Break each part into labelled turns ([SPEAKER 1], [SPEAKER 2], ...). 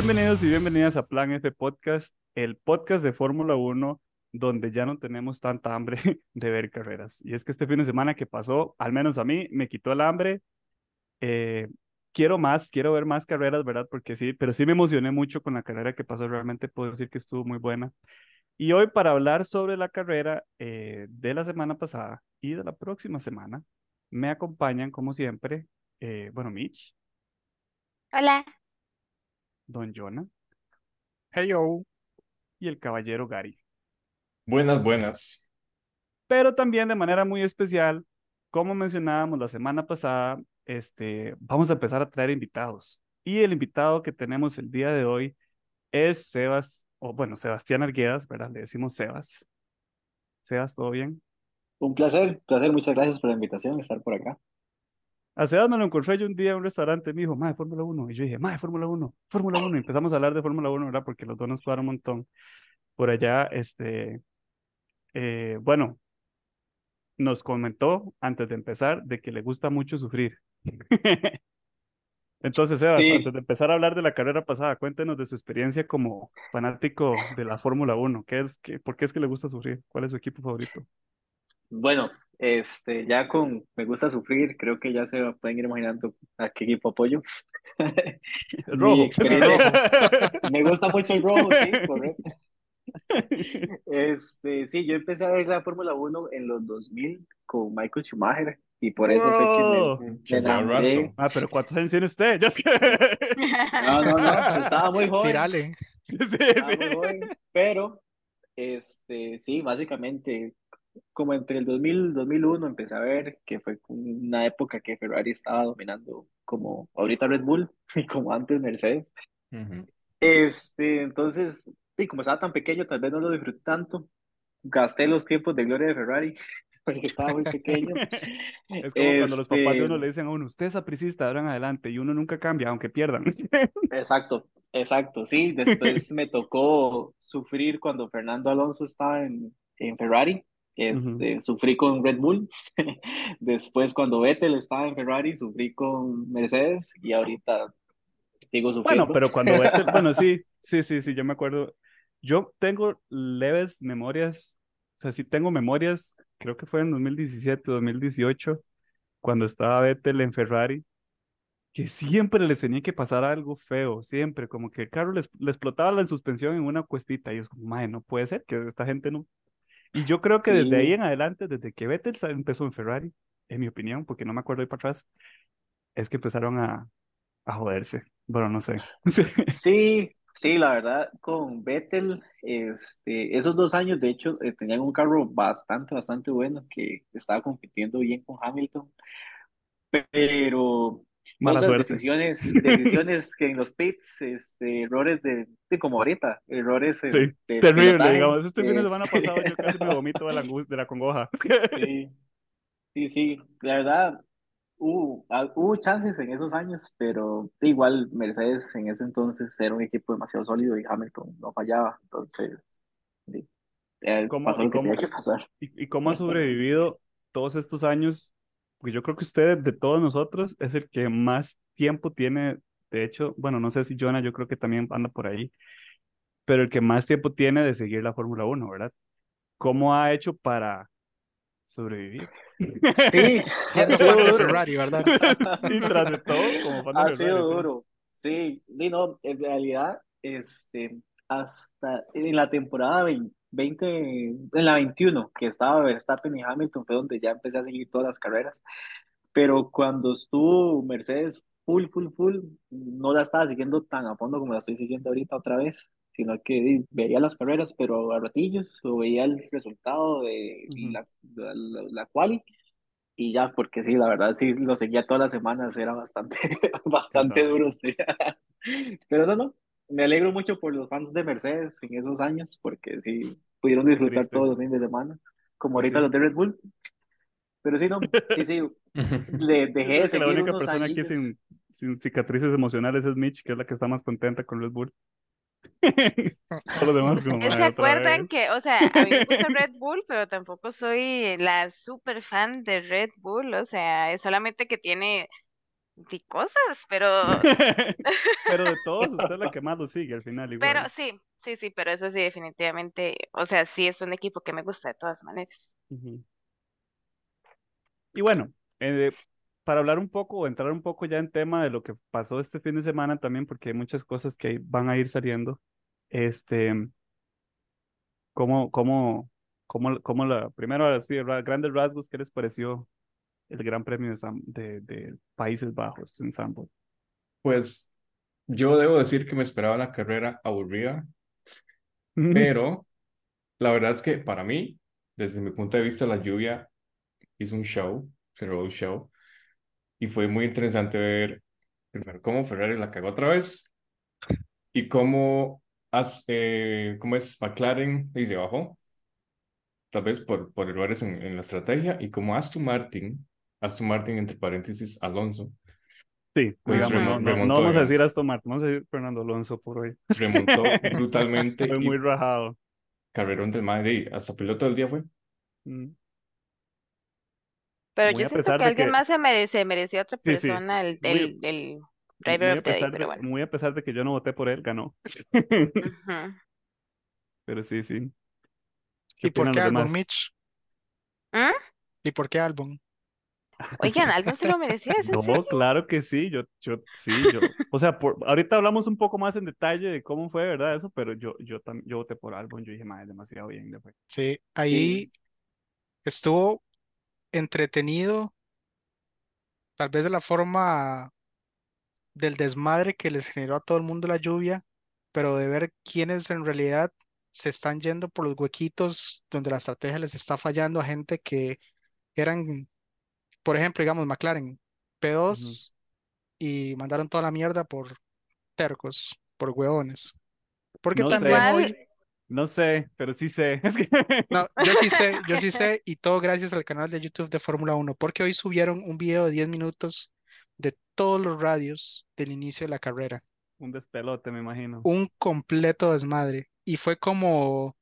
[SPEAKER 1] Bienvenidos y bienvenidas a Plan F Podcast, el podcast de Fórmula 1 donde ya no tenemos tanta hambre de ver carreras. Y es que este fin de semana que pasó, al menos a mí, me quitó el hambre. Eh, quiero más, quiero ver más carreras, ¿verdad? Porque sí, pero sí me emocioné mucho con la carrera que pasó, realmente puedo decir que estuvo muy buena. Y hoy para hablar sobre la carrera eh, de la semana pasada y de la próxima semana, me acompañan, como siempre, eh, bueno, Mitch.
[SPEAKER 2] Hola.
[SPEAKER 1] Don Jonah.
[SPEAKER 3] Hey, yo.
[SPEAKER 1] Y el caballero Gary.
[SPEAKER 4] Buenas, buenas.
[SPEAKER 1] Pero también de manera muy especial, como mencionábamos la semana pasada, este, vamos a empezar a traer invitados. Y el invitado que tenemos el día de hoy es Sebas, o bueno, Sebastián Arguedas, ¿verdad? Le decimos Sebas. Sebas, ¿todo bien?
[SPEAKER 5] Un placer, placer, muchas gracias por la invitación, estar por acá.
[SPEAKER 1] A Sebas me lo encontré yo un día en un restaurante, me dijo, de Fórmula 1. Y yo dije, de Fórmula 1, Fórmula 1. Y empezamos a hablar de Fórmula 1, ¿verdad? Porque los dos nos cuadran un montón. Por allá, este, eh, bueno, nos comentó antes de empezar de que le gusta mucho sufrir. Entonces, Sebas, antes de empezar a hablar de la carrera pasada, cuéntenos de su experiencia como fanático de la Fórmula 1. ¿Qué es, qué, ¿Por qué es que le gusta sufrir? ¿Cuál es su equipo favorito?
[SPEAKER 5] Bueno, este, ya con Me gusta sufrir, creo que ya se pueden ir imaginando a qué equipo apoyo.
[SPEAKER 1] rojo.
[SPEAKER 5] Me gusta mucho el rojo, sí, correcto. Este, sí, yo empecé a ver la Fórmula 1 en los 2000 con Michael Schumacher y por eso fue que me,
[SPEAKER 1] me, Ah, pero ¿cuántos años tiene usted?
[SPEAKER 5] No, no, no, estaba muy joven.
[SPEAKER 3] Tirale.
[SPEAKER 5] Sí, sí, sí. Muy joven, pero, este, sí, básicamente como entre el 2000 2001 empecé a ver que fue una época que Ferrari estaba dominando como ahorita Red Bull y como antes Mercedes. Este, entonces, y como estaba tan pequeño, tal vez no lo disfruté tanto. Gasté los tiempos de gloria de Ferrari porque estaba muy pequeño.
[SPEAKER 1] Es como cuando los papás de uno le dicen a uno, usted es apricista, ahora en adelante, y uno nunca cambia, aunque pierdan.
[SPEAKER 5] Exacto, exacto, sí. Después me tocó sufrir cuando Fernando Alonso estaba en, en Ferrari este, Sufrí con Red Bull. Después, cuando Vettel estaba en Ferrari, sufrí con Mercedes y ahorita sigo sufriendo.
[SPEAKER 1] Bueno, pero cuando Vettel, bueno, sí, sí, sí, sí, yo me acuerdo. Yo tengo leves memorias, o sea, sí tengo memorias, creo que fue en 2017, 2018, cuando estaba Vettel en Ferrari, que siempre les tenía que pasar algo feo, siempre, como que el carro les, le explotaba la suspensión en una cuestita, y yo como, madre, no puede ser que esta gente no, y yo creo que desde ahí en adelante, desde que Vettel empezó en Ferrari, en mi opinión, porque no me acuerdo ir para atrás, es que empezaron a, a joderse. Bueno, no sé.
[SPEAKER 5] Sí, sí, la verdad, con Vettel, este, esos dos años, de hecho, eh, tenían un carro bastante, bastante bueno que estaba compitiendo bien con Hamilton. Pero
[SPEAKER 1] Malas
[SPEAKER 5] decisiones, decisiones que en los pits, este, errores de, de como ahorita, errores
[SPEAKER 1] sí, terrible, digamos, este fin de semana pasado yo casi me vomito de la, de la congoja.
[SPEAKER 5] Sí, sí, sí, la verdad, hubo, ah, hubo chances en esos años, pero igual Mercedes en ese entonces era un equipo demasiado sólido y Hamilton no fallaba, entonces, sí,
[SPEAKER 1] ¿Cómo,
[SPEAKER 5] pasó lo que
[SPEAKER 1] cómo,
[SPEAKER 5] tenía que pasar.
[SPEAKER 1] ¿Y, y cómo ha sobrevivido todos estos años porque yo creo que usted de todos nosotros es el que más tiempo tiene, de hecho, bueno, no sé si Jonah, yo creo que también anda por ahí, pero el que más tiempo tiene de seguir la Fórmula 1, ¿verdad? ¿Cómo ha hecho para sobrevivir?
[SPEAKER 5] Sí,
[SPEAKER 3] siendo fan de Ferrari, ¿verdad?
[SPEAKER 1] y tras de todo, como fan de
[SPEAKER 5] ha
[SPEAKER 1] Ferrari,
[SPEAKER 5] sido
[SPEAKER 1] sí.
[SPEAKER 5] duro. Sí, y no, en realidad, este, hasta en la temporada 20, 20, en la 21, que estaba Verstappen y Hamilton, fue donde ya empecé a seguir todas las carreras. Pero cuando estuvo Mercedes full, full, full, no la estaba siguiendo tan a fondo como la estoy siguiendo ahorita otra vez, sino que veía las carreras, pero a ratillos, o veía el resultado de la, la, la, la quali, y ya, porque sí, la verdad, sí, lo seguía todas las semanas, era bastante, bastante duro, sí. Pero no, no, me alegro mucho por los fans de Mercedes en esos años, porque sí, pudieron disfrutar
[SPEAKER 1] Triste.
[SPEAKER 5] todos los fines de semana, como ahorita
[SPEAKER 1] sí.
[SPEAKER 5] los de Red Bull. Pero sí, no, sí, sí, le dejé de
[SPEAKER 1] que la
[SPEAKER 5] seguir
[SPEAKER 1] única
[SPEAKER 5] unos
[SPEAKER 1] persona aquí
[SPEAKER 5] añillos.
[SPEAKER 1] sin, sin cicatrices emocionales es Mitch, que es la que está más contenta con Red Bull. Todos los demás como,
[SPEAKER 2] ¿Se
[SPEAKER 1] "Mae, otra
[SPEAKER 2] acuerdan
[SPEAKER 1] vez".
[SPEAKER 2] que, o sea, a mí me gusta Red Bull, pero tampoco soy la super fan de Red Bull, o sea, es solamente que tiene di cosas, pero,
[SPEAKER 1] Pero de todos, usted es la que más lo sigue al final
[SPEAKER 2] pero sí, sí, sí, pero eso sí, definitivamente, o sea, sí es un equipo que me gusta de todas maneras.
[SPEAKER 1] Y bueno, eh, para hablar un poco entrar un poco ya en tema de lo que pasó este fin de semana también, porque hay muchas cosas que van a ir saliendo. Este, ¿cómo, cómo, cómo, cómo la, primero, sí, ra- grandes rasgos, ¿qué les pareció el Gran Premio de, Sam- de, de Países Bajos en Zandvoort?
[SPEAKER 4] Pues yo debo decir que me esperaba la carrera aburrida, pero la verdad es que para mí, desde mi punto de vista, la lluvia hizo un show, generó un show, y fue muy interesante ver primero cómo Ferrari la cagó otra vez y cómo, eh, cómo es McLaren y se bajó, tal vez por, por errores en, en la estrategia, y cómo Aston Martin, Aston Martin entre paréntesis Alonso,
[SPEAKER 1] Sí,
[SPEAKER 4] Pues
[SPEAKER 1] digamos, no, no, vamos a decir. Aston Martin, vamos a decir Fernando Alonso por hoy.
[SPEAKER 4] remontó brutalmente
[SPEAKER 1] Fue muy rajado.
[SPEAKER 4] carrerón del Madrid, hasta piloto del día fue.
[SPEAKER 1] Mm.
[SPEAKER 2] Pero
[SPEAKER 1] Muy
[SPEAKER 2] yo siento que alguien
[SPEAKER 1] que-
[SPEAKER 2] más se merece, mereció otra
[SPEAKER 1] Sí, sí,
[SPEAKER 2] persona el,
[SPEAKER 1] muy-
[SPEAKER 2] el, el
[SPEAKER 1] Muy
[SPEAKER 2] driver
[SPEAKER 1] a
[SPEAKER 2] of the day, pero bueno.
[SPEAKER 1] muy a pesar de que yo no voté por él, ganó. Pero sí, sí. ¿Qué
[SPEAKER 3] ¿Y por qué
[SPEAKER 1] demás?
[SPEAKER 3] Mitch?
[SPEAKER 2] ¿Mm?
[SPEAKER 3] ¿Y por qué Albon?
[SPEAKER 2] Oigan, Albon se lo merecía, ¿es en
[SPEAKER 1] No,
[SPEAKER 2] serio?
[SPEAKER 1] claro que sí, yo, yo, sí, yo, o sea, por, ahorita hablamos un poco más en detalle de cómo fue, ¿verdad? Eso, pero yo, yo también, yo voté por Albon, yo dije, madre, demasiado bien le fue.
[SPEAKER 3] Sí, ahí estuvo entretenido, tal vez de la forma del desmadre que les generó a todo el mundo la lluvia, pero de ver quiénes en realidad se están yendo por los huequitos donde la estrategia les está fallando a gente que eran, por ejemplo, digamos, McLaren, P2 y mandaron toda la mierda por tercos, por hueones. Porque
[SPEAKER 1] No
[SPEAKER 3] también
[SPEAKER 1] sé.
[SPEAKER 3] hoy,
[SPEAKER 1] No sé, pero sí sé. Es que
[SPEAKER 3] no, yo sí sé, yo sí sé, y todo gracias al canal de YouTube de Fórmula 1, porque hoy subieron un video de 10 minutos de todos los radios del inicio de la carrera.
[SPEAKER 1] un despelote, me imagino.
[SPEAKER 3] un completo desmadre. Y fue como,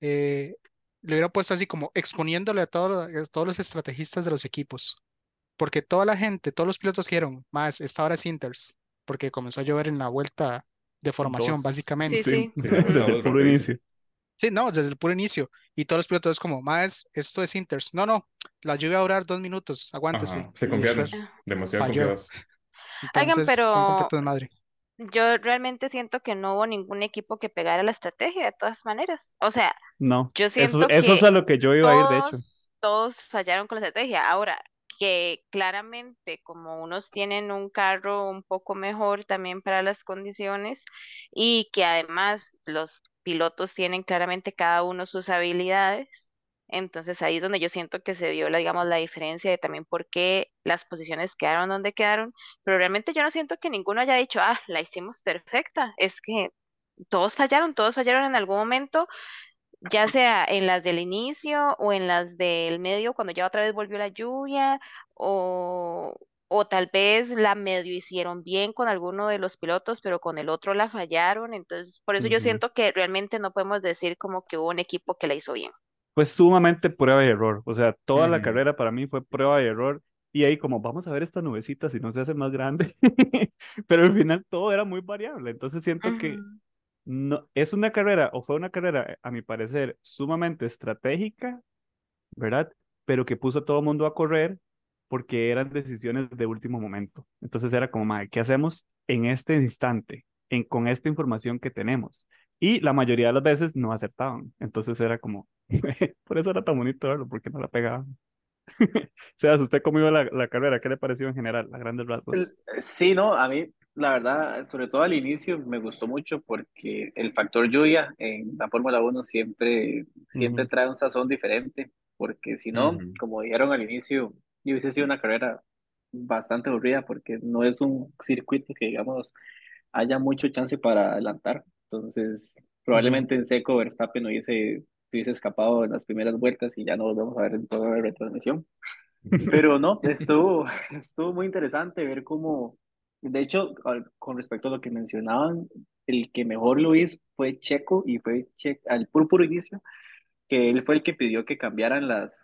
[SPEAKER 3] eh, le hubiera puesto así como exponiéndole a todos, los- a todos los estrategistas de los equipos. Porque toda la gente, todos los pilotos dijeron, más, esta hora es Inters, porque comenzó a llover en la vuelta de formación,
[SPEAKER 1] Dos.
[SPEAKER 3] básicamente.
[SPEAKER 2] Sí, sí.
[SPEAKER 4] Sí,
[SPEAKER 1] desde el puro inicio.
[SPEAKER 3] Sí, no, desde el puro inicio. Y todos los pilotos es como, más, esto es Inters. No, no, la lluvia va a durar dos minutos, aguántese.
[SPEAKER 4] Ajá, se confiaron, demasiado
[SPEAKER 3] falló.
[SPEAKER 4] confiados.
[SPEAKER 2] Oigan,
[SPEAKER 3] entonces, fue un
[SPEAKER 2] pero. Yo realmente siento que no hubo ningún equipo que pegara la estrategia de todas maneras. O sea,
[SPEAKER 1] No,
[SPEAKER 2] yo
[SPEAKER 1] eso,
[SPEAKER 2] siento
[SPEAKER 1] eso es
[SPEAKER 2] que
[SPEAKER 1] a lo que yo iba a ir, de hecho.
[SPEAKER 2] todos fallaron con la estrategia. Ahora, que claramente como unos tienen un carro un poco mejor también para las condiciones y que además los pilotos tienen claramente cada uno sus habilidades, entonces ahí es donde yo siento que se vio la, digamos, la diferencia de también por qué las posiciones quedaron donde quedaron, pero realmente yo no siento que ninguno haya dicho, ah, la hicimos perfecta, es que todos fallaron, todos fallaron en algún momento ya sea en las del inicio o en las del medio, cuando ya otra vez volvió la lluvia, o, o tal vez la medio hicieron bien con alguno de los pilotos, pero con el otro la fallaron. Entonces, por eso yo siento que realmente no podemos decir como que hubo un equipo que la hizo bien.
[SPEAKER 1] Fue sumamente prueba y error. O sea, toda la
[SPEAKER 4] Ujú.
[SPEAKER 1] carrera para mí fue prueba y error. Y ahí como, vamos a ver esta nubecita si no se hace más grande. Pero al final todo era muy variable. Entonces siento que no, es una carrera, o fue una carrera, a mi parecer, sumamente estratégica, ¿verdad? Pero que puso a todo el mundo a correr porque eran decisiones de último momento. Entonces era como, madre, ¿qué hacemos en este instante, en, con esta información que tenemos? Y la mayoría de las veces no acertaban. Entonces era como, por eso era tan bonito verlo, porque no la pegaban. O sea, usted cómo iba la, la carrera, ¿qué le pareció en general, a grandes rasgos?
[SPEAKER 5] El- Sí, no, a mí, la verdad, sobre todo al inicio, me gustó mucho porque el factor lluvia en la Fórmula 1 siempre, siempre
[SPEAKER 1] Ujú.
[SPEAKER 5] trae un sazón diferente, porque si no,
[SPEAKER 4] Ujú.
[SPEAKER 5] como dijeron al inicio, yo hubiese sido una carrera bastante aburrida porque no es un circuito que, digamos, haya mucho chance para adelantar. Entonces, probablemente en seco Verstappen hubiese, hubiese escapado en las primeras vueltas y ya no volvemos a ver en toda la retransmisión. Pero no, estuvo, estuvo muy interesante ver cómo, de hecho, al- con respecto a lo que mencionaban, el que mejor lo hizo fue Checo y fue che al puro inicio, que él fue el que pidió que cambiaran las,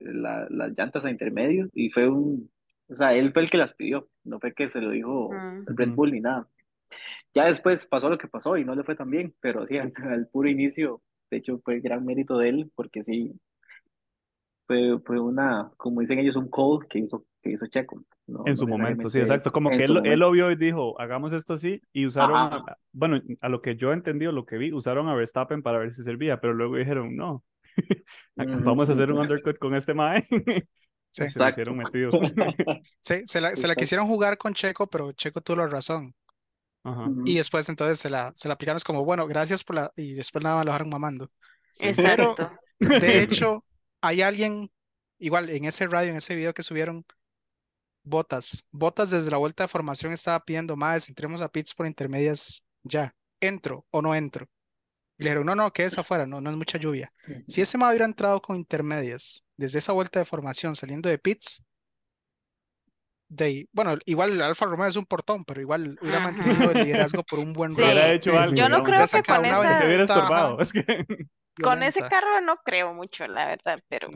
[SPEAKER 5] la- las llantas a intermedio y fue un, O sea, él fue el que las pidió, no fue que se lo dijo
[SPEAKER 2] Mm.
[SPEAKER 5] el Red
[SPEAKER 1] Ujú.
[SPEAKER 5] Bull ni nada. Ya después pasó lo que pasó y no le fue tan bien, pero sí, al, al puro inicio, de hecho, fue gran mérito de él, porque sí, fue, fue una, como dicen ellos, un call que hizo, que hizo Checo. No,
[SPEAKER 1] En
[SPEAKER 5] no
[SPEAKER 1] su momento, sí, exacto. Como que él, él lo vio y dijo, hagamos esto así, y usaron, a- bueno, a lo que yo he entendido, lo que vi, usaron a Verstappen para ver si servía, pero luego dijeron, no, vamos a hacer un undercut con este mae.
[SPEAKER 3] Sí.
[SPEAKER 1] Se hicieron metido.
[SPEAKER 3] Sí, se la, se la quisieron jugar con Checo, pero Checo tuvo la razón.
[SPEAKER 1] Ajá.
[SPEAKER 3] Y después entonces se la, se la aplicaron es como, bueno, gracias por la... Y después nada más lo dejaron mamando.
[SPEAKER 1] Sí.
[SPEAKER 2] Exacto.
[SPEAKER 3] De hecho, hay alguien, igual en ese radio, en ese video que subieron, Botas. Botas desde la vuelta de formación estaba pidiendo más, entremos a pits por intermedias ya. ¿Entro o no entro? Y le dijeron, no, no, quédese afuera, no, no es mucha lluvia. Si ese ma hubiera entrado con intermedias desde esa vuelta de formación saliendo de pits, de, ahí- bueno, igual el Alfa Romeo es un portón, pero igual hubiera mantenido el liderazgo por un buen
[SPEAKER 2] Sí.
[SPEAKER 1] hecho algo.
[SPEAKER 2] Yo no creo que con
[SPEAKER 3] una
[SPEAKER 1] que se
[SPEAKER 2] esa,
[SPEAKER 1] hubiera estorbado. Es que,
[SPEAKER 2] con ese carro no creo mucho, la verdad, pero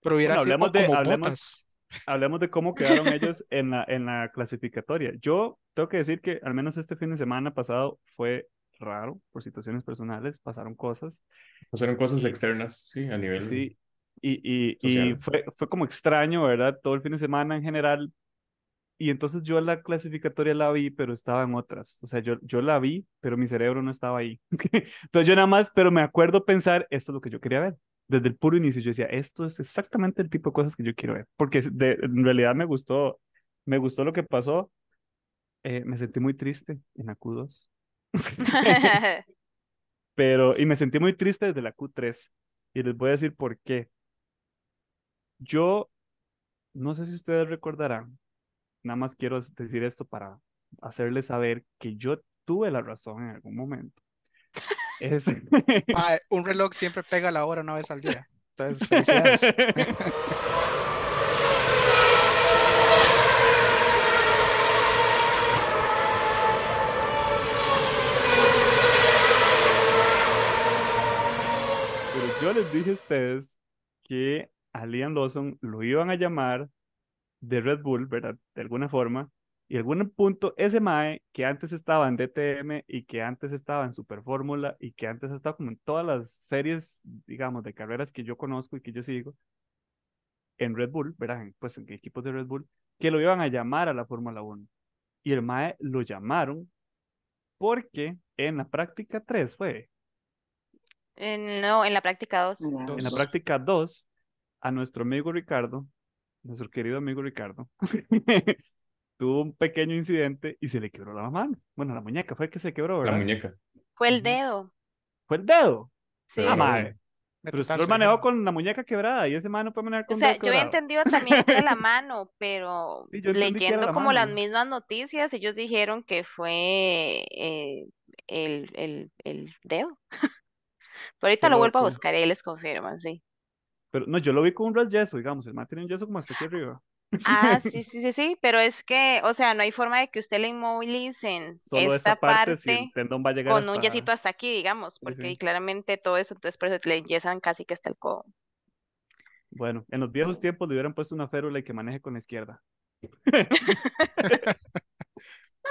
[SPEAKER 3] pero hubiera
[SPEAKER 1] bueno,
[SPEAKER 3] sido
[SPEAKER 1] hablemos
[SPEAKER 3] o
[SPEAKER 1] de,
[SPEAKER 3] como
[SPEAKER 1] hablemos, hablemos de cómo quedaron ellos en la, en la clasificatoria. Yo tengo que decir que al menos este fin de semana pasado fue raro por situaciones personales, pasaron cosas.
[SPEAKER 4] Pasaron cosas externas, sí, a nivel
[SPEAKER 1] Sí, y, y, y fue, fue como extraño, ¿verdad? Todo el fin de semana en general. Y entonces yo la clasificatoria la vi, pero estaba en otras. O sea, yo, yo la vi, pero mi cerebro no estaba ahí. Entonces yo nada más, pero me acuerdo pensar, esto es lo que yo quería ver. Desde el puro inicio yo decía, esto es exactamente el tipo de cosas que yo quiero ver. Porque de, en realidad me gustó, me gustó lo que pasó. Eh, me sentí muy triste en la Q2. Pero, y me sentí muy triste desde la Q3. Y les voy a decir por qué. Yo, no sé si ustedes recordarán, nada más quiero decir esto para hacerles saber que yo tuve la razón en algún momento. Es...
[SPEAKER 3] Un reloj siempre pega la hora una vez al día. Entonces, felicidades.
[SPEAKER 1] Pero yo les dije a ustedes que a Liam Lawson lo iban a llamar de Red Bull, ¿verdad? De alguna forma. Y en algún punto, ese Mae que antes estaba en DTM y que antes estaba en Super Fórmula y que antes estaba como en todas las series, digamos, de carreras que yo conozco y que yo sigo, en Red Bull, ¿verdad? Pues en equipos de Red Bull, que lo iban a llamar a la Fórmula 1. Y el Mae lo llamaron porque en la práctica 3 fue,
[SPEAKER 2] no, en la práctica 2.
[SPEAKER 5] Ya.
[SPEAKER 1] en la
[SPEAKER 3] Dos.
[SPEAKER 1] práctica 2, a nuestro amigo Ricardo, nuestro querido amigo Ricardo, tuvo un pequeño incidente y se le quebró la mano. Bueno, la muñeca fue el que se quebró,
[SPEAKER 4] La
[SPEAKER 1] ¿verdad?
[SPEAKER 4] muñeca.
[SPEAKER 2] Fue el dedo.
[SPEAKER 1] Fue el dedo.
[SPEAKER 2] Sí.
[SPEAKER 4] Pero
[SPEAKER 1] Ah, mae. Pero usted lo manejó con la muñeca quebrada y ese man no puede manejar
[SPEAKER 2] O
[SPEAKER 1] con
[SPEAKER 2] sea,
[SPEAKER 1] dedo
[SPEAKER 2] yo
[SPEAKER 1] quebrado.
[SPEAKER 2] entendido también que era la mano, pero
[SPEAKER 1] Sí,
[SPEAKER 2] leyendo
[SPEAKER 1] la
[SPEAKER 2] como las
[SPEAKER 1] mano.
[SPEAKER 2] mismas noticias, ellos dijeron que fue eh, el, el, el dedo. Pero ahorita
[SPEAKER 1] Qué
[SPEAKER 2] lo vuelvo a buscar y ahí les confirman, sí.
[SPEAKER 1] Pero no, yo lo vi con un ras yeso, digamos. El man tiene un yeso como hasta aquí arriba.
[SPEAKER 2] Ah, sí, sí, sí, sí, pero es que, o sea, no hay forma de que usted le inmovilicen
[SPEAKER 1] Solo
[SPEAKER 2] esta
[SPEAKER 1] esta parte, si el
[SPEAKER 2] parte
[SPEAKER 1] tendón va a llegar
[SPEAKER 2] con un
[SPEAKER 1] hasta...
[SPEAKER 2] yesito hasta aquí, digamos,
[SPEAKER 1] Sí,
[SPEAKER 2] porque
[SPEAKER 1] sí.
[SPEAKER 2] claramente todo eso, entonces por eso le yesan casi que hasta el codo.
[SPEAKER 1] Bueno, en los viejos tiempos le hubieran puesto una férula y que maneje con la izquierda.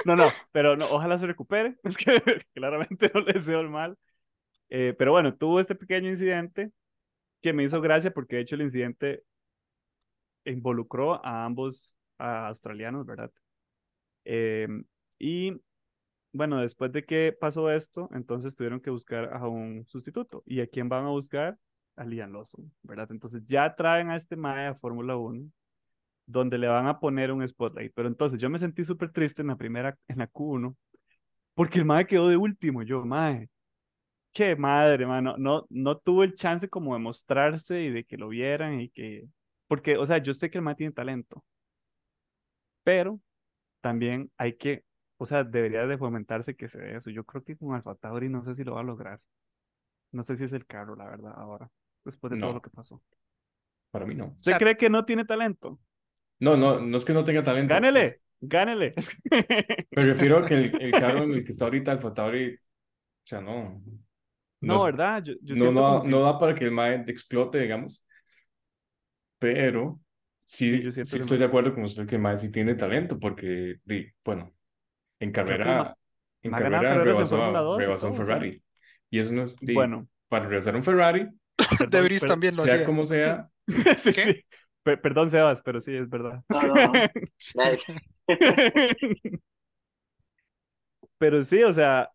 [SPEAKER 1] No, no, pero no, ojalá se recupere. Es que claramente no le deseo el mal. Eh, pero bueno, tuvo este pequeño incidente que me hizo gracia porque de hecho el incidente involucró a ambos a australianos, ¿verdad? Eh, y bueno, después de que pasó esto, entonces tuvieron que buscar a un sustituto. ¿Y a quién van a buscar? A Liam Lawson, ¿verdad? Entonces ya traen a este Mae a Fórmula 1, donde le van a poner un spotlight. Pero entonces yo me sentí súper triste en la primera, en la Q1, porque el Mae quedó de último. Yo, Mae, qué madre, mano. No, no tuvo el chance como de mostrarse y de que lo vieran y que. Porque, o sea, yo sé que el Mae tiene talento, pero también hay que, o sea, debería de fomentarse que se dé eso. Yo creo que con Alfa Tauri no sé si lo va a lograr. No sé si es el carro, la verdad, ahora, después de todo
[SPEAKER 4] No.
[SPEAKER 1] lo que pasó.
[SPEAKER 4] Para mí no.
[SPEAKER 1] ¿Usted
[SPEAKER 3] sea-
[SPEAKER 1] cree que no tiene talento?
[SPEAKER 4] No, no, no es que no tenga talento. es-
[SPEAKER 1] Gánele, gánele.
[SPEAKER 4] me refiero a que el, el carro en el que está ahorita, el Tauri, o sea, no.
[SPEAKER 1] No,
[SPEAKER 4] es-
[SPEAKER 1] ¿verdad? Yo, yo
[SPEAKER 4] no, no,
[SPEAKER 1] que-
[SPEAKER 4] no da para que el MAE explote, digamos. Pero sí,
[SPEAKER 1] Sí, yo
[SPEAKER 4] sí estoy de acuerdo con usted que Mae sí tiene talento, porque, bueno, en
[SPEAKER 1] el
[SPEAKER 4] carrera, en carrera
[SPEAKER 1] carreras en
[SPEAKER 4] rebasó,
[SPEAKER 1] Fórmula
[SPEAKER 4] a-
[SPEAKER 1] 2 y
[SPEAKER 4] rebasó un
[SPEAKER 1] sea.
[SPEAKER 4] Ferrari. Y eso no es,
[SPEAKER 1] Bueno,
[SPEAKER 4] para rebasar un Ferrari,
[SPEAKER 3] Debris también lo
[SPEAKER 4] sea
[SPEAKER 3] hacía.
[SPEAKER 4] como sea,
[SPEAKER 1] sí, sí. Per- perdón, Sebas, pero sí, es verdad.
[SPEAKER 5] No, no, no.
[SPEAKER 1] Pero sí, o sea,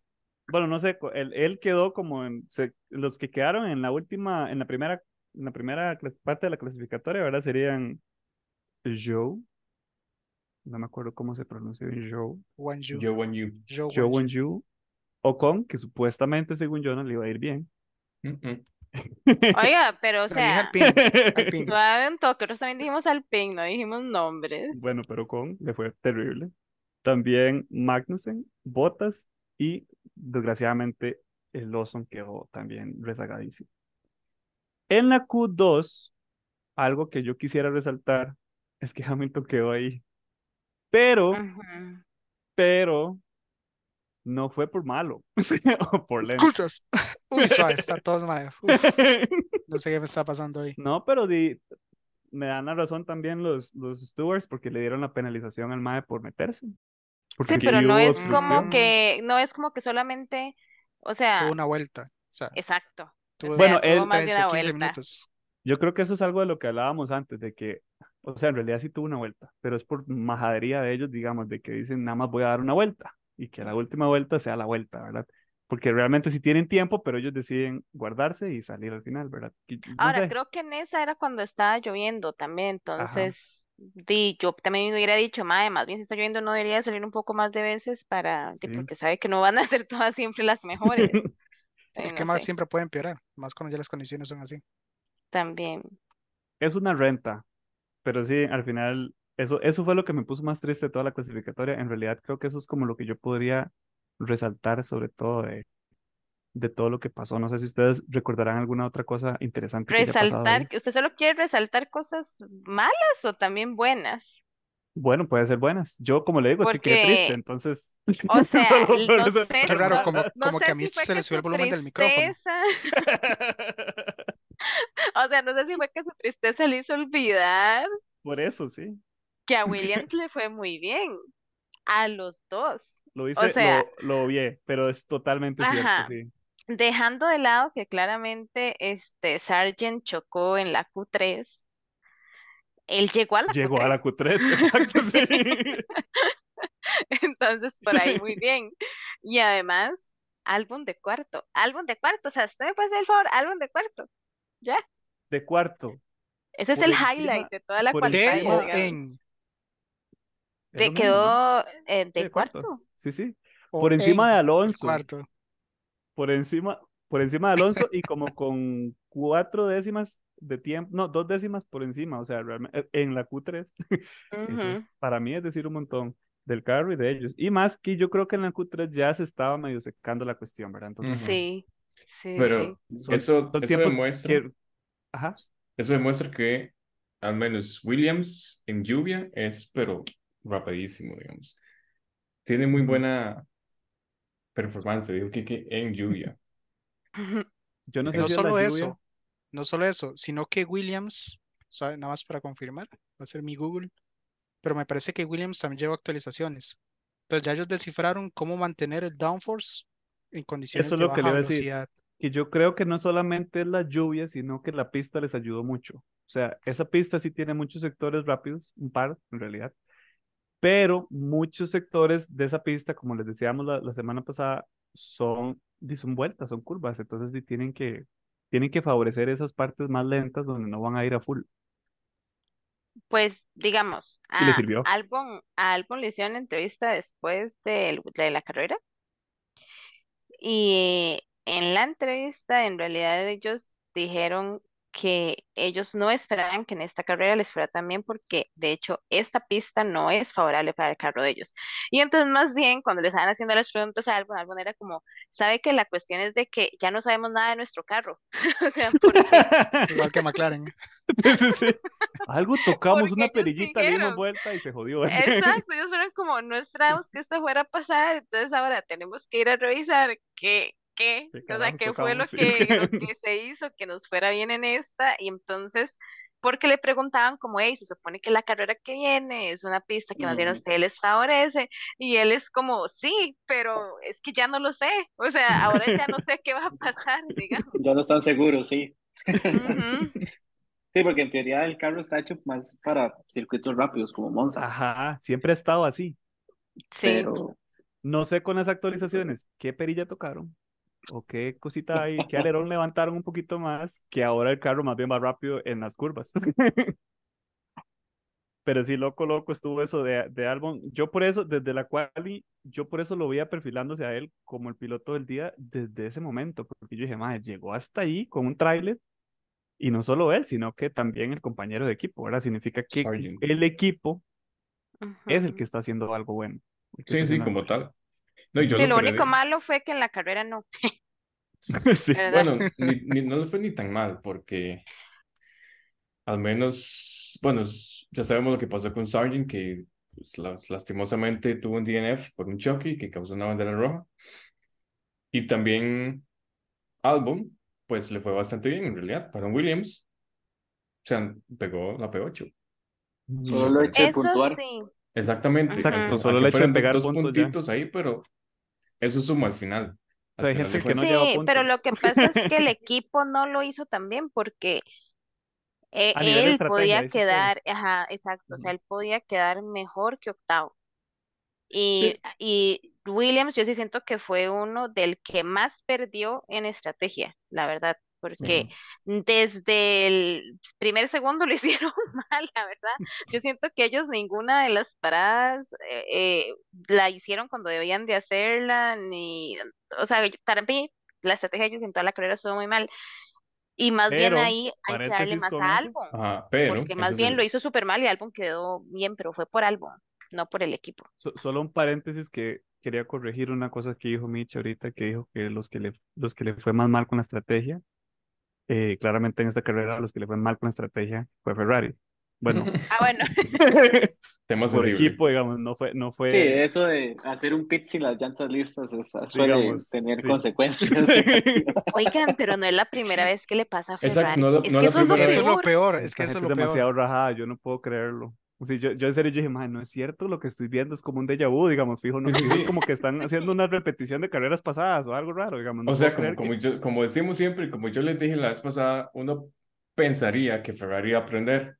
[SPEAKER 1] bueno, no sé, él, él quedó como en, se- los que quedaron en la última, en la primera, en la primera parte de la clasificatoria, ¿verdad? Serían Joe, no me acuerdo cómo se pronuncia bien Joe,
[SPEAKER 3] Wan Yu.
[SPEAKER 4] yo when you.
[SPEAKER 3] Joe
[SPEAKER 1] Joe
[SPEAKER 3] Wan Yu.
[SPEAKER 1] Won-Yu, Ocon, que supuestamente según yo no le iba a ir bien.
[SPEAKER 4] Mm, mm.
[SPEAKER 2] Oiga, pero o sea, suave un toque, nosotros también dijimos Alpine, no dijimos nombres.
[SPEAKER 1] Bueno, pero Ocon le fue terrible. También Magnussen, Bottas y desgraciadamente el Lawson quedó también rezagadísimo. En la Q2, algo que yo quisiera resaltar es que Hamilton quedó ahí. Pero, pero, no fue por malo o por lento.
[SPEAKER 3] Excusas. Uy, suave, está todo. Uf, no sé qué me está pasando hoy.
[SPEAKER 1] No, pero di- me dan la razón también los, los stewards porque le dieron la penalización al MAE por meterse. Porque
[SPEAKER 2] Sí, pero no es como que, no es como que solamente, o
[SPEAKER 3] Tuvo
[SPEAKER 2] sea,
[SPEAKER 3] una vuelta. O sea,
[SPEAKER 2] exacto. O
[SPEAKER 3] tuvo
[SPEAKER 1] Bueno,
[SPEAKER 2] sea, tuvo
[SPEAKER 1] él-
[SPEAKER 2] más de
[SPEAKER 3] 13,
[SPEAKER 2] una
[SPEAKER 3] 15
[SPEAKER 2] vuelta.
[SPEAKER 3] minutos.
[SPEAKER 1] Yo creo que eso es algo de lo que hablábamos antes, de que, o sea, en realidad sí tuvo una vuelta, pero es por majadería de ellos, digamos, de que dicen, nada más voy a dar una vuelta y que la última vuelta sea la vuelta, ¿verdad? Porque realmente sí tienen tiempo, pero ellos deciden guardarse y salir al final, ¿verdad? No
[SPEAKER 2] Ahora,
[SPEAKER 1] sé.
[SPEAKER 2] creo que en esa era cuando estaba lloviendo también, entonces, di, yo también hubiera dicho, mae, más bien si está lloviendo no debería salir un poco más de veces para,
[SPEAKER 1] Sí.
[SPEAKER 2] porque sabe que no van a ser todas siempre las mejores.
[SPEAKER 3] Es que
[SPEAKER 2] no
[SPEAKER 3] más
[SPEAKER 2] sé,
[SPEAKER 3] siempre puede empeorar, más cuando ya las condiciones son así.
[SPEAKER 2] también.
[SPEAKER 1] Es una renta, pero sí, al final, eso, eso fue lo que me puso más triste de toda la clasificatoria. En realidad, creo que eso es como lo que yo podría resaltar, sobre todo de, de todo lo que pasó. No sé si ustedes recordarán alguna otra cosa interesante.
[SPEAKER 2] Resaltar, que ¿usted solo quiere resaltar cosas malas o también buenas?
[SPEAKER 1] Bueno, puede ser buenas. Yo, como le digo, es que quedé triste,
[SPEAKER 2] Porque,
[SPEAKER 1] entonces.
[SPEAKER 2] O sea, no sé,
[SPEAKER 3] Qué raro,
[SPEAKER 2] no,
[SPEAKER 3] como,
[SPEAKER 2] no
[SPEAKER 3] como
[SPEAKER 2] sé
[SPEAKER 3] que a mí se le subió el volumen del micrófono.
[SPEAKER 2] o sea, no sé si fue que su tristeza le hizo olvidar
[SPEAKER 1] Por eso, sí.
[SPEAKER 2] que a Williams le fue muy bien, a los dos.
[SPEAKER 1] Lo
[SPEAKER 2] O
[SPEAKER 1] hice,
[SPEAKER 2] sea,
[SPEAKER 1] lo, lo obvié, pero es totalmente cierto, sí.
[SPEAKER 2] dejando de lado que claramente este Sargent chocó en la Q3, él llegó a la
[SPEAKER 1] Llegó a la
[SPEAKER 2] Q3.
[SPEAKER 1] Q3, exacto, sí.
[SPEAKER 2] Entonces, por ahí muy bien. Y además, álbum de cuarto, álbum de cuarto, o sea, usted me puede hacer el favor, álbum de cuarto, ya.
[SPEAKER 1] De cuarto,
[SPEAKER 2] Ese es
[SPEAKER 1] por
[SPEAKER 2] el
[SPEAKER 1] encima,
[SPEAKER 2] highlight de toda la
[SPEAKER 1] por
[SPEAKER 2] qualify,
[SPEAKER 3] ¿De o
[SPEAKER 1] encima,
[SPEAKER 3] en?
[SPEAKER 1] ¿No?
[SPEAKER 2] quedó eh,
[SPEAKER 1] Sí,
[SPEAKER 2] de
[SPEAKER 1] de cuarto.
[SPEAKER 2] cuarto.
[SPEAKER 1] Sí, sí.
[SPEAKER 3] O
[SPEAKER 1] Por encima de
[SPEAKER 3] en
[SPEAKER 1] Alonso,
[SPEAKER 3] cuarto.
[SPEAKER 1] por encima, por encima de Alonso y como con cuatro décimas de tiempo, no, dos décimas por encima, o sea, realmente en la Q3. Eso es,
[SPEAKER 2] Ujú.
[SPEAKER 1] para mí es decir un montón del carro y de ellos. Y más que yo creo que en la Q3 ya se estaba medio secando la cuestión, ¿verdad? Entonces.
[SPEAKER 2] Sí, sí,
[SPEAKER 4] Pero
[SPEAKER 2] sí.
[SPEAKER 1] son,
[SPEAKER 4] eso,
[SPEAKER 1] son
[SPEAKER 4] eso
[SPEAKER 1] tiempos
[SPEAKER 4] demuestra,
[SPEAKER 1] que... Ajá.
[SPEAKER 4] eso demuestra que al menos Williams en lluvia es, pero rapidísimo, digamos. Tiene muy buena performance, digo que, que en lluvia.
[SPEAKER 1] Yo no sé
[SPEAKER 3] No
[SPEAKER 1] si es la
[SPEAKER 3] solo
[SPEAKER 1] lluvia.
[SPEAKER 3] eso, no solo eso, sino que Williams, ¿sabe? Nada más para confirmar, va a ser mi Google, pero me parece que Williams también lleva actualizaciones. Entonces ya ellos descifraron cómo mantener el downforce en condiciones
[SPEAKER 1] Eso es
[SPEAKER 3] de
[SPEAKER 1] lo que le iba a decir. que yo creo que no solamente es la lluvia, sino que la pista les ayudó mucho. O sea, esa pista sí tiene muchos sectores rápidos, un par en realidad, pero muchos sectores de esa pista, como les decíamos la, la semana pasada, son, son vueltas, son curvas, entonces tienen que, tienen que favorecer esas partes más lentas donde no van a ir a full.
[SPEAKER 2] Pues, digamos,
[SPEAKER 1] le
[SPEAKER 2] a
[SPEAKER 1] sirvió.
[SPEAKER 2] Albon, a Albon le hicieron entrevista después del- de la carrera y en la entrevista en realidad ellos dijeron que ellos no esperaban que en esta carrera les fuera tan bien porque de hecho esta pista no es favorable para el carro de ellos. Y entonces más bien cuando les estaban haciendo las preguntas a Albon, Albon era como, sabe que la cuestión es de que ya no sabemos nada de nuestro carro. O sea, porque,
[SPEAKER 3] Igual que McLaren.
[SPEAKER 1] Sí, sí, sí. Algo tocamos
[SPEAKER 2] porque
[SPEAKER 1] una perillita, le dimos vuelta y se jodió. así.
[SPEAKER 2] Exacto, ellos fueron como, no esperábamos que esto fuera a pasar, entonces ahora tenemos que ir a revisar qué, qué,
[SPEAKER 1] ¿Qué
[SPEAKER 2] o sea, qué fue lo que, lo que se hizo, que nos fuera bien en esta, y entonces porque le preguntaban como, hey, se supone que la carrera que viene es una pista que más bien a ustedes les favorece, y él es como, sí, pero es que ya no lo sé, o sea, ahora ya no sé qué va a pasar, digamos.
[SPEAKER 5] Ya no están seguros, sí. Sí, porque en teoría el carro está hecho más para circuitos rápidos como Monza,
[SPEAKER 1] Ajá, siempre ha estado así.
[SPEAKER 2] Sí,
[SPEAKER 5] pero
[SPEAKER 1] No sé con las actualizaciones qué perilla tocaron o qué cosita ahí, qué alerón levantaron un poquito más, que ahora el carro más bien va rápido en las curvas. Pero sí, loco, loco estuvo eso de, de Albon. Yo por eso, desde la quali, yo por eso lo veía perfilándose a él como el piloto del día desde ese momento, porque yo dije, madre, llegó hasta ahí con un tráiler y no solo él, sino que también el compañero de equipo, ¿verdad? Significa que el equipo es el que está haciendo algo bueno.
[SPEAKER 4] Sí, sí, como tal. No, yo
[SPEAKER 2] Sí, lo
[SPEAKER 4] le
[SPEAKER 2] único malo fue que en la carrera no,
[SPEAKER 1] bueno. Sí.
[SPEAKER 4] Bueno, ni, ni- no le fue ni tan mal, porque al menos, bueno, ya sabemos lo que pasó con Sargent, que pues, las- lastimosamente tuvo un DNF por un choque que causó una bandera roja. Y también Albon, pues le fue bastante bien en realidad. Para un Williams, o sea, pegó la P8.
[SPEAKER 5] solo lo eché de
[SPEAKER 2] Eso
[SPEAKER 5] puntuar.
[SPEAKER 2] sí,
[SPEAKER 4] Exactamente.
[SPEAKER 2] Exacto,
[SPEAKER 1] solo el hecho de pegar
[SPEAKER 4] dos
[SPEAKER 1] puntos ya.
[SPEAKER 4] puntitos ahí, pero eso suma al final.
[SPEAKER 1] O sea, hay gente que no
[SPEAKER 4] cuentas.
[SPEAKER 1] lleva
[SPEAKER 2] sí, pero lo
[SPEAKER 1] puntos.
[SPEAKER 2] que pasa es que el equipo no lo hizo tan bien porque eh,
[SPEAKER 1] de
[SPEAKER 2] él podía quedar, ajá, exacto, o sea, él podía quedar mejor que octavo. Y,
[SPEAKER 4] Sí,
[SPEAKER 2] y Williams, yo sí siento que fue uno del que más perdió en estrategia, la verdad, porque
[SPEAKER 4] sí.
[SPEAKER 2] desde el primer segundo lo hicieron mal, la verdad. Yo siento que ellos ninguna de las paradas eh, eh, la hicieron cuando debían de hacerla, ni, o sea, para mí la estrategia de ellos en toda la carrera estuvo muy mal. Y más bien
[SPEAKER 1] Pero,
[SPEAKER 2] ahí hay que darle más a. Albon,
[SPEAKER 4] Ajá, pero
[SPEAKER 2] porque más bien lo
[SPEAKER 4] el...
[SPEAKER 2] hizo súper mal y Albon quedó bien, pero fue por Albon, no por el equipo.
[SPEAKER 1] So- solo un paréntesis que quería corregir una cosa que dijo Mitch ahorita, que dijo que los que le, los que le fue más mal con la estrategia, eh, claramente en esta carrera los que le fue mal con la estrategia fue Ferrari. Bueno,
[SPEAKER 2] Ah, bueno,
[SPEAKER 4] Tema
[SPEAKER 1] por
[SPEAKER 4] sensible.
[SPEAKER 1] equipo, digamos, no fue, no
[SPEAKER 5] Sí,
[SPEAKER 1] fue,
[SPEAKER 5] eso de hacer un pit sin las llantas listas es- suele
[SPEAKER 1] digamos,
[SPEAKER 5] tener
[SPEAKER 1] sí.
[SPEAKER 5] consecuencias
[SPEAKER 1] Sí.
[SPEAKER 2] oigan, pero no es la primera vez que le pasa a
[SPEAKER 4] Exacto,
[SPEAKER 2] Ferrari.
[SPEAKER 4] no, la-
[SPEAKER 2] Es
[SPEAKER 4] no
[SPEAKER 2] que
[SPEAKER 4] la
[SPEAKER 2] eso es lo
[SPEAKER 3] Eso es lo
[SPEAKER 2] peor.
[SPEAKER 3] es que eso es lo
[SPEAKER 1] es
[SPEAKER 3] peor.
[SPEAKER 1] demasiado rajada, yo no puedo creerlo. Sea, yo, yo en serio yo dije, "Mae, no es cierto lo que estoy viendo, es como un déjà vu, digamos, fijo, no,
[SPEAKER 4] Sí, sí,
[SPEAKER 1] es
[SPEAKER 4] sí.
[SPEAKER 1] como que están haciendo una repetición de carreras pasadas o algo raro, digamos, no
[SPEAKER 4] O sea, como, como,
[SPEAKER 1] que...
[SPEAKER 4] yo, como decimos siempre, como yo les dije la vez pasada, uno pensaría que Ferrari iba a aprender,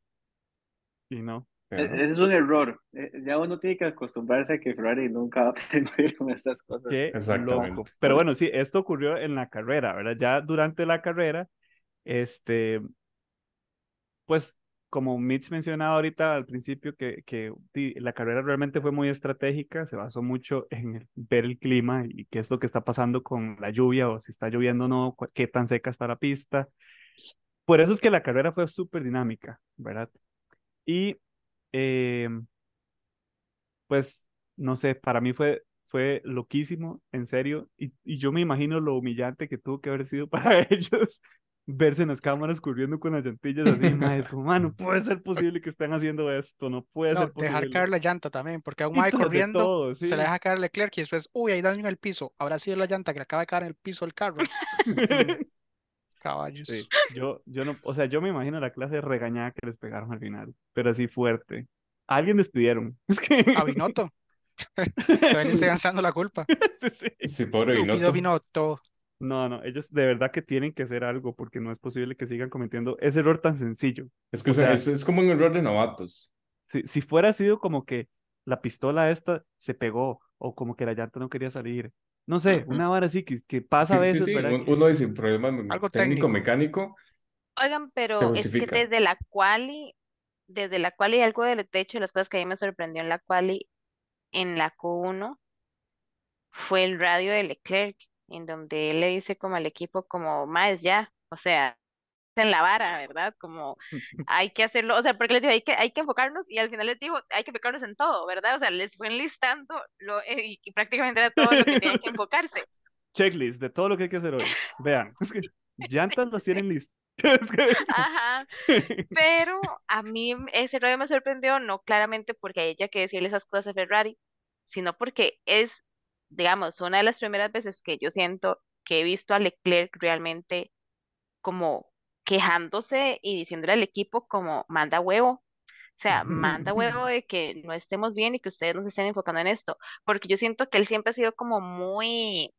[SPEAKER 1] Y no.
[SPEAKER 4] pero
[SPEAKER 5] E-. Ese es un error. Eh, Ya uno tiene que acostumbrarse a que Ferrari nunca va a aprender con estas cosas.
[SPEAKER 1] Qué loco.
[SPEAKER 4] Exactamente.
[SPEAKER 1] Pero bueno, sí, esto ocurrió en la carrera, ¿verdad? Ya durante la carrera, este, pues como Mitch mencionaba ahorita al principio, que, que la carrera realmente fue muy estratégica, se basó mucho en ver el clima y qué es lo que está pasando con la lluvia o si está lloviendo o no, qué tan seca está la pista. Por eso es que la carrera fue súper dinámica, ¿verdad? Y eh, pues, no sé, para mí fue, fue loquísimo, en serio, y, y yo me imagino lo humillante que tuvo que haber sido para ellos verse en las cámaras corriendo con las llantillas así, mae, es como, "Ma, no puede ser posible que estén haciendo esto, no puede
[SPEAKER 3] No,
[SPEAKER 1] ser
[SPEAKER 3] dejar
[SPEAKER 1] posible.
[SPEAKER 3] caer la llanta también, porque a un mae corriendo
[SPEAKER 1] todo,
[SPEAKER 3] se le deja caer Leclerc y después, uy, hay daño en el piso. Ahora sí es la llanta que le acaba de caer en el piso del carro. Mm, caballos.
[SPEAKER 1] Sí, yo, yo no, o sea, yo me imagino la clase de regañada que les pegaron al final, pero así fuerte. A alguien despidieron. Es que...
[SPEAKER 3] A Binotto. Todavía le estoy lanzando la culpa.
[SPEAKER 1] Sí, sí.
[SPEAKER 4] Sí, pobre. Binotto.
[SPEAKER 1] No, no, ellos de verdad que tienen que hacer algo porque no es posible que sigan cometiendo ese error tan sencillo.
[SPEAKER 4] Es que
[SPEAKER 1] O
[SPEAKER 4] sea, es, es como un error de novatos.
[SPEAKER 1] Si, si fuera sido como que la pistola esta se pegó o como que la llanta no quería salir, no sé, una vara así que, que pasa a
[SPEAKER 4] Sí, sí,
[SPEAKER 1] veces,
[SPEAKER 4] sí,
[SPEAKER 1] ¿verdad?
[SPEAKER 4] un-
[SPEAKER 1] Que-
[SPEAKER 4] Uno dice problema
[SPEAKER 3] Algo
[SPEAKER 4] técnico,
[SPEAKER 3] técnico.
[SPEAKER 4] mecánico.
[SPEAKER 2] Oigan, pero es que desde la quali, desde la quali algo del de hecho de las cosas que a mí me sorprendió en la quali, en la Q1, fue el radio de Leclerc, en donde él le dice como al equipo como, más ya, o sea, en la vara, ¿verdad? Como hay que hacerlo, o sea, porque les digo, hay que, hay que enfocarnos y al final les digo, hay que enfocarnos en todo, ¿verdad? O sea, les fue enlistando lo, eh, y, y prácticamente era todo lo que tenían que enfocarse.
[SPEAKER 1] Checklist de todo lo que hay que hacer hoy. Vean, es que llantas las tienen listas.
[SPEAKER 2] Ajá. Pero a mí ese rollo me sorprendió, no claramente porque a ella que decirle esas cosas a Ferrari, sino porque es, digamos, una de las primeras veces que yo siento que he visto a Leclerc realmente como quejándose y diciéndole al equipo como manda huevo. O sea, manda huevo de que no estemos bien y que ustedes no se estén enfocando en esto. Porque yo siento que él siempre ha sido como muy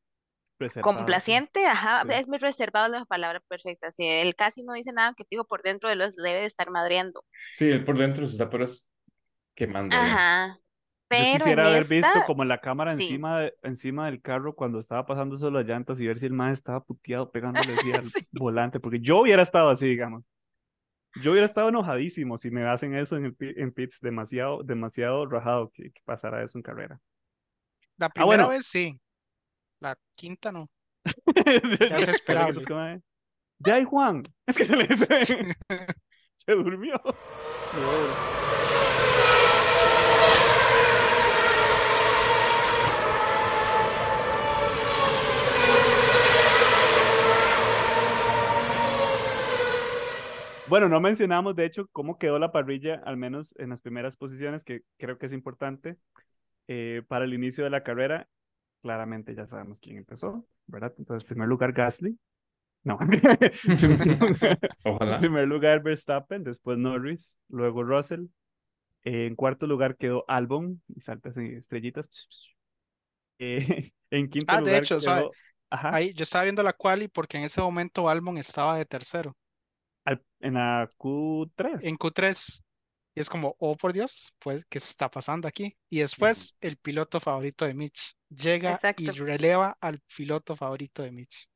[SPEAKER 1] Reservado, sí.
[SPEAKER 2] complaciente, ajá,
[SPEAKER 1] Sí.
[SPEAKER 2] es muy reservado la palabra perfecta. Si él casi no dice nada que digo por dentro de los debe de estar madreando.
[SPEAKER 4] Sí, él por dentro se está pero es quemando. digamos.
[SPEAKER 1] Yo quisiera
[SPEAKER 2] en
[SPEAKER 1] haber visto como la cámara
[SPEAKER 2] sí.
[SPEAKER 1] encima, de- encima del carro cuando estaba pasando solo las llantas y ver si el man estaba puteado pegándole así al
[SPEAKER 2] Sí.
[SPEAKER 1] volante, porque yo hubiera estado así, digamos. Yo hubiera estado enojadísimo si me hacen eso en, el, en pits, demasiado, demasiado rajado que, que pasara eso en carrera.
[SPEAKER 3] La
[SPEAKER 1] Ah,
[SPEAKER 3] primera
[SPEAKER 1] bueno.
[SPEAKER 3] vez sí. La quinta no.
[SPEAKER 1] Ya
[SPEAKER 3] es esperable.
[SPEAKER 1] De ahí, Juan. Es que le dice- se durmió. Bueno, no mencionamos de hecho cómo quedó la parrilla, al menos en las primeras posiciones, que creo que es importante eh, para el inicio de la carrera. Claramente ya sabemos quién empezó, ¿verdad? Entonces, en primer lugar, Gasly. No. En
[SPEAKER 4] Ojalá.
[SPEAKER 1] primer lugar, Verstappen, después Norris, luego Russell. Eh, en cuarto lugar quedó Albon, y saltas en estrellitas. Eh, en quinto
[SPEAKER 3] Ah, de
[SPEAKER 1] lugar
[SPEAKER 3] hecho,
[SPEAKER 1] quedó. Ajá,
[SPEAKER 3] Ahí yo estaba viendo la quali porque en ese momento Albon estaba de tercero
[SPEAKER 1] al- en la Q3.
[SPEAKER 3] en Q3. Y es como, oh por Dios, pues, ¿qué está pasando aquí? Y después el piloto favorito de Mitch llega y releva al piloto favorito de Mitch.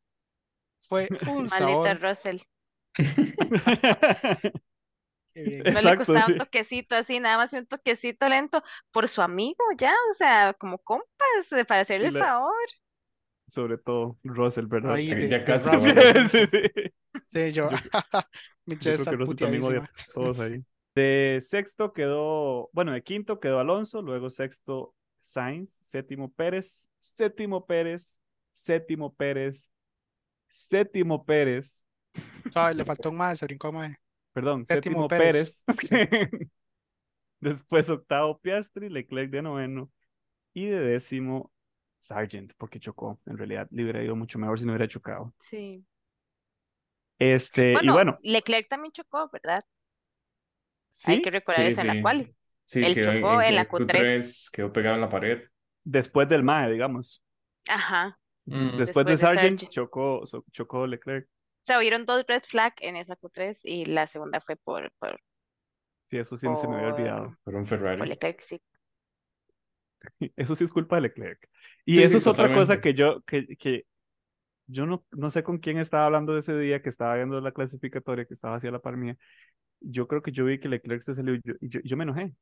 [SPEAKER 3] Fue un
[SPEAKER 2] Maldito
[SPEAKER 3] sabor.
[SPEAKER 2] Russell. No le costaba
[SPEAKER 1] sí.
[SPEAKER 2] un toquecito así, nada más un toquecito lento por su amigo, ya, o sea, como compas, eh, para hacerle el
[SPEAKER 1] la-
[SPEAKER 2] favor.
[SPEAKER 1] Sobre todo Russell, ¿verdad?
[SPEAKER 3] Ahí
[SPEAKER 4] Ya-
[SPEAKER 3] de,
[SPEAKER 4] ya
[SPEAKER 3] de
[SPEAKER 4] casi
[SPEAKER 1] Sí, sí, sí.
[SPEAKER 3] Yo,
[SPEAKER 1] Yo- Yo
[SPEAKER 3] debe
[SPEAKER 1] creo
[SPEAKER 3] estar
[SPEAKER 1] que Russell también odia
[SPEAKER 3] puteadísima.
[SPEAKER 1] a todos ahí. De sexto quedó, bueno, de quinto quedó Alonso, luego sexto Sainz, séptimo Pérez, séptimo Pérez, séptimo Pérez, séptimo Pérez,
[SPEAKER 3] ¿Sabes? Le faltó un más, se brincó más.
[SPEAKER 1] perdón,
[SPEAKER 3] Séptimo
[SPEAKER 1] séptimo Pérez.
[SPEAKER 3] Pérez,
[SPEAKER 1] Después octavo Piastri, Leclerc de noveno y de décimo Sargent, porque chocó. En realidad le hubiera ido mucho mejor si no hubiera chocado.
[SPEAKER 2] Sí.
[SPEAKER 1] Este, y
[SPEAKER 2] Bueno,
[SPEAKER 1] bueno,
[SPEAKER 2] Leclerc también chocó, ¿verdad? Hay
[SPEAKER 1] sí,
[SPEAKER 2] que recordar
[SPEAKER 4] Sí,
[SPEAKER 2] eso en la cual.
[SPEAKER 4] Sí,
[SPEAKER 2] Él
[SPEAKER 4] quedó
[SPEAKER 2] chocó en la
[SPEAKER 4] en
[SPEAKER 2] Q3.
[SPEAKER 4] Q3, quedó pegado en la pared.
[SPEAKER 1] después del MAE, digamos.
[SPEAKER 2] Ajá.
[SPEAKER 4] Mm,
[SPEAKER 1] Después de
[SPEAKER 2] Después de
[SPEAKER 1] Sargent,
[SPEAKER 2] Sargent.
[SPEAKER 1] chocó, chocó Leclerc.
[SPEAKER 2] O sea, hubieron dos red flag en esa Q3 y la segunda fue por, por,
[SPEAKER 1] Sí, eso sí se me había olvidado.
[SPEAKER 2] por,
[SPEAKER 4] por un
[SPEAKER 2] por
[SPEAKER 4] Ferrari.
[SPEAKER 2] Leclerc, sí.
[SPEAKER 1] Eso sí es culpa de Leclerc. Y
[SPEAKER 4] Sí,
[SPEAKER 1] eso
[SPEAKER 4] sí,
[SPEAKER 1] es otra cosa que yo, que, que yo no, no sé con quién estaba hablando ese día que estaba viendo la clasificatoria, que estaba hacia la par mía. Yo creo que yo vi que Leclerc se salió y yo, yo, yo me enojé.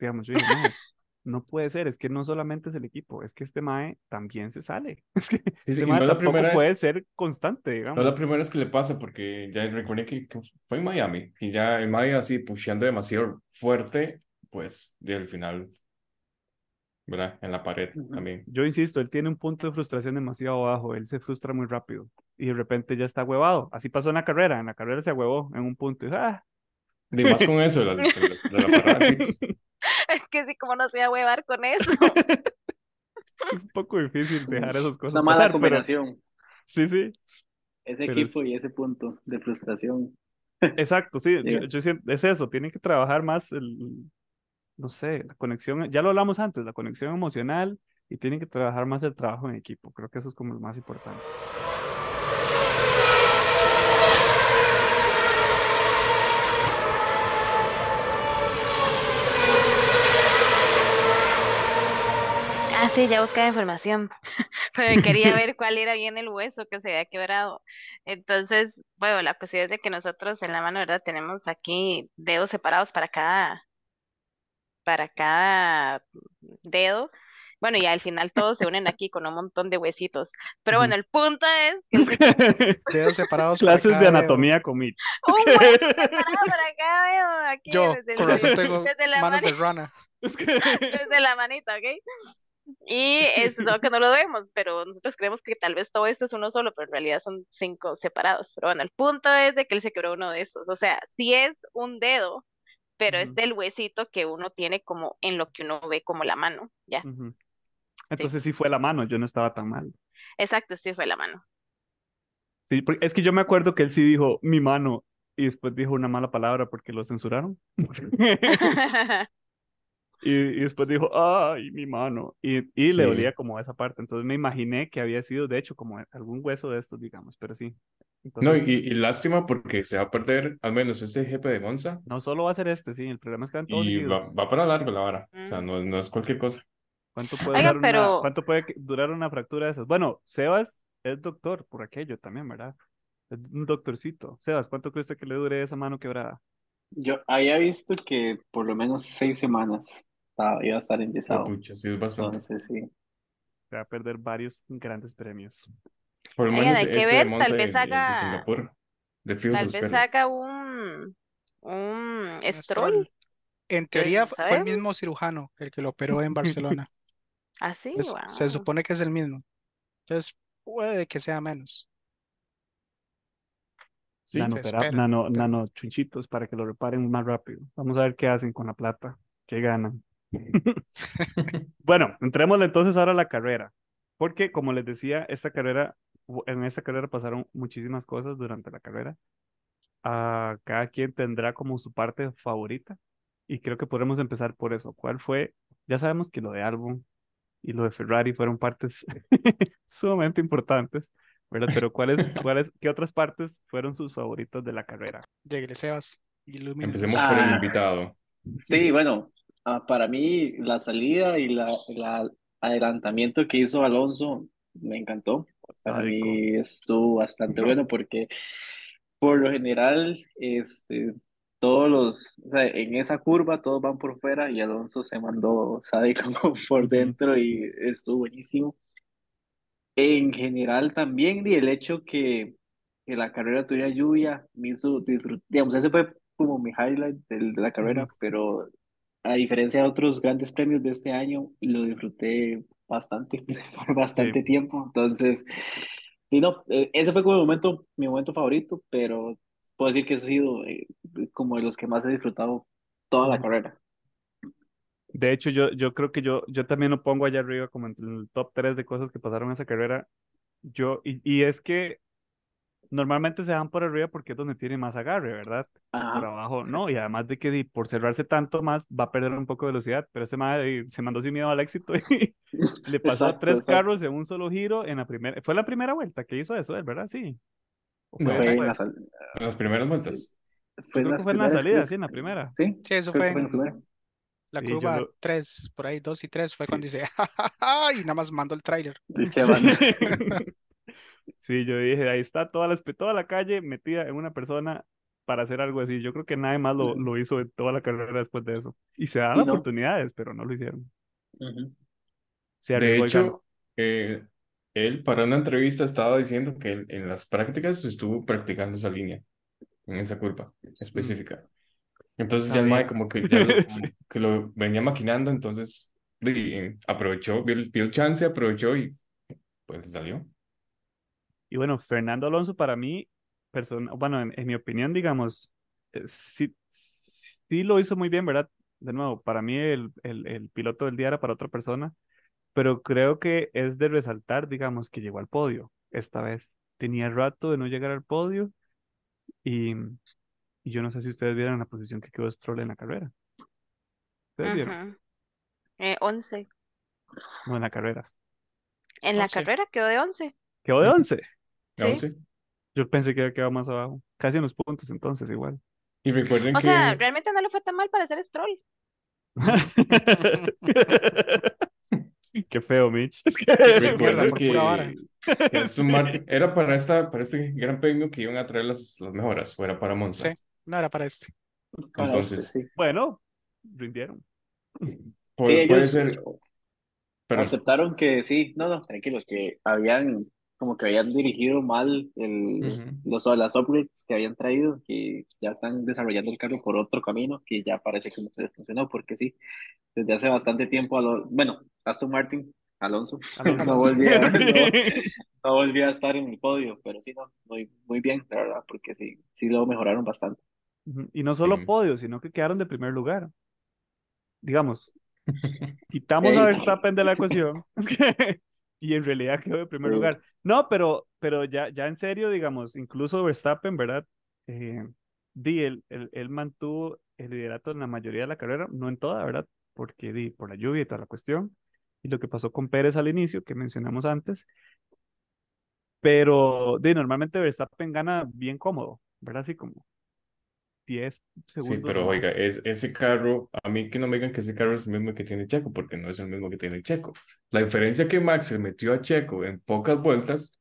[SPEAKER 1] Digamos, yo dije, "Mae, no puede ser, es que no solamente es el equipo, es que este Mae también se sale. Es que
[SPEAKER 4] Sí, sí,
[SPEAKER 1] este Mae
[SPEAKER 4] no la
[SPEAKER 1] tampoco puede ser constante,
[SPEAKER 4] No es la
[SPEAKER 1] digamos.
[SPEAKER 4] primera vez que le pasa porque ya recuerden que, que fue en Miami y ya en Miami así pusheando demasiado fuerte, pues y al final, ¿verdad? En la pared también.
[SPEAKER 1] Yo insisto, él tiene un punto de frustración demasiado bajo, él se frustra muy rápido y de repente ya está huevado. Así pasó en la carrera, en la carrera se huevó en un punto y ah,
[SPEAKER 4] Y más con eso de, las, de, las-.
[SPEAKER 2] Es que sí, como no se va a huevar con eso.
[SPEAKER 1] es un poco difícil dejar esas
[SPEAKER 5] Es
[SPEAKER 1] cosas
[SPEAKER 5] una mala
[SPEAKER 1] pasar, pero
[SPEAKER 5] combinación.
[SPEAKER 1] sí, sí,
[SPEAKER 5] Ese
[SPEAKER 1] pero
[SPEAKER 5] equipo
[SPEAKER 1] es-
[SPEAKER 5] y ese punto de frustración.
[SPEAKER 1] exacto, sí, yo siento, es eso, tienen que trabajar más el, no sé, la conexión, ya lo hablamos antes, la conexión emocional y tienen que trabajar más el trabajo en equipo, creo que eso es como lo más importante.
[SPEAKER 2] Ah, sí, ya buscaba información, pero quería ver cuál era bien el hueso que se había quebrado. Entonces, bueno, la cuestión es de que nosotros en la mano, ¿verdad? Tenemos aquí dedos separados para cada, para cada dedo. Bueno, y al final todos se unen aquí con un montón de huesitos. Pero bueno, el punto es que equipo-
[SPEAKER 3] Dedos separados para
[SPEAKER 1] Clases de
[SPEAKER 3] cada dedo.
[SPEAKER 1] anatomía con Mitch.
[SPEAKER 2] un hueso separado para cada dedo, aquí
[SPEAKER 3] Yo,
[SPEAKER 2] desde,
[SPEAKER 3] con
[SPEAKER 2] el-
[SPEAKER 3] razón tengo
[SPEAKER 2] desde la
[SPEAKER 3] manos de rana.
[SPEAKER 1] Es que...
[SPEAKER 2] desde la manita, ¿ok? Y es solo que no lo vemos, pero nosotros creemos que tal vez todo esto es uno solo, pero en realidad son cinco separados. Pero bueno, el punto es de que él se quebró uno de esos. O sea, sí es un dedo, pero es
[SPEAKER 1] Ujú.
[SPEAKER 2] del huesito que uno tiene como en lo que uno ve como la mano, ¿ya?
[SPEAKER 1] Entonces sí fue la mano, yo no estaba tan mal.
[SPEAKER 2] Exacto, sí fue la mano.
[SPEAKER 1] Sí, es que yo me acuerdo que él sí dijo mi mano y después dijo una mala palabra porque lo censuraron. Y, y después dijo, ay, mi mano. Y, y le dolía como esa parte. Entonces me imaginé que había sido, de hecho, como algún hueso de estos, digamos, pero sí.
[SPEAKER 4] No, y, y lástima porque se va a perder al menos ese GP de Monza
[SPEAKER 1] no solo va a ser este, sí, el problema es que van todos
[SPEAKER 4] y va, para largo la vara. O sea,
[SPEAKER 2] Mm.
[SPEAKER 4] no, no es cualquier cosa.
[SPEAKER 1] ¿Cuánto puede, durar una-
[SPEAKER 2] pero-
[SPEAKER 1] ¿cuánto puede que- durar una fractura de esas? Bueno, Sebas es doctor por aquello también, ¿verdad? Es un doctorcito. Sebas, ¿cuánto cree usted que le dure esa mano quebrada?
[SPEAKER 5] Yo había visto que por lo menos seis semanas estaba- iba a estar enyesado.
[SPEAKER 4] pucha, sí es bastante.
[SPEAKER 5] Entonces, sí.
[SPEAKER 1] Se va a perder varios grandes premios.
[SPEAKER 4] Por lo menos
[SPEAKER 2] hay que
[SPEAKER 4] este
[SPEAKER 2] ver, tal vez
[SPEAKER 4] de
[SPEAKER 2] haga-
[SPEAKER 4] Singapur. De se
[SPEAKER 2] Tal vez haga un, un stroll.
[SPEAKER 3] En teoría fue el mismo cirujano el que lo operó en Barcelona.
[SPEAKER 2] Así,
[SPEAKER 3] Es- Se
[SPEAKER 2] wow.
[SPEAKER 3] supone que es el mismo. Entonces puede que sea menos.
[SPEAKER 4] Sí,
[SPEAKER 1] nano,
[SPEAKER 3] se espera,
[SPEAKER 1] nano,
[SPEAKER 3] pero-
[SPEAKER 1] nano chunchitos para que lo reparen más rápido. Vamos a ver qué hacen con la plata, qué ganan. Bueno, entrémosle entonces ahora a la carrera, porque como les decía, esta carrera, en esta carrera pasaron muchísimas cosas durante la carrera. Ah, cada quien tendrá como su parte favorita y creo que podemos empezar por eso. ¿Cuál fue? Ya sabemos que lo de Albon y lo de Ferrari fueron partes sumamente importantes, ¿verdad? Pero ¿cuáles, cuáles, qué otras partes fueron sus favoritos de la carrera?
[SPEAKER 3] Llegue, Sebas. ilumínenos.
[SPEAKER 4] Empecemos por el
[SPEAKER 5] Ah.
[SPEAKER 4] invitado.
[SPEAKER 5] Sí, bueno, ah, para mí la salida y la, la adelantamiento que hizo Alonso me encantó. Para mí estuvo bastante bueno porque por lo general, este, todos los, o sea, en esa curva todos van por fuera y Alonso se mandó sádico por dentro y estuvo buenísimo. En general también, y el hecho que, que la carrera tuviera lluvia, me hizo disfrutar, digamos, ese fue como mi highlight del- de, la carrera, pero a diferencia de otros grandes premios de este año, lo disfruté bastante, por bastante
[SPEAKER 1] Sí.
[SPEAKER 5] tiempo, entonces, y no, eh, ese fue como mi momento, mi momento favorito, pero puedo decir que ha sido eh, como de los que más he disfrutado toda la carrera.
[SPEAKER 1] De hecho, yo, yo creo que yo, yo también lo pongo allá arriba como entre el top 3 de cosas que pasaron en esa carrera. Yo, y, y es que normalmente se dan por arriba porque es donde tiene más agarre, ¿verdad? Por abajo, no, y además de que por cerrarse tanto más va a perder un poco de velocidad, pero ese madre se mandó sin miedo al éxito y le pasó a
[SPEAKER 5] Exacto,
[SPEAKER 1] tres
[SPEAKER 5] exacto.
[SPEAKER 1] carros en un solo giro en la primera, fue la primera vuelta que hizo eso, él, ¿verdad? Sí. ¿O fue
[SPEAKER 4] No.
[SPEAKER 5] Fue en la, sal-
[SPEAKER 4] En las primeras vueltas.
[SPEAKER 5] fue
[SPEAKER 1] creo que fue en la salida, sí, en la primera.
[SPEAKER 5] Sí,
[SPEAKER 3] Sí, eso fue
[SPEAKER 5] que fue en la
[SPEAKER 1] Sí,
[SPEAKER 3] curva
[SPEAKER 1] lo-
[SPEAKER 3] 3, por ahí 2 y 3 fue
[SPEAKER 1] Sí.
[SPEAKER 3] cuando dice, "Ja, ja, ja", y nada más mandó el tráiler.
[SPEAKER 5] Se van.
[SPEAKER 1] Sí, yo dije, ahí está toda la, toda la calle metida en una persona para hacer algo así. Yo creo que nadie más lo, lo hizo en toda la carrera después de eso. Y se dan
[SPEAKER 5] Y no.
[SPEAKER 1] oportunidades, pero no lo hicieron.
[SPEAKER 5] Ujú.
[SPEAKER 1] Se
[SPEAKER 4] De
[SPEAKER 1] y
[SPEAKER 4] hecho, eh, él para una entrevista estaba diciendo que él en las prácticas estuvo practicando esa línea, en esa curva específica. Entonces ya el mae como que ya lo, como que lo venía maquinando, entonces di- eh, aprovechó, vio el, vio el chance, aprovechó y pues salió.
[SPEAKER 1] Y bueno, Fernando Alonso para mí, persona, bueno, en, en mi opinión, digamos, eh, sí, sí lo hizo muy bien, ¿verdad? De nuevo, para mí el, el, el piloto del día era para otra persona, pero creo que es de resaltar, digamos, que llegó al podio esta vez. Tenía rato de no llegar al podio y, y yo no sé si ustedes vieron la posición que quedó Stroll en la carrera. ¿Ustedes vieron?
[SPEAKER 2] Eh, 11.
[SPEAKER 1] No, en la carrera.
[SPEAKER 2] En la
[SPEAKER 3] 11.
[SPEAKER 2] carrera quedó de 11.
[SPEAKER 1] Quedó de 11.
[SPEAKER 2] Sí.
[SPEAKER 1] Yo pensé que había quedado más abajo. Casi en los puntos entonces, igual.
[SPEAKER 4] Y recuerden
[SPEAKER 2] O sea,
[SPEAKER 4] que
[SPEAKER 2] realmente no le fue tan mal para ser Stroll.
[SPEAKER 1] Qué feo, Mitch. Es que
[SPEAKER 3] vara.
[SPEAKER 4] que,
[SPEAKER 1] Sí.
[SPEAKER 4] Era para esta, para este gran premio que iban a traer las, las mejoras, fuera para Monza.
[SPEAKER 3] Sí, no era para este.
[SPEAKER 5] Para
[SPEAKER 4] Entonces,
[SPEAKER 5] este, sí.
[SPEAKER 1] Bueno, rindieron.
[SPEAKER 5] Sí,
[SPEAKER 4] puede
[SPEAKER 5] ellos
[SPEAKER 4] ser, pero
[SPEAKER 5] aceptaron que sí, no, no, tranquilos, que habían, como que habían dirigido mal el,
[SPEAKER 4] Ujú.
[SPEAKER 5] los, las upgrades que habían traído, que ya están desarrollando el carro por otro camino, que ya parece que no se funcionó, porque sí, desde hace bastante tiempo, Alo- bueno, Aston Martin, Alonso,
[SPEAKER 1] Alonso.
[SPEAKER 5] no volvía, no, no volvía a estar en el podio, pero sí, no, muy, muy bien, la verdad, porque sí, sí lo mejoraron bastante.
[SPEAKER 1] Ujú. Y no solo
[SPEAKER 4] Sí.
[SPEAKER 1] podio, sino que quedaron de primer lugar. Digamos, quitamos a. Verstappen de la ecuación. Y en realidad quedó de primer
[SPEAKER 5] Sí.
[SPEAKER 1] lugar. No, pero, pero ya, ya en serio, digamos, incluso Verstappen, ¿verdad? Eh, di, él, él, él mantuvo el liderato en la mayoría de la carrera, no en toda, ¿verdad? Porque di, por la lluvia y toda la cuestión. Y lo que pasó con Pérez al inicio, que mencionamos antes. Pero di, normalmente Verstappen gana bien cómodo, ¿verdad? Así como 10
[SPEAKER 4] Sí,
[SPEAKER 1] segundos.
[SPEAKER 4] pero
[SPEAKER 1] o
[SPEAKER 4] oiga, es, ese carro, a mí que no me digan que ese carro es el mismo que tiene Checo, porque no es el mismo que tiene Checo. La diferencia que Max se metió a Checo en pocas vueltas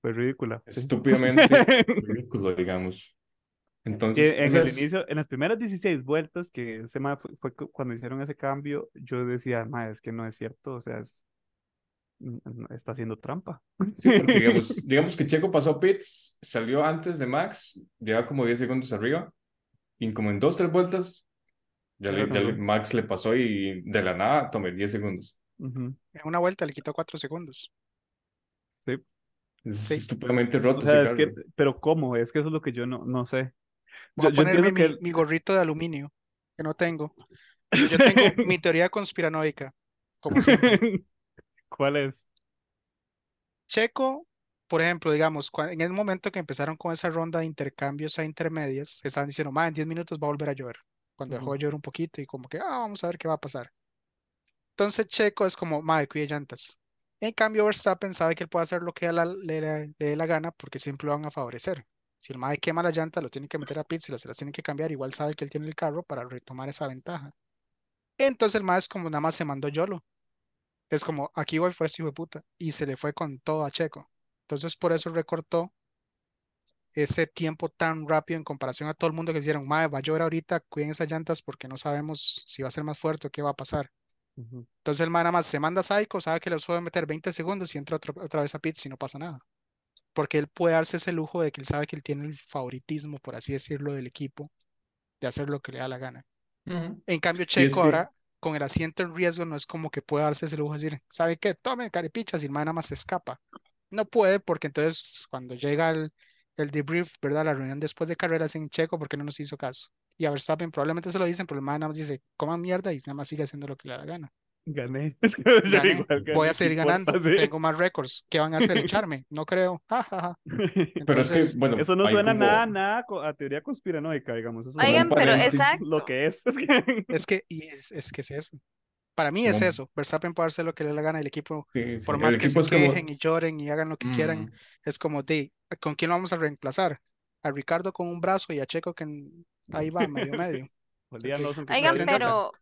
[SPEAKER 1] Fue ridícula.
[SPEAKER 4] es
[SPEAKER 1] sí.
[SPEAKER 4] estúpidamente ridículo, digamos. Entonces,
[SPEAKER 1] en
[SPEAKER 4] esa
[SPEAKER 1] el inicio, en las primeras 16 vueltas, que ese fue, fue cu- cuando hicieron ese cambio, yo decía, ma, es que no es cierto, o sea, es, n- n- está haciendo trampa.
[SPEAKER 4] Sí, porque digamos, digamos que Checo pasó pits, salió antes de Max, lleva como 10 segundos arriba, y como en dos, tres vueltas, ya, le- ya. Max le pasó y de la nada tomé 10 segundos.
[SPEAKER 1] Ujú,
[SPEAKER 3] En una vuelta le quitó cuatro segundos.
[SPEAKER 1] sí.
[SPEAKER 4] Es
[SPEAKER 3] Sí.
[SPEAKER 4] estúpidamente
[SPEAKER 1] O
[SPEAKER 4] roto
[SPEAKER 1] sea,
[SPEAKER 4] ese
[SPEAKER 1] es que,
[SPEAKER 4] carro.
[SPEAKER 1] pero ¿cómo? Es que eso es lo que yo no, no sé.
[SPEAKER 3] Voy
[SPEAKER 1] Yo,
[SPEAKER 3] a ponerme mi, gorrito de aluminio, que no tengo. Yo tengo mi teoría conspiranoica, como.
[SPEAKER 1] ¿Cuál es?
[SPEAKER 3] Checo, por ejemplo, digamos, en el momento que empezaron con esa ronda de intercambios a intermedias, estaban diciendo, más en 10 minutos va a volver a llover. Cuando dejó de llover un poquito y como que, ah, vamos a ver qué va a pasar. Entonces Checo es como, madre, cuide llantas. En cambio, Verstappen sabe que él puede hacer lo que la- le, dé la gana porque siempre lo van a favorecer. Si el mae quema la llanta, lo tiene que meter a pits y las, se las tiene que cambiar. Igual sabe que él tiene el carro para retomar esa ventaja. Entonces el mae es como nada más se mandó YOLO. Es como, aquí voy por este hijo de puta. Y se le fue con todo a Checo. Entonces por eso recortó ese tiempo tan rápido en comparación a todo el mundo que dijeron, mae, va a llover ahorita, cuiden esas llantas porque no sabemos si va a ser más fuerte o qué va a pasar. Entonces el man nada más se manda a Psycho, sabe que le puede meter 20 segundos y entra otro- otra vez a pits y no pasa nada. Porque él puede darse ese lujo de que él sabe que él tiene el favoritismo, por así decirlo, del equipo, de hacer lo que le da la gana. En cambio, Checo
[SPEAKER 4] que-
[SPEAKER 3] ahora, con el asiento en riesgo, no es como que pueda darse ese lujo de decir, ¿sabe qué? Tome caripichas y el man nada más se escapa. No puede porque entonces cuando llega el, el debrief, ¿verdad? La reunión después de carreras en Checo, porque no nos hizo caso? Y a Verstappen probablemente se lo dicen, pero el man nada más dice, coman mierda y nada más sigue haciendo lo que le da la gana.
[SPEAKER 1] Gané. Es que yo
[SPEAKER 3] Gané,
[SPEAKER 1] igual
[SPEAKER 3] voy
[SPEAKER 1] gané,
[SPEAKER 3] a
[SPEAKER 1] ¿qué
[SPEAKER 3] seguir ganando,
[SPEAKER 1] Sí.
[SPEAKER 3] tengo más récords. ¿Qué van a hacer? ¿Echarme? No creo.
[SPEAKER 4] Pero es que, bueno,
[SPEAKER 1] Eso no suena
[SPEAKER 4] como-
[SPEAKER 1] nada, nada a teoría conspiranoica, digamos. Eso
[SPEAKER 2] Oigan,
[SPEAKER 4] pero
[SPEAKER 1] es
[SPEAKER 2] exacto.
[SPEAKER 1] lo que es. Es que-
[SPEAKER 3] es que, y es, es que es eso. Para mí es eso. Verstappen puede hacer lo que le dé la gana. El equipo,
[SPEAKER 4] Sí, sí,
[SPEAKER 3] por
[SPEAKER 4] el
[SPEAKER 3] más que
[SPEAKER 4] equipo
[SPEAKER 3] se
[SPEAKER 4] es como-
[SPEAKER 3] quejen y lloren y hagan lo que quieran,
[SPEAKER 4] Mm,
[SPEAKER 3] es como de, ¿con quién lo vamos a reemplazar? A Ricardo con un brazo y a Checo que ahí va, medio medio.
[SPEAKER 1] Que
[SPEAKER 2] Oigan, pero,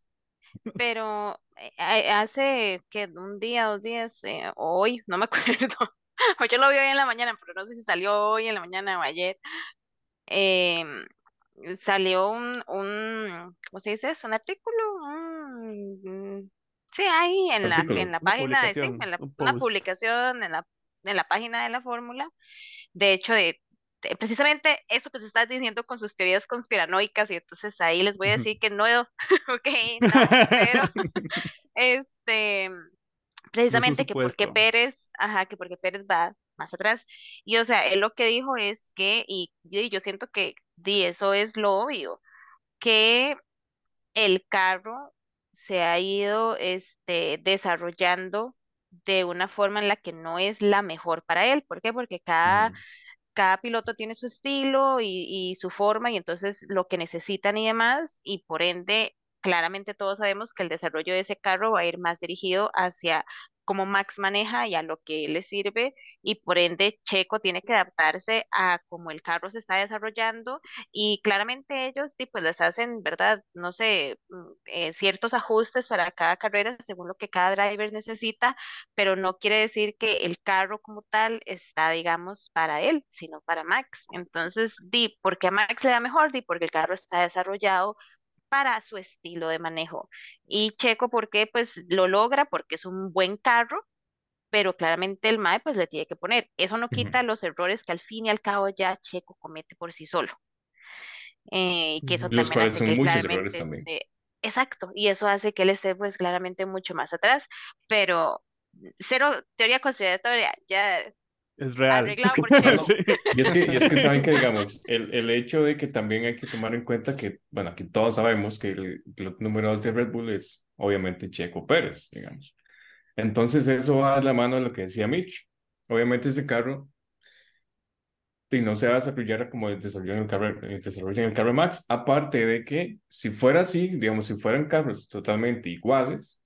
[SPEAKER 2] pero eh, eh, hace que un día, dos días, eh, o hoy, no me acuerdo. O yo lo vi hoy en la mañana, pero no sé si salió hoy en la mañana o ayer. em, salió un, un, ¿cómo se dice eso? Un artículo. un- mm, sí, ahí en la, en la página, de- sí, en la-
[SPEAKER 1] un
[SPEAKER 2] una publicación en la, en la página de la fórmula. De hecho, de, de- precisamente eso que se está diciendo con sus teorías conspiranoicas, y entonces ahí les voy a decir que no, ok, no, pero este, precisamente que porque. Pérez, ajá, que porque Pérez va más atrás. Y o sea, él lo que dijo es que, y yo, yo siento que di, eso es lo obvio, que el carro se ha ido este, desarrollando de una forma en la que no es la mejor para él. ¿Por qué? Porque cada,
[SPEAKER 4] mm.
[SPEAKER 2] cada piloto tiene su estilo y, y su forma y entonces lo que necesitan y demás, y por ende, claramente todos sabemos que el desarrollo de ese carro va a ir más dirigido hacia cómo Max maneja y a lo que le sirve, y por ende Checo tiene que adaptarse a cómo el carro se está desarrollando, y claramente ellos tipo, les hacen, ¿verdad? No sé, mm, eh, ciertos ajustes para cada carrera según lo que cada driver necesita, pero no quiere decir que el carro como tal está, digamos, para él, sino para Max. Entonces, di, ¿por qué a Max le da mejor? Di, porque el carro está desarrollado para su estilo de manejo. Y Checo, ¿por qué? Pues lo logra porque es un buen carro, pero claramente el MAE pues le tiene que poner. Eso no quita los errores que al fin y al cabo ya Checo comete por sí solo. Eh, y que eso.
[SPEAKER 4] Los
[SPEAKER 2] también hace
[SPEAKER 4] son
[SPEAKER 2] que
[SPEAKER 4] muchos
[SPEAKER 2] claramente
[SPEAKER 4] errores también.
[SPEAKER 2] exacto, y eso hace que él esté pues claramente mucho más atrás, pero cero teoría conspiratoria, ya
[SPEAKER 1] Es real.
[SPEAKER 2] Arreglado por
[SPEAKER 1] sí.
[SPEAKER 4] Y es que, y es que saben que, digamos, el, el hecho de que también hay que tomar en cuenta que, bueno, aquí todos sabemos que el piloto número dos de Red Bull es obviamente Checo Pérez, digamos. Entonces eso va de la mano de lo que decía Mitch. Obviamente ese carro y no se va a desarrollar como el desarrollo en el carro, el desarrollo en el carro Max. Aparte de que si fuera así, digamos, si fueran carros totalmente iguales,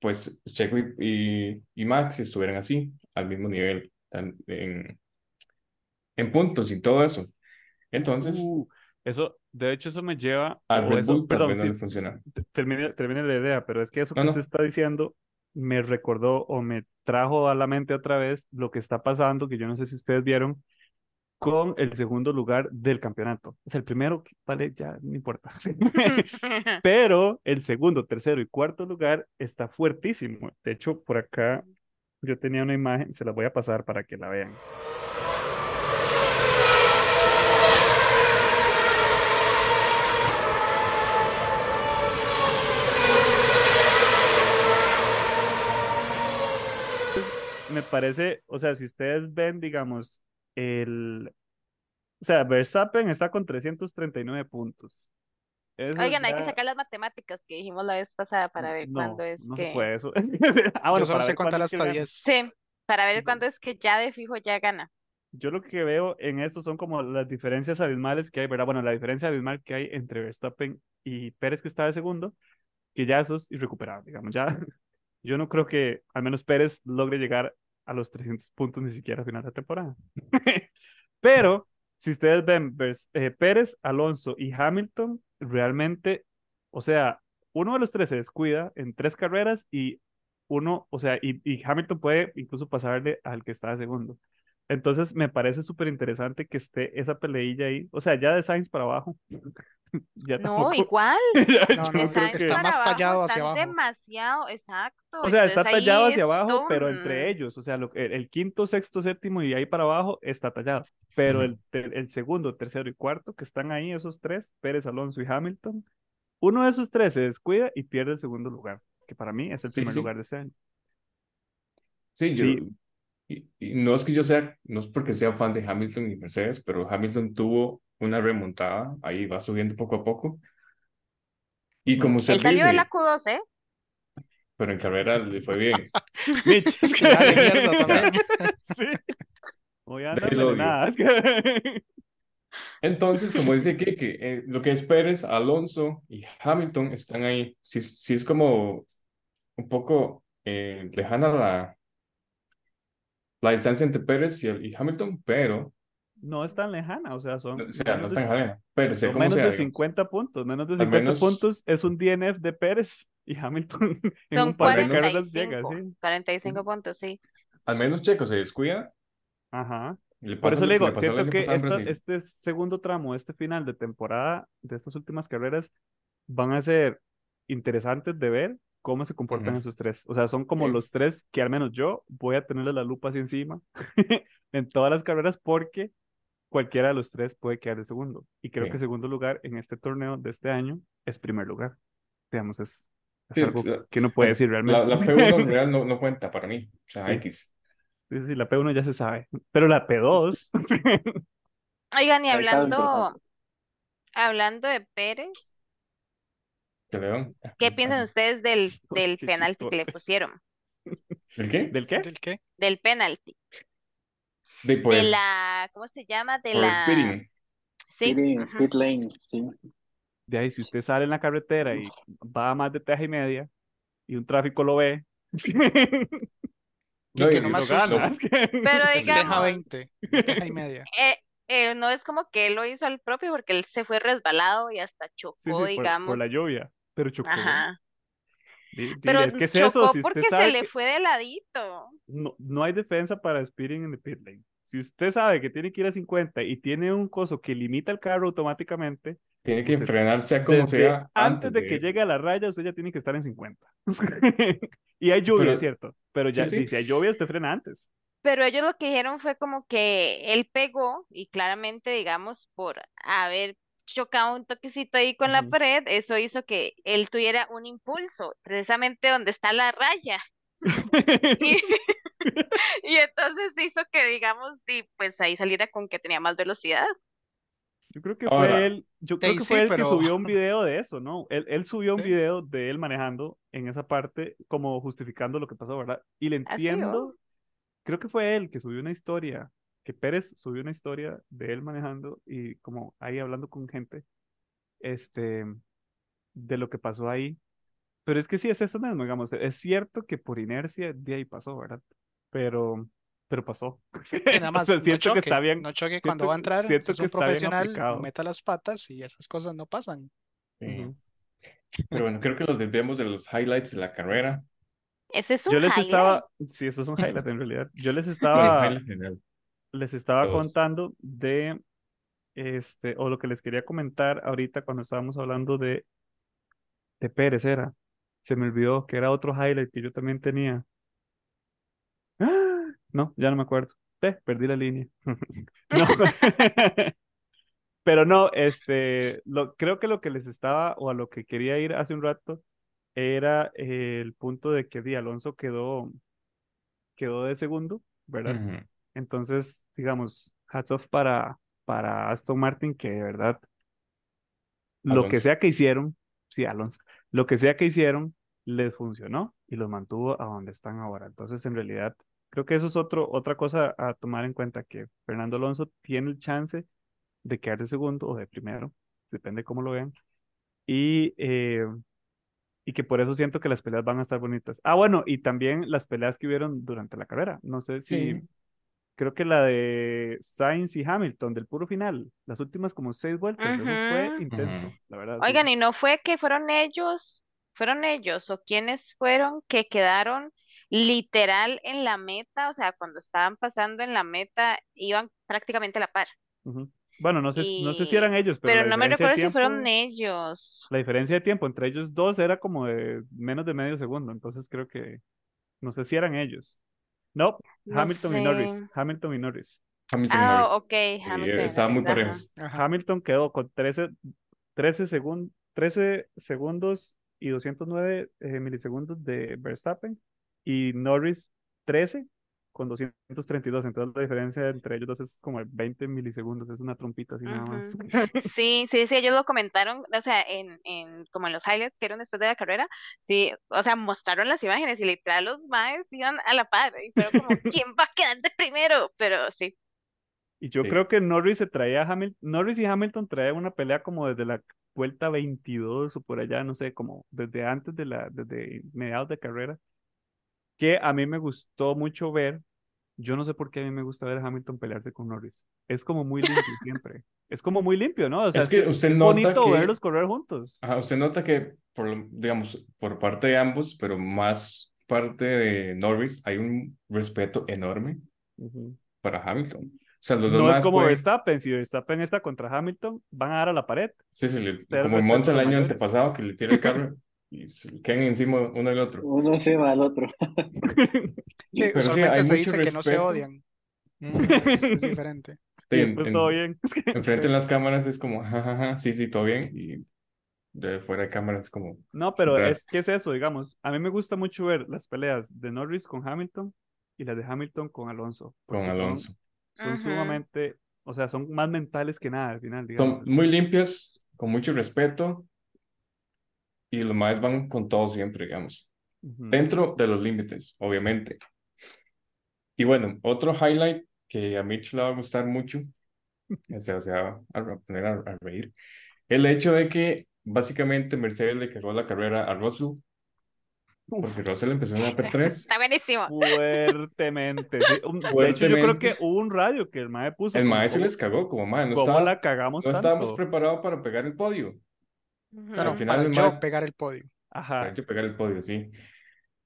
[SPEAKER 4] pues Checo y, y, y Max estuvieran así, al mismo nivel, tan- en, en puntos y todo eso. Entonces,
[SPEAKER 1] Uh, eso, de hecho, eso me lleva,
[SPEAKER 4] a
[SPEAKER 1] o
[SPEAKER 4] Red
[SPEAKER 1] eso,
[SPEAKER 4] Bull
[SPEAKER 1] perdón,
[SPEAKER 4] no
[SPEAKER 1] sí,
[SPEAKER 4] le funciona.
[SPEAKER 1] te- termine, termine la idea, pero es que eso
[SPEAKER 4] No,
[SPEAKER 1] que
[SPEAKER 4] no.
[SPEAKER 1] usted está diciendo me recordó o me trajo a la mente otra vez lo que está pasando, que yo no sé si ustedes vieron, con el segundo lugar del campeonato. O sea, el primero, vale, ya no importa. Pero el segundo, tercero y cuarto lugar está fuertísimo. De hecho, por acá yo tenía una imagen, se la voy a pasar para que la vean. me parece, o sea, si ustedes ven, digamos, el, o sea, Verstappen está con 339 puntos. Eso
[SPEAKER 2] Oigan, hay que
[SPEAKER 1] ya-
[SPEAKER 2] sacar las matemáticas que dijimos la vez pasada para ver
[SPEAKER 1] no,
[SPEAKER 2] cuándo es
[SPEAKER 1] no
[SPEAKER 2] que...
[SPEAKER 1] se puede eso. Ah, bueno,
[SPEAKER 3] Yo solo sé contar hasta
[SPEAKER 1] gana.
[SPEAKER 3] 10.
[SPEAKER 2] Sí, para ver cuándo es que ya de fijo ya gana.
[SPEAKER 1] Yo lo que veo en esto son como las diferencias abismales que hay, ¿verdad? Bueno, la diferencia abismal que hay entre Verstappen y Pérez, que está de segundo, que ya eso es irrecuperable, digamos, ya. Yo no creo que al menos Pérez logre llegar a los 300 puntos ni siquiera a final de temporada. Pero si ustedes ven Vers- eh, Pérez, Alonso y Hamilton, realmente, o sea, uno de los tres se descuida en tres carreras y uno, o sea, y, y Hamilton puede incluso pasarle al que está de segundo. Entonces me parece súper interesante que esté esa peleilla ahí. O sea, ya de Sainz para abajo. ya
[SPEAKER 2] No, igual.
[SPEAKER 1] ya
[SPEAKER 3] No,
[SPEAKER 1] yo
[SPEAKER 3] no,
[SPEAKER 1] creo
[SPEAKER 3] creo que
[SPEAKER 1] que-
[SPEAKER 3] está
[SPEAKER 2] para
[SPEAKER 3] más tallado hacia abajo.
[SPEAKER 2] demasiado, exacto.
[SPEAKER 1] O sea, está
[SPEAKER 2] Entonces,
[SPEAKER 1] tallado hacia
[SPEAKER 2] es
[SPEAKER 1] abajo, pero entre ellos, o sea, lo- el, el quinto, sexto, séptimo y ahí para abajo está tallado. Pero el, el segundo, tercero y cuarto, que están ahí, esos tres, Pérez, Alonso y Hamilton, uno de esos tres se descuida y pierde el segundo lugar, que para mí es el
[SPEAKER 4] Sí,
[SPEAKER 1] primer
[SPEAKER 4] sí.
[SPEAKER 1] lugar de este año.
[SPEAKER 4] Sí, yo,
[SPEAKER 1] Sí.
[SPEAKER 4] y, y no es que yo sea, no es porque sea fan de Hamilton y Mercedes, pero Hamilton tuvo una remontada, ahí va subiendo poco a poco. Y como usted
[SPEAKER 2] Él salió de la Q2, ¿eh?
[SPEAKER 4] pero en carrera le fue bien.
[SPEAKER 1] Mitch, es que...
[SPEAKER 3] Mierda también.
[SPEAKER 1] sí. Voy a andar que-
[SPEAKER 4] Entonces, como dice Kike, eh, lo que es Pérez, Alonso y Hamilton están ahí. Sí, sí es como un poco eh, lejana la, la distancia entre Pérez y, y Hamilton, pero,
[SPEAKER 1] no es tan lejana, o sea, son
[SPEAKER 4] o sea, no
[SPEAKER 1] menos
[SPEAKER 4] es
[SPEAKER 1] de
[SPEAKER 4] tan lejana, pero sea
[SPEAKER 1] Son
[SPEAKER 4] como
[SPEAKER 1] menos
[SPEAKER 4] sea,
[SPEAKER 1] de
[SPEAKER 4] digamos.
[SPEAKER 1] 50 puntos, menos de
[SPEAKER 4] Al
[SPEAKER 1] 50
[SPEAKER 4] menos-
[SPEAKER 1] puntos es un DNF de Pérez y Hamilton en
[SPEAKER 2] Son
[SPEAKER 1] un par de carreras llega,
[SPEAKER 2] 45,
[SPEAKER 1] sí.
[SPEAKER 2] 45 puntos, sí.
[SPEAKER 4] Al menos Checo se descuida.
[SPEAKER 1] Ajá.
[SPEAKER 4] Le
[SPEAKER 1] Por eso le digo, siento que esta- este segundo tramo, este final de temporada de estas últimas carreras van a ser interesantes de ver cómo se comportan esos tres. O sea, son como
[SPEAKER 4] Sí.
[SPEAKER 1] los tres que al menos yo voy a tenerle la lupa así encima en todas las carreras porque cualquiera de los tres puede quedar de segundo. Y creo que segundo lugar en este torneo de este año es primer lugar. Digamos, es, es
[SPEAKER 4] Sí,
[SPEAKER 1] algo
[SPEAKER 4] la-
[SPEAKER 1] que uno puede decir
[SPEAKER 4] La,
[SPEAKER 1] realmente.
[SPEAKER 4] la P1 en realidad no, no cuenta para mí. O sea. X.
[SPEAKER 1] Sí, sí, la P1 ya se sabe, pero la P2,
[SPEAKER 2] Oigan, y hablando, hablando de Pérez. ¿qué piensan ustedes del, del
[SPEAKER 1] Qué
[SPEAKER 2] penalti que le pusieron?
[SPEAKER 4] ¿El qué?
[SPEAKER 1] ¿del qué?
[SPEAKER 3] ¿Del qué?
[SPEAKER 2] Del penalti.
[SPEAKER 4] De
[SPEAKER 2] De
[SPEAKER 4] pues,
[SPEAKER 2] la, ¿cómo se llama? De la...
[SPEAKER 4] speeding.
[SPEAKER 2] Sí.
[SPEAKER 5] Pit lane, sí.
[SPEAKER 1] De ahí, si usted sale en la carretera y va a más de teja y media y un tráfico lo ve,
[SPEAKER 4] No,
[SPEAKER 3] que
[SPEAKER 4] y-
[SPEAKER 3] no me
[SPEAKER 1] lo
[SPEAKER 3] asusta.
[SPEAKER 1] ganas.
[SPEAKER 2] Pero digamos,
[SPEAKER 3] 20, no teja y media.
[SPEAKER 2] eh, eh, no es como que él lo hizo al propio porque él se fue resbalado y hasta chocó,
[SPEAKER 1] Sí, sí, por,
[SPEAKER 2] digamos.
[SPEAKER 1] por la lluvia, pero chocó.
[SPEAKER 2] Ajá.
[SPEAKER 1] Di- di-
[SPEAKER 2] Pero
[SPEAKER 1] es que es
[SPEAKER 2] chocó
[SPEAKER 1] eso, si
[SPEAKER 2] porque se le
[SPEAKER 1] que
[SPEAKER 2] fue de ladito.
[SPEAKER 1] no, no hay defensa para speeding en el pit lane. Si usted sabe que tiene que ir a 50 y tiene un coso que limita el carro automáticamente,
[SPEAKER 4] Tiene que
[SPEAKER 1] Usted-
[SPEAKER 4] frenarse como sea
[SPEAKER 1] antes de que llegue a la raya, usted ya tiene que estar en 50. y hay lluvia,
[SPEAKER 4] Pero-
[SPEAKER 1] es cierto, pero ya
[SPEAKER 4] Sí, sí.
[SPEAKER 1] si hay lluvia, usted frena antes.
[SPEAKER 2] Pero ellos lo que dijeron fue como que él pegó y claramente, digamos, por haber chocado un toquecito ahí con la pared, eso hizo que él tuviera un impulso, precisamente donde está la raya. Y, y entonces hizo que, digamos, y pues ahí saliera con que tenía más velocidad.
[SPEAKER 1] Yo creo que
[SPEAKER 4] Ahora-
[SPEAKER 1] fue él, yo creo que
[SPEAKER 3] sí,
[SPEAKER 1] fue él
[SPEAKER 3] pero-
[SPEAKER 1] que subió un video de eso, ¿no? Él, él subió un
[SPEAKER 3] Sí.
[SPEAKER 1] video de él manejando en esa parte, como justificando lo que pasó, ¿verdad? Y le
[SPEAKER 2] Así,
[SPEAKER 1] entiendo,
[SPEAKER 2] oh.
[SPEAKER 1] creo que fue él que subió una historia, que Pérez subió una historia de él manejando y como ahí hablando con gente, este, de lo que pasó ahí. Pero es que sí es eso mismo, digamos, es cierto que por inercia de ahí pasó, ¿verdad? Pero, pero pasó.
[SPEAKER 3] Sí, nada
[SPEAKER 1] O
[SPEAKER 3] más,
[SPEAKER 1] sea,
[SPEAKER 3] no
[SPEAKER 1] siento
[SPEAKER 3] choque,
[SPEAKER 1] que está bien,
[SPEAKER 3] no choque cuando
[SPEAKER 1] siento-
[SPEAKER 3] va a entrar,
[SPEAKER 1] siento
[SPEAKER 3] es
[SPEAKER 1] que
[SPEAKER 3] un
[SPEAKER 1] está bien
[SPEAKER 3] profesional, meta las patas y esas cosas no pasan.
[SPEAKER 4] Sí. Pero bueno, creo que los desviamos de los highlights de la carrera.
[SPEAKER 2] Ese es un
[SPEAKER 1] Yo les
[SPEAKER 2] highlight.
[SPEAKER 1] estaba, sí, eso es un highlight en realidad. Yo les estaba, les estaba
[SPEAKER 4] Todos.
[SPEAKER 1] contando de, este, o lo que les quería comentar ahorita cuando estábamos hablando de, de Pérez era. Se me olvidó que era otro highlight que yo también tenía. ¡Ah! No, ya no me acuerdo. Eh, perdí la línea. No. Pero no, este, lo, creo que lo que les estaba, o a lo que quería ir hace un rato, era eh, el punto de que Di Alonso quedó, quedó de segundo, ¿verdad? Entonces, digamos, hats off para, para Aston Martin, que de verdad, lo que sea que hicieron, sí, Alonso, lo que sea que hicieron, les funcionó y los mantuvo a donde están ahora. Entonces, en realidad, creo que eso es otro, otra cosa a tomar en cuenta, que Fernando Alonso tiene el chance de quedar de segundo o de primero, depende cómo lo vean, y, eh, y que por eso siento que las peleas van a estar bonitas. Ah, bueno, y también las peleas que hubieron durante la carrera. No sé si. Creo que la de Sainz y Hamilton del puro final, las últimas como seis vueltas, eso fue intenso, la verdad. sí.
[SPEAKER 2] Oigan, y no fue que fueron ellos, fueron ellos o quienes fueron que quedaron literal en la meta, o sea, cuando estaban pasando en la meta, iban prácticamente a la par.
[SPEAKER 1] Bueno, no sé, no sé si eran ellos, pero,
[SPEAKER 2] no me recuerdo si fueron ellos.
[SPEAKER 1] La diferencia de tiempo entre ellos dos era como de menos de medio segundo, entonces creo que no sé si eran ellos. No,
[SPEAKER 2] No
[SPEAKER 1] Hamilton y Norris,
[SPEAKER 2] sé.
[SPEAKER 1] Hamilton y Norris.
[SPEAKER 4] Hamilton y
[SPEAKER 2] Ah,
[SPEAKER 4] Norris.
[SPEAKER 2] ok,
[SPEAKER 4] Sí,
[SPEAKER 2] Hamilton y
[SPEAKER 4] estaban muy parejos.
[SPEAKER 3] Ajá.
[SPEAKER 1] Hamilton quedó con 13, 13, segun- 13 segundos y 209 eh, milisegundos de Verstappen y Norris 13 con 232. Entonces la diferencia entre ellos dos es como 20 milisegundos, es una trompita así nada más.
[SPEAKER 2] Sí, sí, sí, ellos lo comentaron, o sea, en, en, como en los highlights que eran después de la carrera, sí, o sea, mostraron las imágenes y literal los maes iban a la par y fueron como, ¿quién va a quedar de primero? Pero sí,
[SPEAKER 1] Y yo
[SPEAKER 4] Sí.
[SPEAKER 1] creo que Norris se traía a Hamilton, Norris y Hamilton traían una pelea como desde la vuelta 22 o por allá, no sé, como desde antes de la, desde mediados de carrera, que a mí me gustó mucho ver. Yo no sé por qué a mí me gusta ver a Hamilton pelearse con Norris. Es como muy limpio siempre. Es como muy limpio, ¿no? O sea,
[SPEAKER 4] Es que
[SPEAKER 1] es,
[SPEAKER 4] usted
[SPEAKER 1] es
[SPEAKER 4] nota
[SPEAKER 1] bonito
[SPEAKER 4] que-
[SPEAKER 1] verlos correr juntos.
[SPEAKER 4] Ajá, usted nota que, por, digamos, por parte de ambos, pero más parte de Norris, hay un respeto enorme
[SPEAKER 1] Ujú.
[SPEAKER 4] para Hamilton. O sea, los dos
[SPEAKER 1] No es como
[SPEAKER 4] pueden-
[SPEAKER 1] Verstappen. Si Verstappen está contra Hamilton, van a dar a la pared.
[SPEAKER 4] Sí, sí, le- como en Monza el año
[SPEAKER 1] mayores.
[SPEAKER 4] antepasado, que le tira el carro y se quedan encima uno del otro.
[SPEAKER 5] Uno encima del otro.
[SPEAKER 3] Sí,
[SPEAKER 4] Pero sí,
[SPEAKER 3] usualmente
[SPEAKER 4] hay
[SPEAKER 3] se
[SPEAKER 4] mucho
[SPEAKER 3] dice que no se odian.
[SPEAKER 4] Mm.
[SPEAKER 3] Es, es diferente.
[SPEAKER 4] Sí,
[SPEAKER 1] después
[SPEAKER 4] en-
[SPEAKER 1] todo bien.
[SPEAKER 4] Enfrente
[SPEAKER 3] Sí.
[SPEAKER 4] en las cámaras es como, jajaja, sí, sí, todo bien. Y de fuera de cámaras es como,
[SPEAKER 1] No, pero
[SPEAKER 4] Raro.
[SPEAKER 1] es que es eso, digamos. A mí me gusta mucho ver las peleas de Norris con Hamilton y las de Hamilton con Alonso.
[SPEAKER 4] con
[SPEAKER 1] son-
[SPEAKER 4] Alonso.
[SPEAKER 1] Son,
[SPEAKER 2] Ujú.
[SPEAKER 1] sumamente, o sea, son más mentales que nada al final,
[SPEAKER 4] Son
[SPEAKER 1] digamos.
[SPEAKER 4] muy limpias, con mucho respeto. Y los más van con todo siempre, digamos.
[SPEAKER 1] Ujú.
[SPEAKER 4] Dentro de los límites, obviamente. Y bueno, otro highlight que a Mitch le va a gustar mucho, o sea, se va a poner a, a reír, el hecho de que básicamente Mercedes le cagó la carrera a Russell, porque Russell empezó en la P3.
[SPEAKER 2] está buenísimo.
[SPEAKER 1] Fuertemente, sí. Un- De hecho, yo creo
[SPEAKER 4] Fuertemente.
[SPEAKER 1] que hubo un radio que el mae puso.
[SPEAKER 4] El maestro
[SPEAKER 1] ¿cómo-
[SPEAKER 4] les cagó, como mae, no,
[SPEAKER 1] ¿Cómo
[SPEAKER 4] estaba-
[SPEAKER 1] la cagamos
[SPEAKER 4] no estábamos
[SPEAKER 1] tanto?
[SPEAKER 4] preparados para pegar el podio.
[SPEAKER 3] Bueno,
[SPEAKER 4] Al final
[SPEAKER 3] para
[SPEAKER 4] el
[SPEAKER 3] yo
[SPEAKER 4] mae-
[SPEAKER 3] pegar el podio.
[SPEAKER 1] Ajá.
[SPEAKER 4] Yo pegar el podio, sí.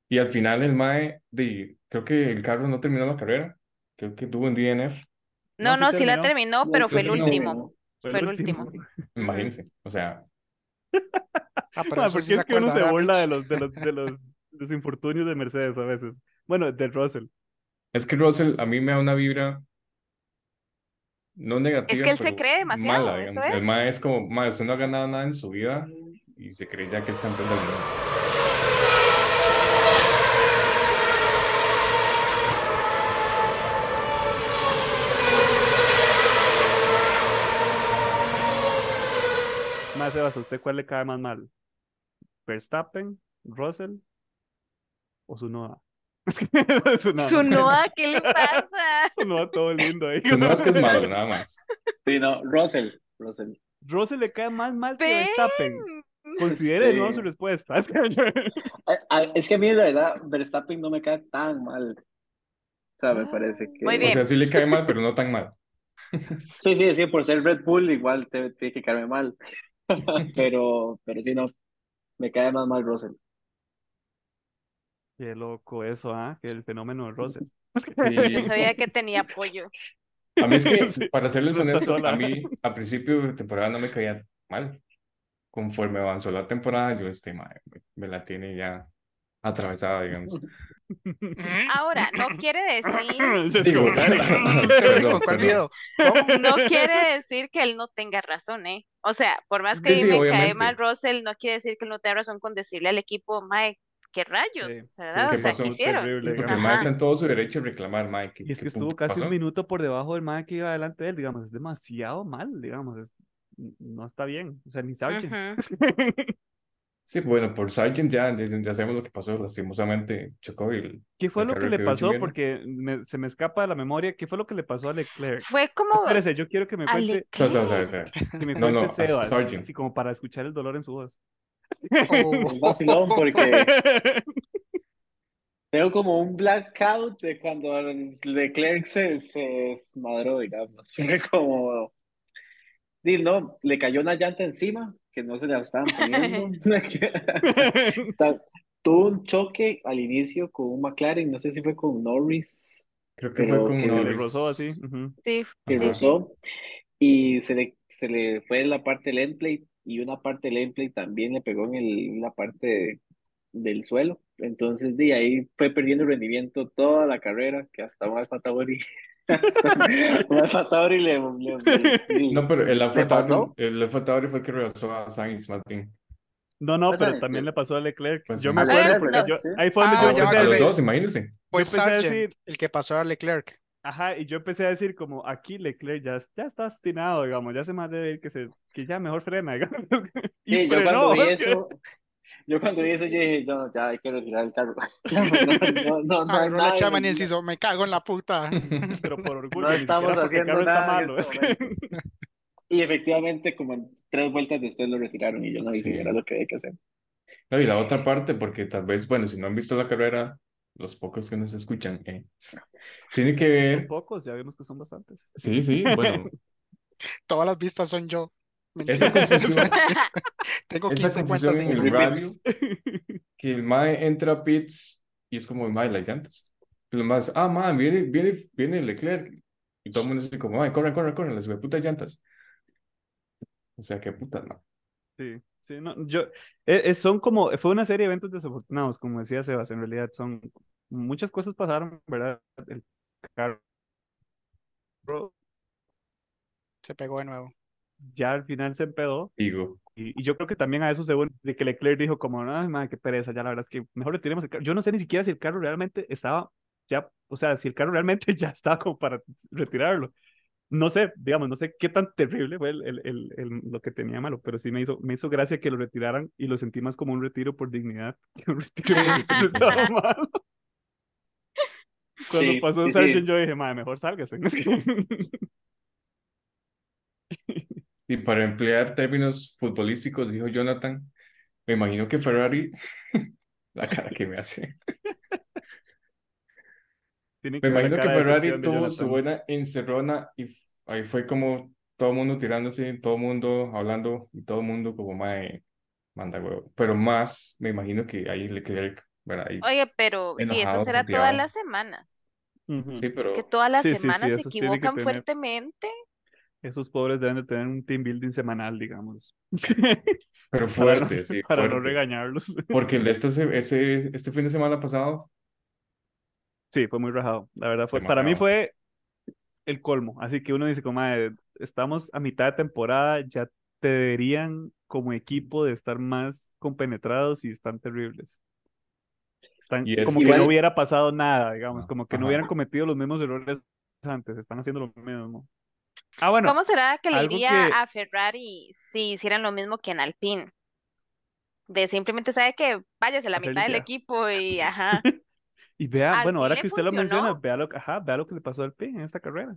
[SPEAKER 4] Y al final el Mae, de, creo que el carro no terminó la carrera, creo que tuvo un DNF,
[SPEAKER 2] No, no, sí la
[SPEAKER 1] terminó.
[SPEAKER 5] No,
[SPEAKER 2] pero
[SPEAKER 5] sí
[SPEAKER 2] fue el último.
[SPEAKER 1] Fue
[SPEAKER 2] el último.
[SPEAKER 4] imagínense, o sea,
[SPEAKER 3] Ah, pero
[SPEAKER 1] porque
[SPEAKER 3] sí
[SPEAKER 1] es que uno se
[SPEAKER 3] ¿verdad,
[SPEAKER 1] burla de los, de los, de los, de los infortunios de Mercedes a veces. Bueno, de Russell.
[SPEAKER 4] es que Russell a mí me da una vibra no negativa,
[SPEAKER 2] que él se cree demasiado,
[SPEAKER 4] mala,
[SPEAKER 2] eso.
[SPEAKER 4] El
[SPEAKER 2] es.
[SPEAKER 4] Mae es como, Mae, usted no ha ganado nada en su vida y se cree ya que es campeón del mundo.
[SPEAKER 1] Más Sebas, ¿a usted cuál le cae más mal? ¿Verstappen, Russell o Sunoda? Es que Tsunoda,
[SPEAKER 2] Su
[SPEAKER 1] no.
[SPEAKER 2] Noah, ¿qué le pasa?
[SPEAKER 1] Tsunoda todo lindo ahí.
[SPEAKER 4] Pues no es que es malo, nada más.
[SPEAKER 5] Sí, no, Russell, Russell.
[SPEAKER 1] Russell le cae más mal que. Verstappen. Considere
[SPEAKER 5] Sí.
[SPEAKER 1] su respuesta. Es que yo-
[SPEAKER 5] A- a- Es que a mí, la verdad, Verstappen no me cae tan mal. O sea, me parece que.
[SPEAKER 2] Muy
[SPEAKER 4] O
[SPEAKER 2] bien.
[SPEAKER 4] sea, sí le cae mal, pero no tan mal.
[SPEAKER 5] Sí, sí, sí, por ser Red Bull, igual tiene que caerme mal. Pero, pero sí, no, me cae más mal Russell.
[SPEAKER 1] Qué loco eso, ¿ah? Que el fenómeno de Russell.
[SPEAKER 2] Yo
[SPEAKER 4] Sí.
[SPEAKER 2] sabía que tenía apoyo.
[SPEAKER 4] A mí es que,
[SPEAKER 1] Sí,
[SPEAKER 4] para serles honesto, a mí a principio de temporada no me caía mal. Conforme avanzó la temporada, yo este madre, me la tiene ya atravesada, digamos.
[SPEAKER 2] Ahora, no quiere decir, no quiere decir que él no tenga razón, ¿eh? O sea, por más que
[SPEAKER 4] Sí, sí,
[SPEAKER 2] me cae mal Russell, no quiere decir que él no tenga razón con decirle al equipo, Mae, ¿qué rayos?
[SPEAKER 1] Sí,
[SPEAKER 2] ¿Verdad?
[SPEAKER 4] ¿qué
[SPEAKER 2] o sea, hicieron?
[SPEAKER 1] Terrible,
[SPEAKER 4] Porque
[SPEAKER 2] Ajá.
[SPEAKER 4] está en todo su derecho de reclamar, mae. ¿qué-
[SPEAKER 1] Y es
[SPEAKER 4] qué
[SPEAKER 1] que estuvo casi
[SPEAKER 4] pasó?
[SPEAKER 1] un minuto por debajo del man que iba delante de él, digamos, es demasiado mal, digamos, es- no está bien, o sea, ni Sargent.
[SPEAKER 4] Sí, bueno, por Sargent ya, ya sabemos lo que pasó, lastimosamente chocó y
[SPEAKER 1] ¿Qué fue lo que le pasó? Porque me- se me escapa de la memoria, ¿qué fue lo que le pasó a Leclerc?
[SPEAKER 2] Fue como
[SPEAKER 1] Espérese, yo quiero que me
[SPEAKER 2] a
[SPEAKER 1] cuente,
[SPEAKER 4] No, no, a
[SPEAKER 1] Sebas,
[SPEAKER 4] Sargent.
[SPEAKER 1] así como para escuchar el dolor en su voz.
[SPEAKER 3] Oh.
[SPEAKER 5] Es vacilón porque tengo como un blackout de cuando Leclerc se, se desmadró, digamos. Fue como, no, le cayó una llanta encima que no se la estaban poniendo. Tuvo un choque al inicio con un McLaren, no sé si fue con Norris,
[SPEAKER 4] creo que fue con
[SPEAKER 5] que
[SPEAKER 4] Norris.
[SPEAKER 1] rozó así. ujú.
[SPEAKER 2] Sí,
[SPEAKER 5] que
[SPEAKER 2] sí, sí.
[SPEAKER 5] rozó, y se le, se le fue la parte del end plate y una parte del plate también le pegó en el, la parte de- del suelo. Entonces, de ahí fue perdiendo rendimiento toda la carrera, que hasta un Alfa Tauri, hasta un Alfa Tauri le, le- le-
[SPEAKER 4] No, pero el Alfa. Tauri, el Alfa Tauri fue el que rebasó a Sainz más bien.
[SPEAKER 1] No, no,
[SPEAKER 5] Pues,
[SPEAKER 1] pero
[SPEAKER 5] ah,
[SPEAKER 1] también
[SPEAKER 5] sí.
[SPEAKER 1] le pasó a Leclerc.
[SPEAKER 4] Pues
[SPEAKER 1] yo
[SPEAKER 4] sí.
[SPEAKER 1] me acuerdo
[SPEAKER 2] Leclerc,
[SPEAKER 1] porque
[SPEAKER 2] no.
[SPEAKER 1] yo,
[SPEAKER 5] Sí.
[SPEAKER 1] ahí fue donde
[SPEAKER 3] Ah,
[SPEAKER 1] yo empecé a
[SPEAKER 4] A los
[SPEAKER 1] decir,
[SPEAKER 4] dos, imagínense.
[SPEAKER 1] A
[SPEAKER 3] Sargent
[SPEAKER 1] decir-
[SPEAKER 3] el que pasó a Leclerc.
[SPEAKER 1] Ajá, y yo empecé a decir como aquí Leclerc ya, ya está obstinado, digamos, ya se más debe ir que se, que ya mejor frena, digamos. Y
[SPEAKER 5] Sí, yo
[SPEAKER 1] frenó,
[SPEAKER 5] cuando vi eso, yo cuando vi eso, yo dije, no, ya hay que retirar el carro. No, no, no, no
[SPEAKER 3] Agarró
[SPEAKER 5] nada
[SPEAKER 3] la chama
[SPEAKER 5] necesidad.
[SPEAKER 3] inciso, me cago en la puta.
[SPEAKER 1] pero por orgullo,
[SPEAKER 5] No
[SPEAKER 1] ni
[SPEAKER 5] estamos
[SPEAKER 1] el
[SPEAKER 5] haciendo
[SPEAKER 1] carro está
[SPEAKER 5] nada en
[SPEAKER 1] malo.
[SPEAKER 5] este
[SPEAKER 1] es que-
[SPEAKER 5] Y efectivamente, como tres vueltas después lo retiraron y yo no vi si
[SPEAKER 4] Sí.
[SPEAKER 5] era lo que había que hacer.
[SPEAKER 4] No, y la otra parte, porque tal vez, bueno, si no han visto la carrera, los pocos que nos escuchan, eh, tiene que
[SPEAKER 1] Son
[SPEAKER 4] ver,
[SPEAKER 1] pocos, ya vimos que son bastantes.
[SPEAKER 4] sí, sí, bueno,
[SPEAKER 3] Todas las vistas son yo.
[SPEAKER 4] esa confusión,
[SPEAKER 3] Tengo
[SPEAKER 4] esa
[SPEAKER 3] 15
[SPEAKER 4] confusión
[SPEAKER 3] cuentas
[SPEAKER 4] en el
[SPEAKER 3] el
[SPEAKER 4] radio, que el mae entra a pits y es como, mae, las llantas. Y los más, ah, mae, viene, viene, viene Leclerc. Y todo el mundo dice como, mae, corre, corre, corre, las putas llantas. O sea, qué putas, no.
[SPEAKER 1] Sí, sí, no, yo, eh, eh, son como, fue una serie de eventos desafortunados, como decía Sebas, en realidad son, muchas cosas pasaron, ¿verdad? El carro
[SPEAKER 3] Se pegó de nuevo.
[SPEAKER 1] ya al final se empedó,
[SPEAKER 4] Digo,
[SPEAKER 1] y, y yo creo que también a eso se une de que Leclerc dijo como, no, madre, qué pereza, ya la verdad es que mejor retiremos el carro. Yo no sé ni siquiera si el carro realmente estaba, ya, o sea, si el carro realmente ya estaba como para retirarlo. No sé, digamos, no sé qué tan terrible fue el, el, el, el- lo que tenía malo, pero sí me hizo, me hizo gracia que lo retiraran y lo sentí más como un retiro por dignidad que un retiro
[SPEAKER 4] Sí,
[SPEAKER 1] porque
[SPEAKER 4] sí,
[SPEAKER 1] no
[SPEAKER 4] sí.
[SPEAKER 1] estaba malo. Cuando
[SPEAKER 5] Sí,
[SPEAKER 1] pasó
[SPEAKER 5] sí,
[SPEAKER 1] Sargent,
[SPEAKER 5] sí.
[SPEAKER 1] yo dije, madre, mejor sálgase. Es que-
[SPEAKER 4] y para emplear términos futbolísticos, dijo Jonathan, me imagino que Ferrari, la cara que me hace.
[SPEAKER 1] Tiene
[SPEAKER 4] Me
[SPEAKER 1] que
[SPEAKER 4] imagino que Ferrari tuvo su buena encerrona y ahí fue como todo el mundo tirándose, todo el mundo hablando y todo el mundo como mae, manda huevo. Pero más, me imagino que ahí Leclerc. Ahí-
[SPEAKER 2] Oye, pero di, eso será todas las semanas.
[SPEAKER 4] Sí,
[SPEAKER 2] Es que
[SPEAKER 4] pero
[SPEAKER 2] todas las
[SPEAKER 1] Sí, sí, sí,
[SPEAKER 2] semanas se equivocan
[SPEAKER 1] tener-
[SPEAKER 2] fuertemente.
[SPEAKER 1] Esos pobres deben de tener un team building semanal, digamos.
[SPEAKER 4] pero
[SPEAKER 1] Para no,
[SPEAKER 4] fuerte, sí,
[SPEAKER 1] para no
[SPEAKER 4] fuerte.
[SPEAKER 1] regañarlos.
[SPEAKER 4] Porque el de este, ese, este fin de semana pasado,
[SPEAKER 1] Sí, fue muy rajado. La verdad fue, para mí fue el colmo. Así que uno dice, como, "Mae, estamos a mitad de temporada, ya te deberían como equipo de estar más compenetrados y están terribles. Están
[SPEAKER 4] Y es
[SPEAKER 1] como que no hubiera pasado nada, digamos, como que no hubieran cometido los mismos errores antes, están haciendo lo mismo. Ah, bueno,
[SPEAKER 2] ¿Cómo será que le iría
[SPEAKER 1] que
[SPEAKER 2] a Ferrari si hicieran lo mismo que en Alpine? De simplemente sabe que váyase la mitad del equipo y ajá.
[SPEAKER 1] Y vea, bueno,
[SPEAKER 2] Alpine
[SPEAKER 1] ahora que usted lo menciona, vea lo, ajá, vea lo que le pasó al PIN en esta carrera.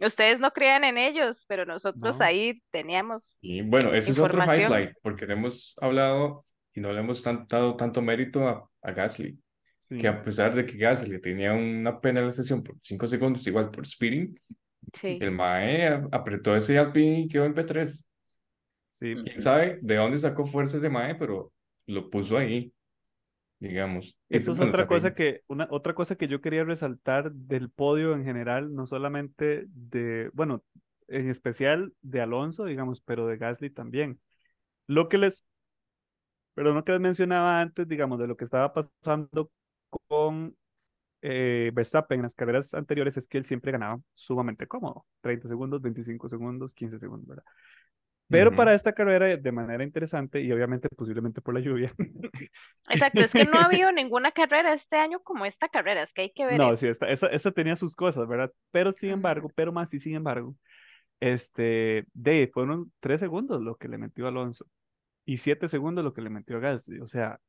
[SPEAKER 2] Ustedes no crean en ellos, pero nosotros
[SPEAKER 1] No.
[SPEAKER 2] ahí teníamos
[SPEAKER 4] Y bueno, ese es otro highlight, porque hemos hablado y no le hemos tan- dado tanto mérito a, a Gasly,
[SPEAKER 1] Sí,
[SPEAKER 4] que a pesar de que Gasly tenía una penalización por 5 segundos, igual por speeding,
[SPEAKER 2] Sí.
[SPEAKER 4] el MAE apretó ese Alpine y quedó en P3.
[SPEAKER 1] sí.
[SPEAKER 4] Quién sabe de dónde sacó fuerza ese MAE, pero lo puso ahí, digamos. Y
[SPEAKER 1] Eso es otra cosa que, una, otra cosa que yo quería resaltar del podio en general, no solamente de, bueno, en especial de Alonso, digamos, pero de Gasly también. Lo que les, pero no que les mencionaba antes, digamos, de lo que estaba pasando con eh, Verstappen en las carreras anteriores es que él siempre ganaba sumamente cómodo, 30 segundos, 25 segundos, 15 segundos, ¿verdad? Pero
[SPEAKER 4] Ujú.
[SPEAKER 1] para esta carrera, de manera interesante y obviamente posiblemente por la lluvia,
[SPEAKER 2] Exacto, es que no ha habido ninguna carrera este año como esta carrera, es que hay que ver
[SPEAKER 1] No,
[SPEAKER 2] eso.
[SPEAKER 1] sí, esta, esa, esa tenía sus cosas, ¿verdad? Pero sin embargo, pero más y sin embargo, este, de, fueron tres segundos lo que le metió Alonso y siete segundos lo que le metió Gasly. O sea,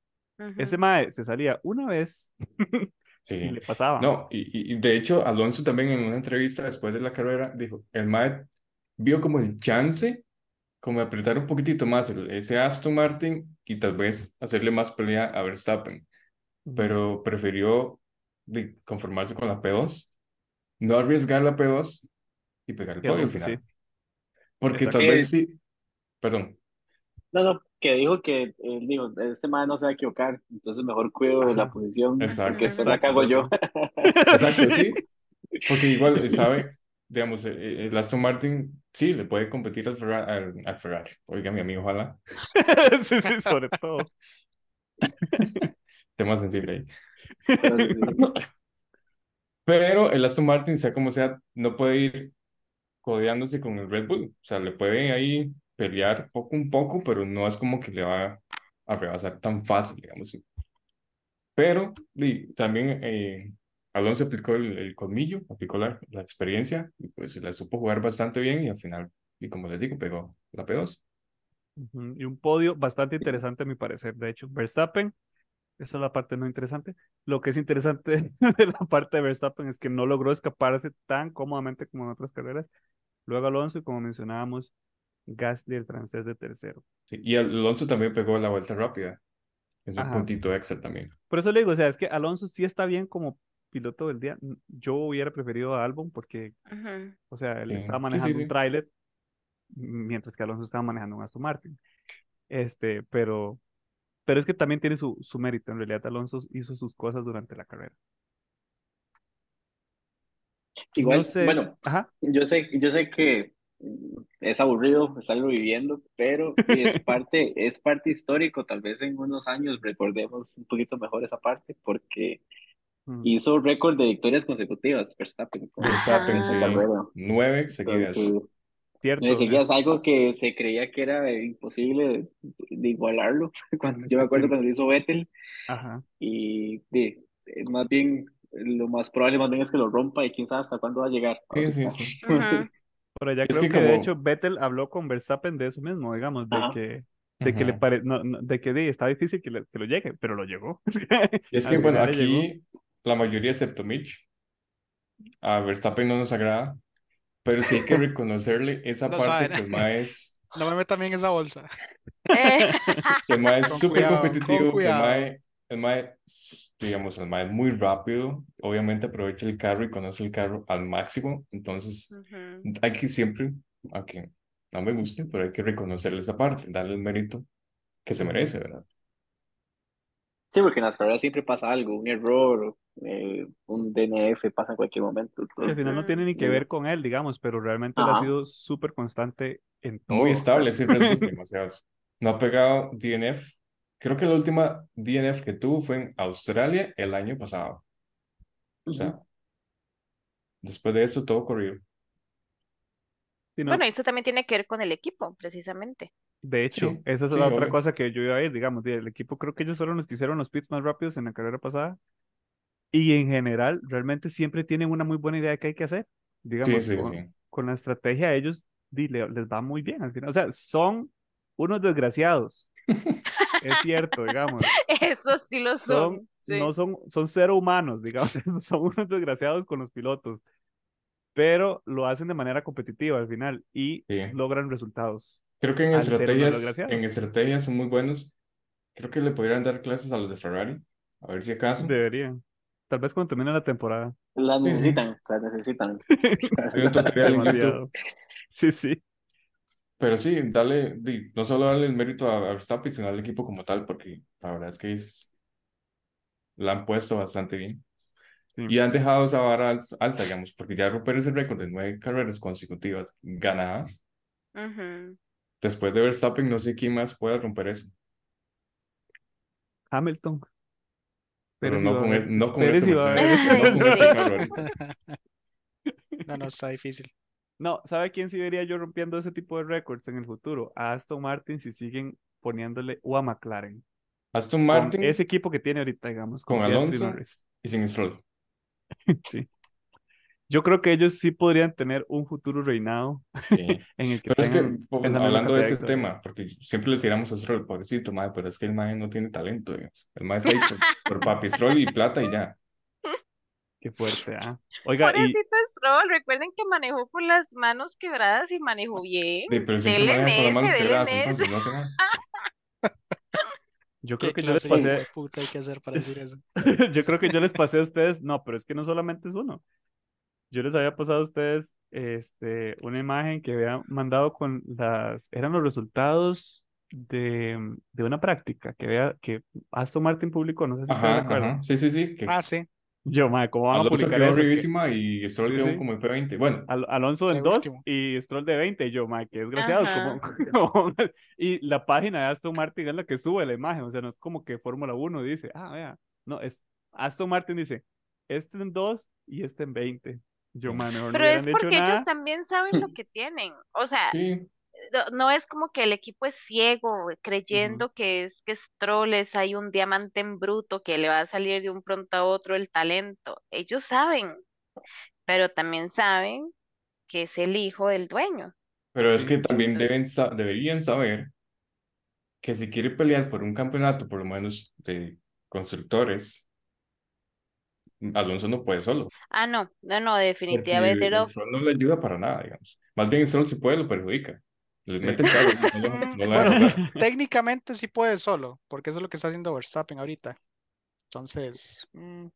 [SPEAKER 1] ese mae se salía una vez y le pasaba.
[SPEAKER 4] No, y, y- de hecho, Alonso también en una entrevista después de la carrera dijo, el MAE vio como el chance, como de apretar un poquitito más el- ese Aston Martin y tal vez hacerle más pelea a Verstappen, pero prefirió de, conformarse con la P2, no arriesgar la P2 y pegar el podio al final.
[SPEAKER 1] sí,
[SPEAKER 4] Porque
[SPEAKER 1] exacto.
[SPEAKER 4] tal vez sí, perdón,
[SPEAKER 5] No, no, que dijo que él dijo, este man no se va a equivocar, entonces mejor cuido la
[SPEAKER 1] Ajá.
[SPEAKER 5] posición,
[SPEAKER 4] exacto,
[SPEAKER 5] porque después la cago yo.
[SPEAKER 4] exacto,
[SPEAKER 1] Sí.
[SPEAKER 4] porque igual eh, sabe, digamos, eh, eh, el Aston Martin sí le puede competir al Ferrari, al, al Ferrari. Oiga, mi amigo, ojalá.
[SPEAKER 1] Sí, sí, sobre todo.
[SPEAKER 4] Tema sensible ahí.
[SPEAKER 5] Sí.
[SPEAKER 4] Pero el Aston Martin, sea como sea, no puede ir codeándose con el Red Bull. O sea, le puede ahí pelear poco un poco, pero no es como que le va a rebasar tan fácil, digamos. así. Pero y, también eh, Alonso aplicó el, el colmillo, aplicó la, la experiencia, y pues la supo jugar bastante bien y al final, y como les digo, pegó la P2.
[SPEAKER 1] Ujú, Y un podio bastante interesante a mi parecer. De hecho, Verstappen, esa es la parte no interesante. Lo que es interesante de la parte de Verstappen es que no logró escaparse tan cómodamente como en otras carreras. Luego Alonso y como mencionábamos, Gasly, el francés de tercero.
[SPEAKER 4] Sí, y Alonso también pegó la vuelta rápida. Es un
[SPEAKER 1] Ajá.
[SPEAKER 4] puntito extra también.
[SPEAKER 1] Por eso le digo, o sea, es que Alonso sí está bien como piloto del día. Yo hubiera preferido a Albon porque, o sea, él
[SPEAKER 4] Sí,
[SPEAKER 1] estaba
[SPEAKER 4] sí,
[SPEAKER 1] manejando
[SPEAKER 4] sí,
[SPEAKER 1] un tráiler mientras que Alonso estaba manejando un Aston Martin. Este, pero, pero es que también tiene su, su mérito. En realidad, Alonso hizo sus cosas durante la carrera.
[SPEAKER 5] Igual,
[SPEAKER 1] No sé,
[SPEAKER 5] bueno,
[SPEAKER 1] ajá.
[SPEAKER 5] yo sé, yo sé que es aburrido estarlo viviendo, pero es parte, es parte histórico. Tal vez en unos años recordemos un poquito mejor esa parte, porque
[SPEAKER 1] Mm.
[SPEAKER 5] hizo récord de victorias consecutivas, Verstappen,
[SPEAKER 4] Verstappen, sí, nueve seguidas.
[SPEAKER 5] Entonces,
[SPEAKER 1] Cierto.
[SPEAKER 5] es algo que se creía que era imposible de, de igualarlo. Cuando, yo me acuerdo cuando lo hizo Vettel,
[SPEAKER 1] Ajá.
[SPEAKER 5] y de, más bien, lo más probable más bien es que lo rompa y quién sabe hasta cuándo va a llegar
[SPEAKER 4] Sí, sí, sí.
[SPEAKER 1] Pero ya
[SPEAKER 4] Es
[SPEAKER 1] creo
[SPEAKER 4] que
[SPEAKER 1] que, de
[SPEAKER 4] como-
[SPEAKER 1] hecho Vettel habló con Verstappen de eso mismo, digamos, de
[SPEAKER 5] Ajá.
[SPEAKER 1] que, de que le pare, no, no, de que di, está difícil que, le- que lo llegue, pero lo llegó.
[SPEAKER 4] Y es que, bueno, aquí la mayoría, excepto Mitch, a Verstappen no nos agrada, pero sí hay que reconocerle esa
[SPEAKER 3] Lo
[SPEAKER 4] parte
[SPEAKER 3] saben.
[SPEAKER 4] que mae es,
[SPEAKER 3] No me metan en esa bolsa.
[SPEAKER 4] Que mae es súper competitivo, que mae, el mae, digamos, el mae es muy rápido, obviamente aprovecha el carro y conoce el carro al máximo, entonces
[SPEAKER 2] ujú.
[SPEAKER 4] hay que siempre, aunque no me guste, pero hay que reconocerle esa parte, darle el mérito que se merece, ¿verdad?
[SPEAKER 5] Sí, porque en las carreras siempre pasa algo, un error, eh, un DNF pasa en cualquier momento. Entonces,
[SPEAKER 1] final no
[SPEAKER 2] Ujú.
[SPEAKER 1] tiene ni que ver con él, digamos, pero realmente él ha sido súper constante en todo.
[SPEAKER 4] Muy estable Bull, demasiados. No ha pegado DNF. Creo que la última DNF que tuvo fue en Australia el año pasado. O sea,
[SPEAKER 5] ujú.
[SPEAKER 4] después de eso todo corrido.
[SPEAKER 1] sí, no,
[SPEAKER 2] Bueno, eso también tiene que ver con el equipo, precisamente.
[SPEAKER 1] de hecho,
[SPEAKER 4] Sí,
[SPEAKER 1] esa es
[SPEAKER 4] sí,
[SPEAKER 1] la otra
[SPEAKER 4] obvio.
[SPEAKER 1] cosa que yo iba a ir, digamos, di, el equipo creo que ellos fueron los que hicieron los pits más rápidos en la carrera pasada y en general realmente siempre tienen una muy buena idea de qué hay que hacer,
[SPEAKER 4] Sí,
[SPEAKER 1] digamos,
[SPEAKER 4] sí,
[SPEAKER 1] con,
[SPEAKER 4] sí.
[SPEAKER 1] con la estrategia de ellos les va muy bien al final. O sea, son unos desgraciados. Es cierto, digamos.
[SPEAKER 2] Eso sí lo son.
[SPEAKER 1] Son,
[SPEAKER 2] sí.
[SPEAKER 1] no son, son cero humanos, digamos. Son unos desgraciados con los pilotos. Pero lo hacen de manera competitiva al final y
[SPEAKER 4] Sí.
[SPEAKER 1] logran resultados.
[SPEAKER 4] Creo que en estrategias, en estrategias son muy buenos. Creo que le podrían dar clases a los de Ferrari, a ver si acaso.
[SPEAKER 1] Deberían. Tal vez cuando termine la temporada.
[SPEAKER 5] La
[SPEAKER 4] Sí, sí.
[SPEAKER 5] necesitan, la necesitan.
[SPEAKER 4] Hay un tutorial en YouTube.
[SPEAKER 1] Demasiado. Sí, sí.
[SPEAKER 4] Pero sí, dale, di- no solo darle el mérito a, a Verstappen, sino al equipo como tal, porque la verdad es que es- la han puesto bastante bien.
[SPEAKER 1] Sí.
[SPEAKER 4] Y han dejado esa vara al- alta, digamos, porque ya romper ese récord de nueve carreras consecutivas ganadas, después de Verstappen, no sé quién más pueda romper eso.
[SPEAKER 1] Hamilton.
[SPEAKER 4] Pero no con, no
[SPEAKER 1] Pérez
[SPEAKER 4] este no con este.
[SPEAKER 3] No, no, está difícil. No, ¿sabe quién sí vería yo rompiendo ese tipo de récords en el futuro? A Aston Martin si siguen poniéndole o a McLaren.
[SPEAKER 4] Aston
[SPEAKER 3] Con
[SPEAKER 4] Martin
[SPEAKER 3] ese equipo que tiene ahorita, digamos,
[SPEAKER 4] con
[SPEAKER 3] y
[SPEAKER 4] Alonso. Y sin Stroll.
[SPEAKER 3] Sí. Yo creo que ellos sí podrían tener un futuro reinado
[SPEAKER 4] Sí.
[SPEAKER 3] en el que
[SPEAKER 4] Pero es que,
[SPEAKER 3] misma
[SPEAKER 4] hablando de ese tema, porque siempre le tiramos a Stroll, pobrecito, madre, pero es que el mae no tiene talento, digamos. El mae está ahí por, por papi Stroll y plata y ya.
[SPEAKER 3] Qué fuerte, ¿ah? Oiga, y
[SPEAKER 2] Pobrecito Stroll, recuerden que manejó con las manos quebradas y manejó bien.
[SPEAKER 4] De, pero siempre
[SPEAKER 2] Dele en
[SPEAKER 4] maneja con las manos
[SPEAKER 2] ese, dele
[SPEAKER 4] quebradas,
[SPEAKER 2] en
[SPEAKER 4] entonces no hace nada.
[SPEAKER 3] yo creo que yo les pasé, puta hay que hacer para decir eso?
[SPEAKER 1] Yo creo que yo les pasé a ustedes, no, pero es que no solamente es uno. Yo les había pasado a ustedes este, una imagen que había mandado con las, eran los resultados de, de una práctica que había, que Aston Martin publicó, no sé si
[SPEAKER 4] Ajá,
[SPEAKER 3] recuerdan.
[SPEAKER 4] ajá. Sí, sí, sí. Que
[SPEAKER 3] Ah, sí. Yo, madre, ¿cómo van a
[SPEAKER 4] Alonso
[SPEAKER 1] publicar eso? Que
[SPEAKER 4] y Stroll
[SPEAKER 1] Sí,
[SPEAKER 4] como en P20. Bueno,
[SPEAKER 1] Al- Alonso en
[SPEAKER 3] De
[SPEAKER 1] 2
[SPEAKER 3] último.
[SPEAKER 1] y Stroll de 20. Y yo, madre, qué desgraciados. Como, y la página de Aston Martin es la que sube la imagen. O sea, no es como que Fórmula 1 dice, ah, vea. No, es Aston Martin dice, este en 2 y este en 20. Yo, madre, mejor no
[SPEAKER 2] Pero es
[SPEAKER 1] dicho
[SPEAKER 2] porque
[SPEAKER 1] nada.
[SPEAKER 2] ellos también saben lo que tienen. O sea,
[SPEAKER 4] sí.
[SPEAKER 2] No, es como que el equipo es ciego, creyendo que es que Stroll es ahí un diamante en bruto que le va a salir de un pronto a otro el talento. Ellos saben, pero también saben que es el hijo del dueño.
[SPEAKER 4] Pero es que también
[SPEAKER 2] entonces-
[SPEAKER 4] deben sa- deberían saber que si quiere pelear por un campeonato, por lo menos de constructores, Alonso no puede solo.
[SPEAKER 2] Ah, no, no, no,
[SPEAKER 4] Porque
[SPEAKER 2] definitivamente no.
[SPEAKER 4] Stroll no le ayuda para nada, digamos. Más bien Stroll si puede lo perjudica. Le
[SPEAKER 1] Sí.
[SPEAKER 4] no no
[SPEAKER 3] bueno, técnicamente sí puede solo, porque eso es lo que está haciendo Verstappen ahorita. Entonces, mm,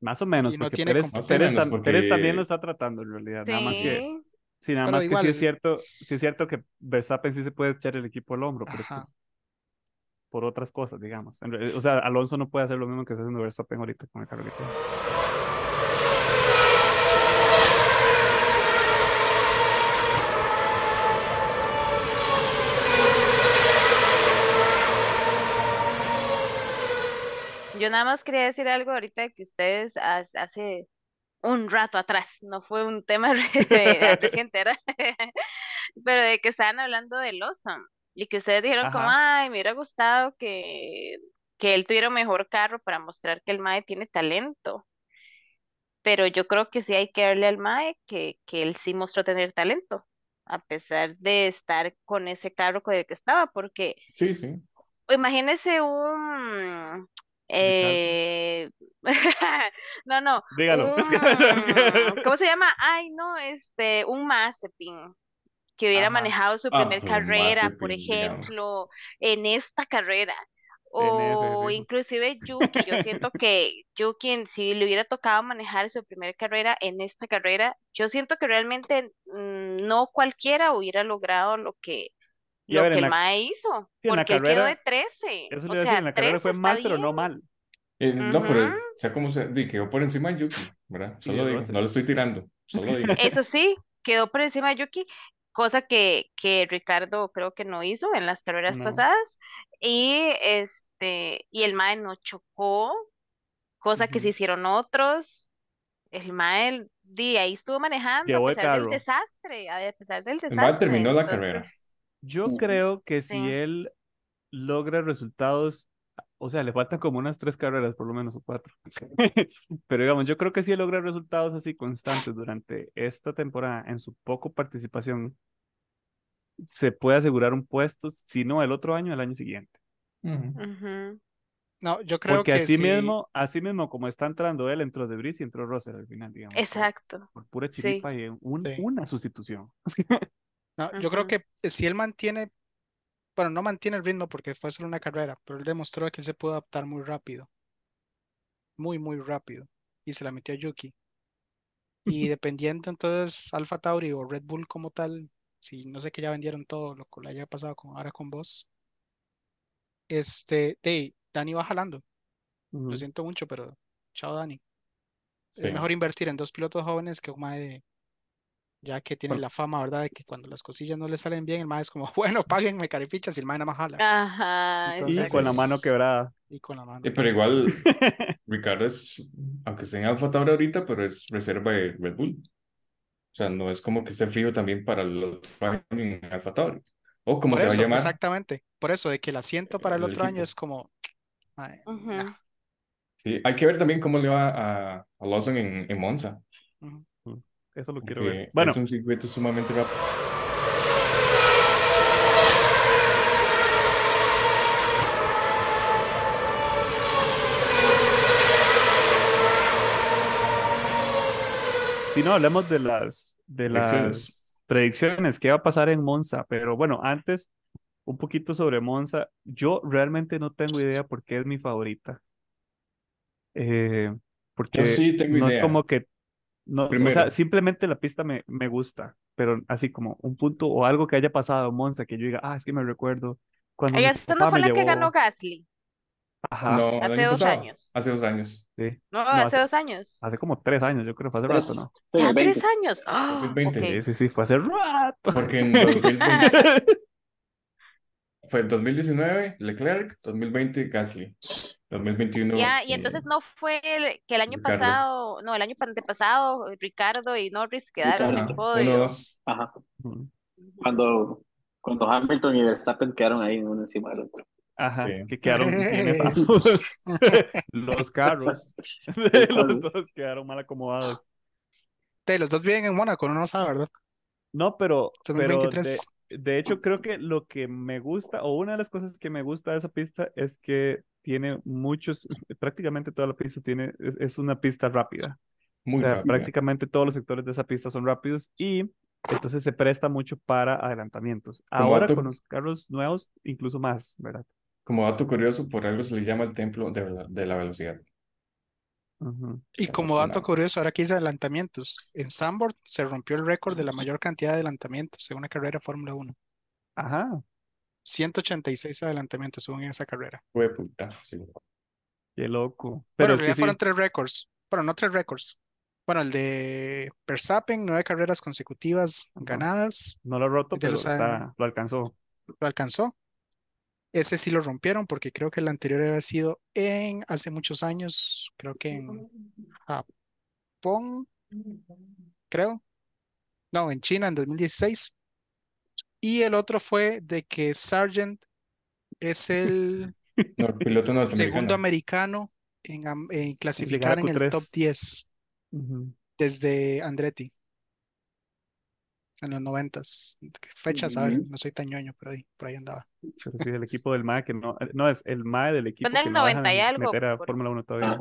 [SPEAKER 1] Más o menos,
[SPEAKER 3] no
[SPEAKER 1] porque
[SPEAKER 3] tiene
[SPEAKER 1] Pérez, Pérez,
[SPEAKER 4] menos,
[SPEAKER 1] tam- Pérez también
[SPEAKER 4] porque-
[SPEAKER 1] lo está tratando en realidad. Nada más que,
[SPEAKER 2] Sí,
[SPEAKER 1] sí, nada
[SPEAKER 3] Pero
[SPEAKER 1] más que sí es
[SPEAKER 3] igual-
[SPEAKER 1] cierto, sí es cierto que Verstappen sí se puede echar el equipo al hombro, pero es que por otras cosas, digamos. O sea, Alonso no puede hacer lo mismo que está haciendo Verstappen ahorita con el carro que tiene.
[SPEAKER 2] Yo nada más quería decir algo ahorita que ustedes hace un rato atrás, no fue un tema re- de- reciente. Pero de que estaban hablando del Lawson y que ustedes dijeron como, ay, me hubiera gustado que, que él tuviera un mejor carro para mostrar que el Mae tiene talento. Pero yo creo que sí hay que darle al Mae que, que él sí mostró tener talento, a pesar de estar con ese carro con el que estaba, porque
[SPEAKER 4] Sí, sí.
[SPEAKER 2] imagínese un... eh, no, no,
[SPEAKER 1] Dígalo.
[SPEAKER 2] Un- ¿cómo se llama? Ay, no, este, un Mazepin que hubiera
[SPEAKER 3] Ajá.
[SPEAKER 2] manejado su
[SPEAKER 4] Ah,
[SPEAKER 2] primer
[SPEAKER 4] un
[SPEAKER 2] carrera, por
[SPEAKER 4] digamos.
[SPEAKER 2] ejemplo, en esta carrera. O inclusive Yuki, yo siento que Yuki, si le hubiera tocado manejar su primera carrera en esta carrera, yo siento que realmente mm, no cualquiera hubiera logrado lo que,
[SPEAKER 1] Y a
[SPEAKER 2] lo
[SPEAKER 1] ver,
[SPEAKER 2] que el Mae hizo,
[SPEAKER 1] la
[SPEAKER 2] porque él quedó de
[SPEAKER 1] carrera-
[SPEAKER 2] 13.
[SPEAKER 1] Eso
[SPEAKER 2] O
[SPEAKER 1] le iba a decir,
[SPEAKER 2] sea,
[SPEAKER 1] en la carrera
[SPEAKER 2] 13
[SPEAKER 1] fue mal, pero
[SPEAKER 2] bien.
[SPEAKER 1] no mal.
[SPEAKER 4] Eh, no, pero sea como sea, di, quedó por encima de Yuki, ¿verdad? Solo
[SPEAKER 1] de
[SPEAKER 4] digo, no lo estoy tirando, solo digo.
[SPEAKER 2] Eso sí, quedó por encima de Yuki, cosa que, que Ricardo creo que no hizo en las carreras
[SPEAKER 1] No.
[SPEAKER 2] pasadas. Y este, y el Mae no chocó, cosa que
[SPEAKER 1] Ujú.
[SPEAKER 2] se hicieron otros. El Mae di, ahí estuvo manejando
[SPEAKER 1] Llevó
[SPEAKER 2] a
[SPEAKER 1] el
[SPEAKER 2] pesar del desastre, a pesar del
[SPEAKER 4] Mae
[SPEAKER 2] desastre.
[SPEAKER 4] terminó la carrera.
[SPEAKER 1] Yo creo que si
[SPEAKER 2] Sí.
[SPEAKER 1] él logra resultados, o sea, le faltan como unas tres carreras por lo menos o cuatro. Pero digamos, yo creo que si logra resultados así constantes durante esta temporada en su poco participación, se puede asegurar un puesto, si no el otro año, el año siguiente.
[SPEAKER 3] No, yo creo
[SPEAKER 1] Porque
[SPEAKER 3] que
[SPEAKER 1] así
[SPEAKER 3] sí.
[SPEAKER 1] mismo, así mismo como está entrando él, entró De Vries y entró Russell al final, digamos.
[SPEAKER 2] Exacto.
[SPEAKER 1] Por, pura
[SPEAKER 2] Sí.
[SPEAKER 1] chiripa y un-
[SPEAKER 3] Sí.
[SPEAKER 1] una sustitución.
[SPEAKER 3] No, yo creo que si él mantiene, bueno, no mantiene el ritmo porque fue solo una carrera, pero él demostró que él se pudo adaptar muy rápido. Muy, muy rápido. Y se la metió a Yuki. Y dependiendo entonces Alfa Tauri o Red Bull como tal, si no sé que ya vendieron todo lo que le haya pasado con, ahora con vos, este, de, Dani va jalando. Lo siento mucho, pero chao Dani.
[SPEAKER 4] Sí.
[SPEAKER 3] Es mejor invertir en dos pilotos jóvenes que un mae ya que tiene la fama, ¿verdad? De que cuando las cosillas no le salen bien, el mae es como, bueno, páguenme carifichas y el mae nada más jala.
[SPEAKER 2] Ajá,
[SPEAKER 1] Y con la mano quebrada.
[SPEAKER 3] Y con la mano.
[SPEAKER 4] Eh, pero igual, Ricardo es, aunque esté en Alfa Tauri ahorita, pero es reserva de Red Bull. O sea, no es como que esté frío también para el otro año en Alfa Tauri. O como se va a llamar
[SPEAKER 3] exactamente. Por eso, de que el asiento para el
[SPEAKER 4] el
[SPEAKER 3] otro año es como, nah.
[SPEAKER 4] Sí, hay que ver también cómo le va a, a Lawson en, en Monza,
[SPEAKER 3] Ujú.
[SPEAKER 1] Eso lo quiero ver. Bueno,
[SPEAKER 4] es un circuito sumamente rápido.
[SPEAKER 1] si no, hablemos de las, de
[SPEAKER 4] Predicciones.
[SPEAKER 1] las predicciones, qué va a pasar en Monza. Pero bueno, antes, un poquito sobre Monza. Yo realmente no tengo idea por qué es mi favorita. Eh, porque
[SPEAKER 4] sí tengo
[SPEAKER 1] no es
[SPEAKER 4] idea.
[SPEAKER 1] como que, no, o sea, simplemente la pista me, me gusta, pero así como un punto o algo que haya pasado Monza que yo diga, ah, es que me recuerdo cuando
[SPEAKER 2] Oiga, ¿esta no fue la que ganó. Gasly?
[SPEAKER 1] Ajá,
[SPEAKER 4] No,
[SPEAKER 2] hace dos
[SPEAKER 4] pasado,
[SPEAKER 2] años.
[SPEAKER 4] Hace dos años.
[SPEAKER 1] sí.
[SPEAKER 2] No,
[SPEAKER 1] No,
[SPEAKER 2] hace
[SPEAKER 1] hace-
[SPEAKER 2] dos años.
[SPEAKER 1] Hace como tres años, yo creo, fue hace
[SPEAKER 5] Tres,
[SPEAKER 1] rato, ¿no?
[SPEAKER 2] ¿Ya tres
[SPEAKER 5] 20.
[SPEAKER 2] años? ¡Ah!
[SPEAKER 4] 2020.
[SPEAKER 2] ok.
[SPEAKER 1] Sí, sí, sí, fue hace rato.
[SPEAKER 4] Porque en 2020 fue 2019 Leclerc, 2020 Gasly, 2021
[SPEAKER 2] Ya, y
[SPEAKER 4] eh,
[SPEAKER 2] entonces no fue el- que el año
[SPEAKER 4] Ricardo.
[SPEAKER 2] pasado, no, el año antepasado, Ricardo y Norris quedaron en
[SPEAKER 4] ajá,
[SPEAKER 2] el
[SPEAKER 4] uno,
[SPEAKER 2] podio.
[SPEAKER 4] dos.
[SPEAKER 5] Ajá. Cuando, cuando Hamilton y Verstappen quedaron ahí uno encima del otro.
[SPEAKER 1] Ajá,
[SPEAKER 4] Sí.
[SPEAKER 1] que quedaron. Los carros
[SPEAKER 5] Los
[SPEAKER 1] dos quedaron mal acomodados.
[SPEAKER 3] De, los dos viven en Mónaco, uno no sabe, ¿verdad?
[SPEAKER 1] No, pero, pero de,
[SPEAKER 3] 2023.
[SPEAKER 1] de hecho creo que lo que me gusta, o una de las cosas que me gusta de esa pista es que tiene muchos, prácticamente toda la pista tiene, es, es una pista rápida.
[SPEAKER 4] Muy
[SPEAKER 1] o sea,
[SPEAKER 4] rápida.
[SPEAKER 1] prácticamente todos los sectores de esa pista son rápidos y entonces se presta mucho para adelantamientos. Ahora
[SPEAKER 4] dato-
[SPEAKER 1] con los carros nuevos, incluso más, ¿verdad?
[SPEAKER 4] Como dato curioso, por algo se le llama el templo de la, de la velocidad.
[SPEAKER 3] Y como dato curioso, ahora que hice adelantamientos, en Zandvoort se rompió el récord de la mayor cantidad de adelantamientos en una carrera de Fórmula 1.
[SPEAKER 1] Ajá,
[SPEAKER 3] 186 adelantamientos hubo en esa carrera.
[SPEAKER 4] Fue puta, sí.
[SPEAKER 1] qué loco.
[SPEAKER 3] Bueno,
[SPEAKER 1] Pero
[SPEAKER 3] en
[SPEAKER 1] es que
[SPEAKER 3] realidad
[SPEAKER 1] sí,
[SPEAKER 3] fueron tres récords. Bueno, no tres récords. Bueno, el de Verstappen, nueve carreras consecutivas ganadas,
[SPEAKER 1] no lo ha roto, pero está, lo alcanzó.
[SPEAKER 3] lo alcanzó. Ese sí lo rompieron porque creo que el anterior había sido en hace muchos años, creo que en Japón, creo. No, en China en 2016. Y el otro fue de que Sargent es el
[SPEAKER 4] No, el piloto
[SPEAKER 3] segundo americano en, clasificar en el
[SPEAKER 1] Q3.
[SPEAKER 3] top 10
[SPEAKER 1] Ujú.
[SPEAKER 3] desde Andretti en los noventas. Fechas, a ver,
[SPEAKER 5] Ujú.
[SPEAKER 3] no soy tan ñoño, pero ahí, por ahí andaba.
[SPEAKER 1] Pero sí, el equipo del MAE que no, eh, no es el MAE del equipo
[SPEAKER 2] Fue en el
[SPEAKER 1] no
[SPEAKER 2] 90 y algo,
[SPEAKER 1] meter a
[SPEAKER 2] por-
[SPEAKER 1] Fórmula 1 todavía.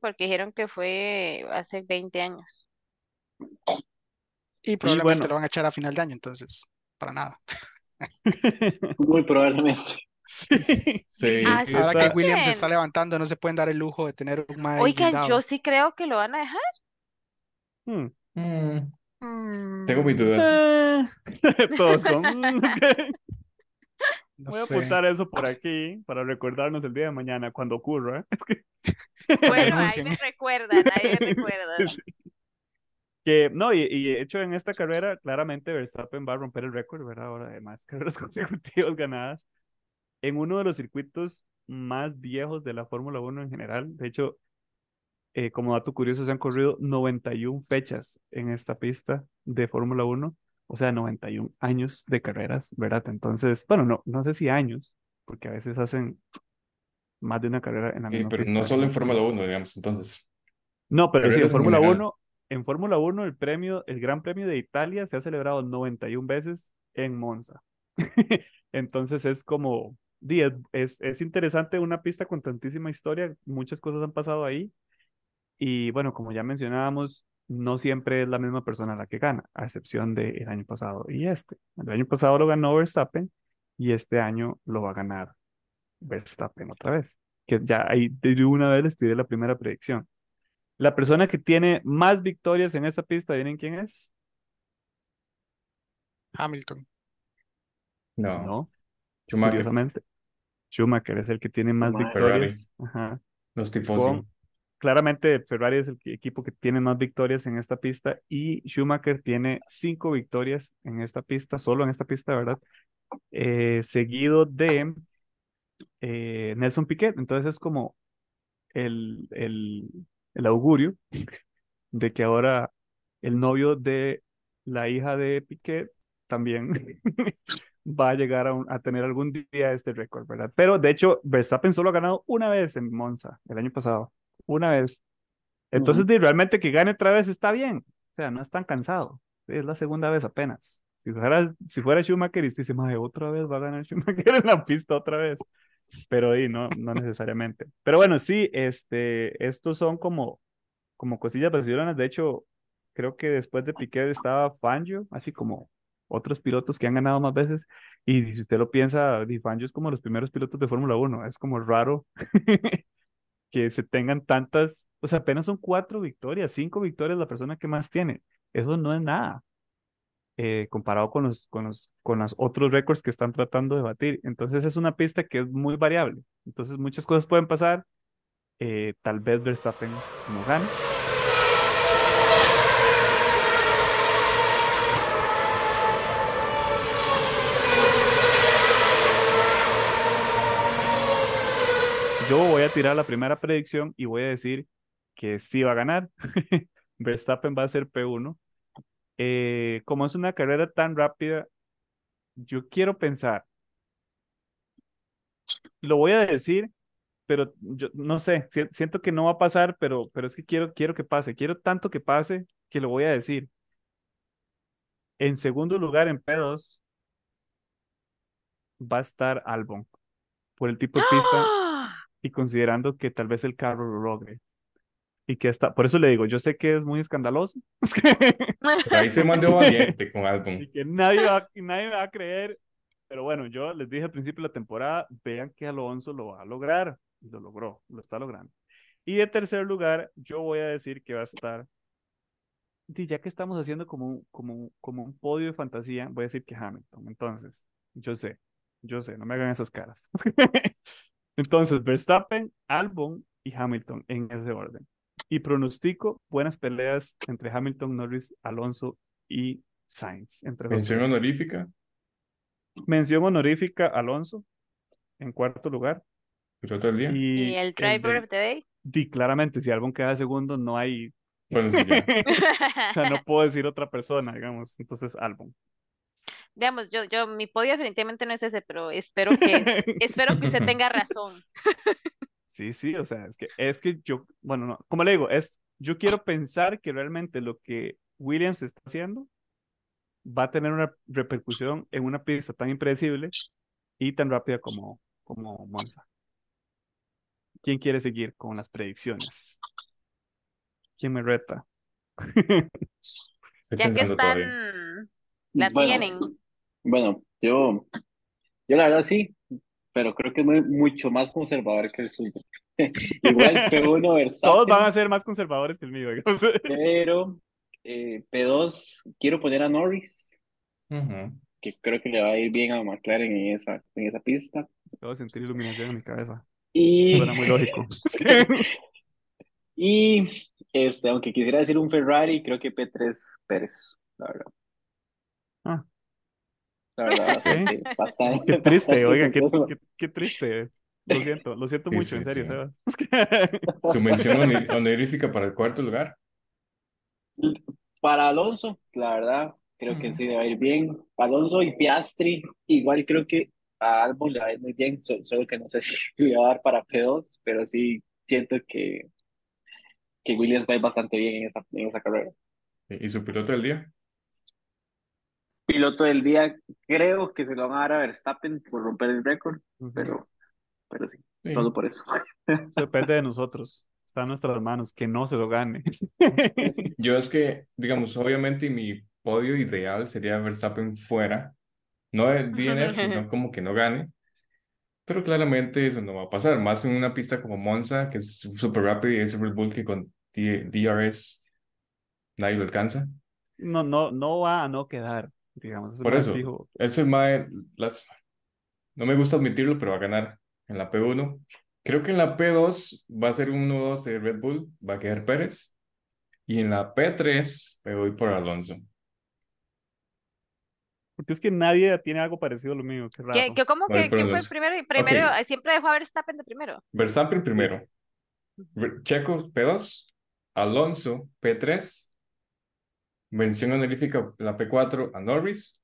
[SPEAKER 2] Porque dijeron que fue hace 20 años.
[SPEAKER 3] Y probablemente
[SPEAKER 1] bueno.
[SPEAKER 3] lo van a echar a final de año, entonces, para nada.
[SPEAKER 5] Muy probablemente.
[SPEAKER 1] Sí.
[SPEAKER 4] Sí.
[SPEAKER 2] Ah,
[SPEAKER 1] Sí,
[SPEAKER 3] Ahora que Williams se está levantando, no se pueden dar el lujo de tener un mae
[SPEAKER 2] Oigan, yo sí creo que lo van a dejar.
[SPEAKER 1] Hmm.
[SPEAKER 4] Mm,
[SPEAKER 3] Mm,
[SPEAKER 4] tengo mis dudas.
[SPEAKER 1] Eh, Todos con... "Mm, es que
[SPEAKER 3] no
[SPEAKER 1] Voy a
[SPEAKER 3] sé.
[SPEAKER 1] apuntar eso por aquí para recordarnos el día de mañana cuando ocurra. Es que,
[SPEAKER 2] Bueno, ahí me recuerdan, ahí me recuerdan.
[SPEAKER 1] Sí. Que, no, y, y de hecho en esta carrera, claramente Verstappen va a romper el récord, ¿verdad? Ahora de más carreras consecutivas ganadas en uno de los circuitos más viejos de la Fórmula 1 en general. De hecho, eh, como dato curioso, se han corrido 91 fechas en esta pista de Fórmula 1, o sea, 91 años de carreras, ¿verdad? Entonces, bueno, no, no sé si años, porque a veces hacen más de una carrera en la
[SPEAKER 4] Eh,
[SPEAKER 1] misma
[SPEAKER 4] pero
[SPEAKER 1] pista.
[SPEAKER 4] no solo en. Fórmula 1, digamos, entonces.
[SPEAKER 1] No, pero sí, en Fórmula
[SPEAKER 4] general.
[SPEAKER 1] 1, en Fórmula 1 el premio, el Gran Premio de Italia se ha celebrado 91 veces en Monza. Entonces es como, es, es interesante una pista con tantísima historia, muchas cosas han pasado ahí. Y bueno, como ya mencionábamos, no siempre es la misma persona la que gana, a excepción del año pasado y este. El año pasado lo ganó Verstappen y este año lo va a ganar Verstappen otra vez. Que ya ahí de una vez les tiré la primera predicción. La persona que tiene más victorias en esta pista, ¿vienen quién es?
[SPEAKER 3] Hamilton.
[SPEAKER 4] No,
[SPEAKER 1] No,
[SPEAKER 4] Schumacher,
[SPEAKER 1] curiosamente. Schumacher es el que tiene más
[SPEAKER 5] Schumacher.
[SPEAKER 1] victorias. Ajá.
[SPEAKER 4] los tifosi.
[SPEAKER 1] Con- claramente Ferrari es el equipo que tiene más victorias en esta pista y Schumacher tiene cinco victorias en esta pista, solo en esta pista, ¿verdad? Eh, seguido de eh, Nelson Piquet. Entonces es como el, el, el augurio de que ahora el novio de la hija de Piquet también va a llegar a, un- a tener algún día este récord, ¿verdad? Pero de hecho, Verstappen solo ha ganado una vez en Monza el año pasado, una vez. Entonces, de realmente que gane otra vez está bien, o sea, no es tan cansado, es la segunda vez apenas. Si fuera, si fuera Schumacher y usted dice, "Mae, otra vez va a ganar Schumacher en la pista otra vez. Pero ahí no, no necesariamente. Pero bueno, sí, este, estos son como, como cosillas brasileñas. De hecho, creo que después de Piquet estaba Fangio, así como otros pilotos que han ganado más veces. Y si usted lo piensa, Di Fangio es como los primeros pilotos de Fórmula 1. Es como raro que se tengan tantas, o sea, apenas son cuatro victorias, cinco victorias la persona que más tiene. Eso no es nada. eh, comparado con los, con los, con los otros récords que están tratando de batir. Entonces es una pista que es muy variable. Entonces muchas cosas pueden pasar. Eh, tal vez Verstappen no gane. Yo voy a tirar la primera predicción y voy a decir que sí va a ganar. Verstappen va a ser P1. Eh, como es una carrera tan rápida, yo quiero pensar, lo voy a decir, pero yo no sé, si- siento que no va a pasar, pero, pero es que quiero, quiero que pase, quiero tanto que pase que lo voy a decir. En segundo lugar, en P2, va a estar Albon, por el tipo de pista
[SPEAKER 2] ¡Ah!
[SPEAKER 1] Y considerando que tal vez el carro lo logre. Y que está, por eso le digo, yo sé que es muy escandaloso,
[SPEAKER 4] Pero ahí se mandó valiente con álbum.
[SPEAKER 1] y que nadie va, nadie me va a creer, pero bueno, yo les dije al principio de la temporada, vean que Alonso lo va a lograr, y lo logró, lo está logrando. Y de tercer lugar, yo voy a decir que va a estar, y ya que estamos haciendo como como, como un podio de fantasía, voy a decir que Hamilton. Entonces, yo sé, yo sé, no me hagan esas caras. Entonces, Verstappen, Albon y Hamilton en ese orden. Y pronostico buenas peleas entre Hamilton, Norris, Alonso y Sainz. Entre
[SPEAKER 4] Mención honorífica,
[SPEAKER 1] Mención honorífica Alonso en cuarto lugar.
[SPEAKER 4] piloto del día.
[SPEAKER 1] Y,
[SPEAKER 2] Y el
[SPEAKER 1] el
[SPEAKER 2] driver
[SPEAKER 1] de-
[SPEAKER 2] of the day.
[SPEAKER 1] di, claramente, si Albon queda segundo, no hay.
[SPEAKER 4] Bueno, sí, ya.
[SPEAKER 1] o sea, no puedo decir otra persona, digamos. Entonces, Albon.
[SPEAKER 2] Digamos, yo, yo, mi podio definitivamente no es ese, pero espero que, espero que usted tenga razón.
[SPEAKER 1] Sí, sí, o sea, es que, es que yo, bueno, no, como le digo, es, yo quiero pensar que realmente lo que Williams está haciendo va a tener una repercusión en una pista tan impredecible y tan rápida como, como Monza. ¿Quién quiere seguir con las predicciones? ¿Quién me reta?
[SPEAKER 2] Ya que están,
[SPEAKER 4] todavía.
[SPEAKER 2] la
[SPEAKER 5] Bueno,
[SPEAKER 2] tienen.
[SPEAKER 5] Bueno, yo, yo la verdad sí, pero creo que es muy- mucho más conservador que el suyo. Igual P1
[SPEAKER 1] Todos
[SPEAKER 5] Verstappen,
[SPEAKER 1] van a ser más conservadores que el mío, digamos.
[SPEAKER 5] pero eh, P2 quiero poner a Norris, que creo que le va a ir bien a McLaren en esa, en esa pista.
[SPEAKER 1] Puedo sentir iluminación en mi cabeza.
[SPEAKER 5] Y,
[SPEAKER 1] Suena muy lógico.
[SPEAKER 5] y este, aunque quisiera decir un Ferrari, creo que P3 Pérez, la verdad.
[SPEAKER 1] Ah.
[SPEAKER 5] La verdad, bastante, bastante,
[SPEAKER 1] Qué triste,
[SPEAKER 5] bastante
[SPEAKER 1] oiga, qué, qué, qué triste. Lo siento, lo siento mucho,
[SPEAKER 4] sí,
[SPEAKER 1] en serio,
[SPEAKER 4] sí.
[SPEAKER 1] Sebas.
[SPEAKER 4] Su mención honor- honorífica para el cuarto lugar.
[SPEAKER 5] Para Alonso, la verdad, creo que sí le va a ir bien. Alonso y Piastri, igual creo que a Albon le va a ir muy bien, so- solo que no sé si le va a dar para P2, pero sí siento que, que Williams va a ir bastante bien en esa, en esa carrera.
[SPEAKER 4] ¿Y su piloto del día?
[SPEAKER 5] Piloto del día, creo que se lo van a dar a Verstappen por romper el récord, pero, pero sí,
[SPEAKER 4] Sí.
[SPEAKER 5] solo por eso.
[SPEAKER 1] Eso depende de nosotros. Está en nuestras manos, que no se lo gane.
[SPEAKER 4] Yo es que, digamos, obviamente mi podio ideal sería Verstappen fuera, no de DNF, sino como que no gane, pero claramente eso no va a pasar, más en una pista como Monza, que es súper rápido y es Red Bull que con D- DRS nadie lo alcanza.
[SPEAKER 1] No, no, no va a no quedar, digamos. ese
[SPEAKER 4] Por
[SPEAKER 1] mae
[SPEAKER 4] eso,
[SPEAKER 1] fijo.
[SPEAKER 4] eso es más, las, no me gusta admitirlo, pero va a ganar en la P1. Creo que en la P2 va a ser 1-2 de Red Bull, va a quedar Pérez. Y en la P3 me voy por Alonso.
[SPEAKER 1] Porque es que nadie tiene algo parecido a lo mío, qué
[SPEAKER 2] ¿Qué,
[SPEAKER 1] raro.
[SPEAKER 2] qué- cómo que quién fue
[SPEAKER 4] Alonso.
[SPEAKER 2] primero? Y primero, siempre dejó a Verstappen de primero.
[SPEAKER 4] Verstappen primero. Checo P2. Alonso P3. Mención honorífica la P4 a Norris.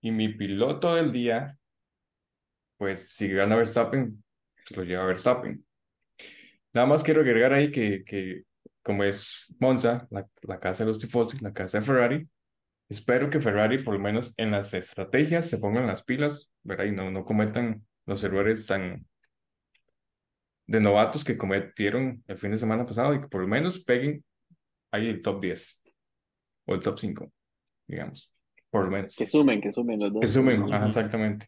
[SPEAKER 4] Y mi piloto del día, pues si gana Verstappen, se lo lleva Verstappen. Nada más quiero agregar ahí que, que como es Monza, la, la casa de los tifosi, la casa de Ferrari, espero que Ferrari por lo menos en las estrategias se pongan las pilas, ¿verdad? Y no, no cometan los errores tan de novatos que cometieron el fin de semana pasado y que por lo menos peguen ahí el top 10 o el top 5, digamos, por lo menos.
[SPEAKER 5] Que sumen, que sumen los dos.
[SPEAKER 4] Que sumen, ajá, exactamente.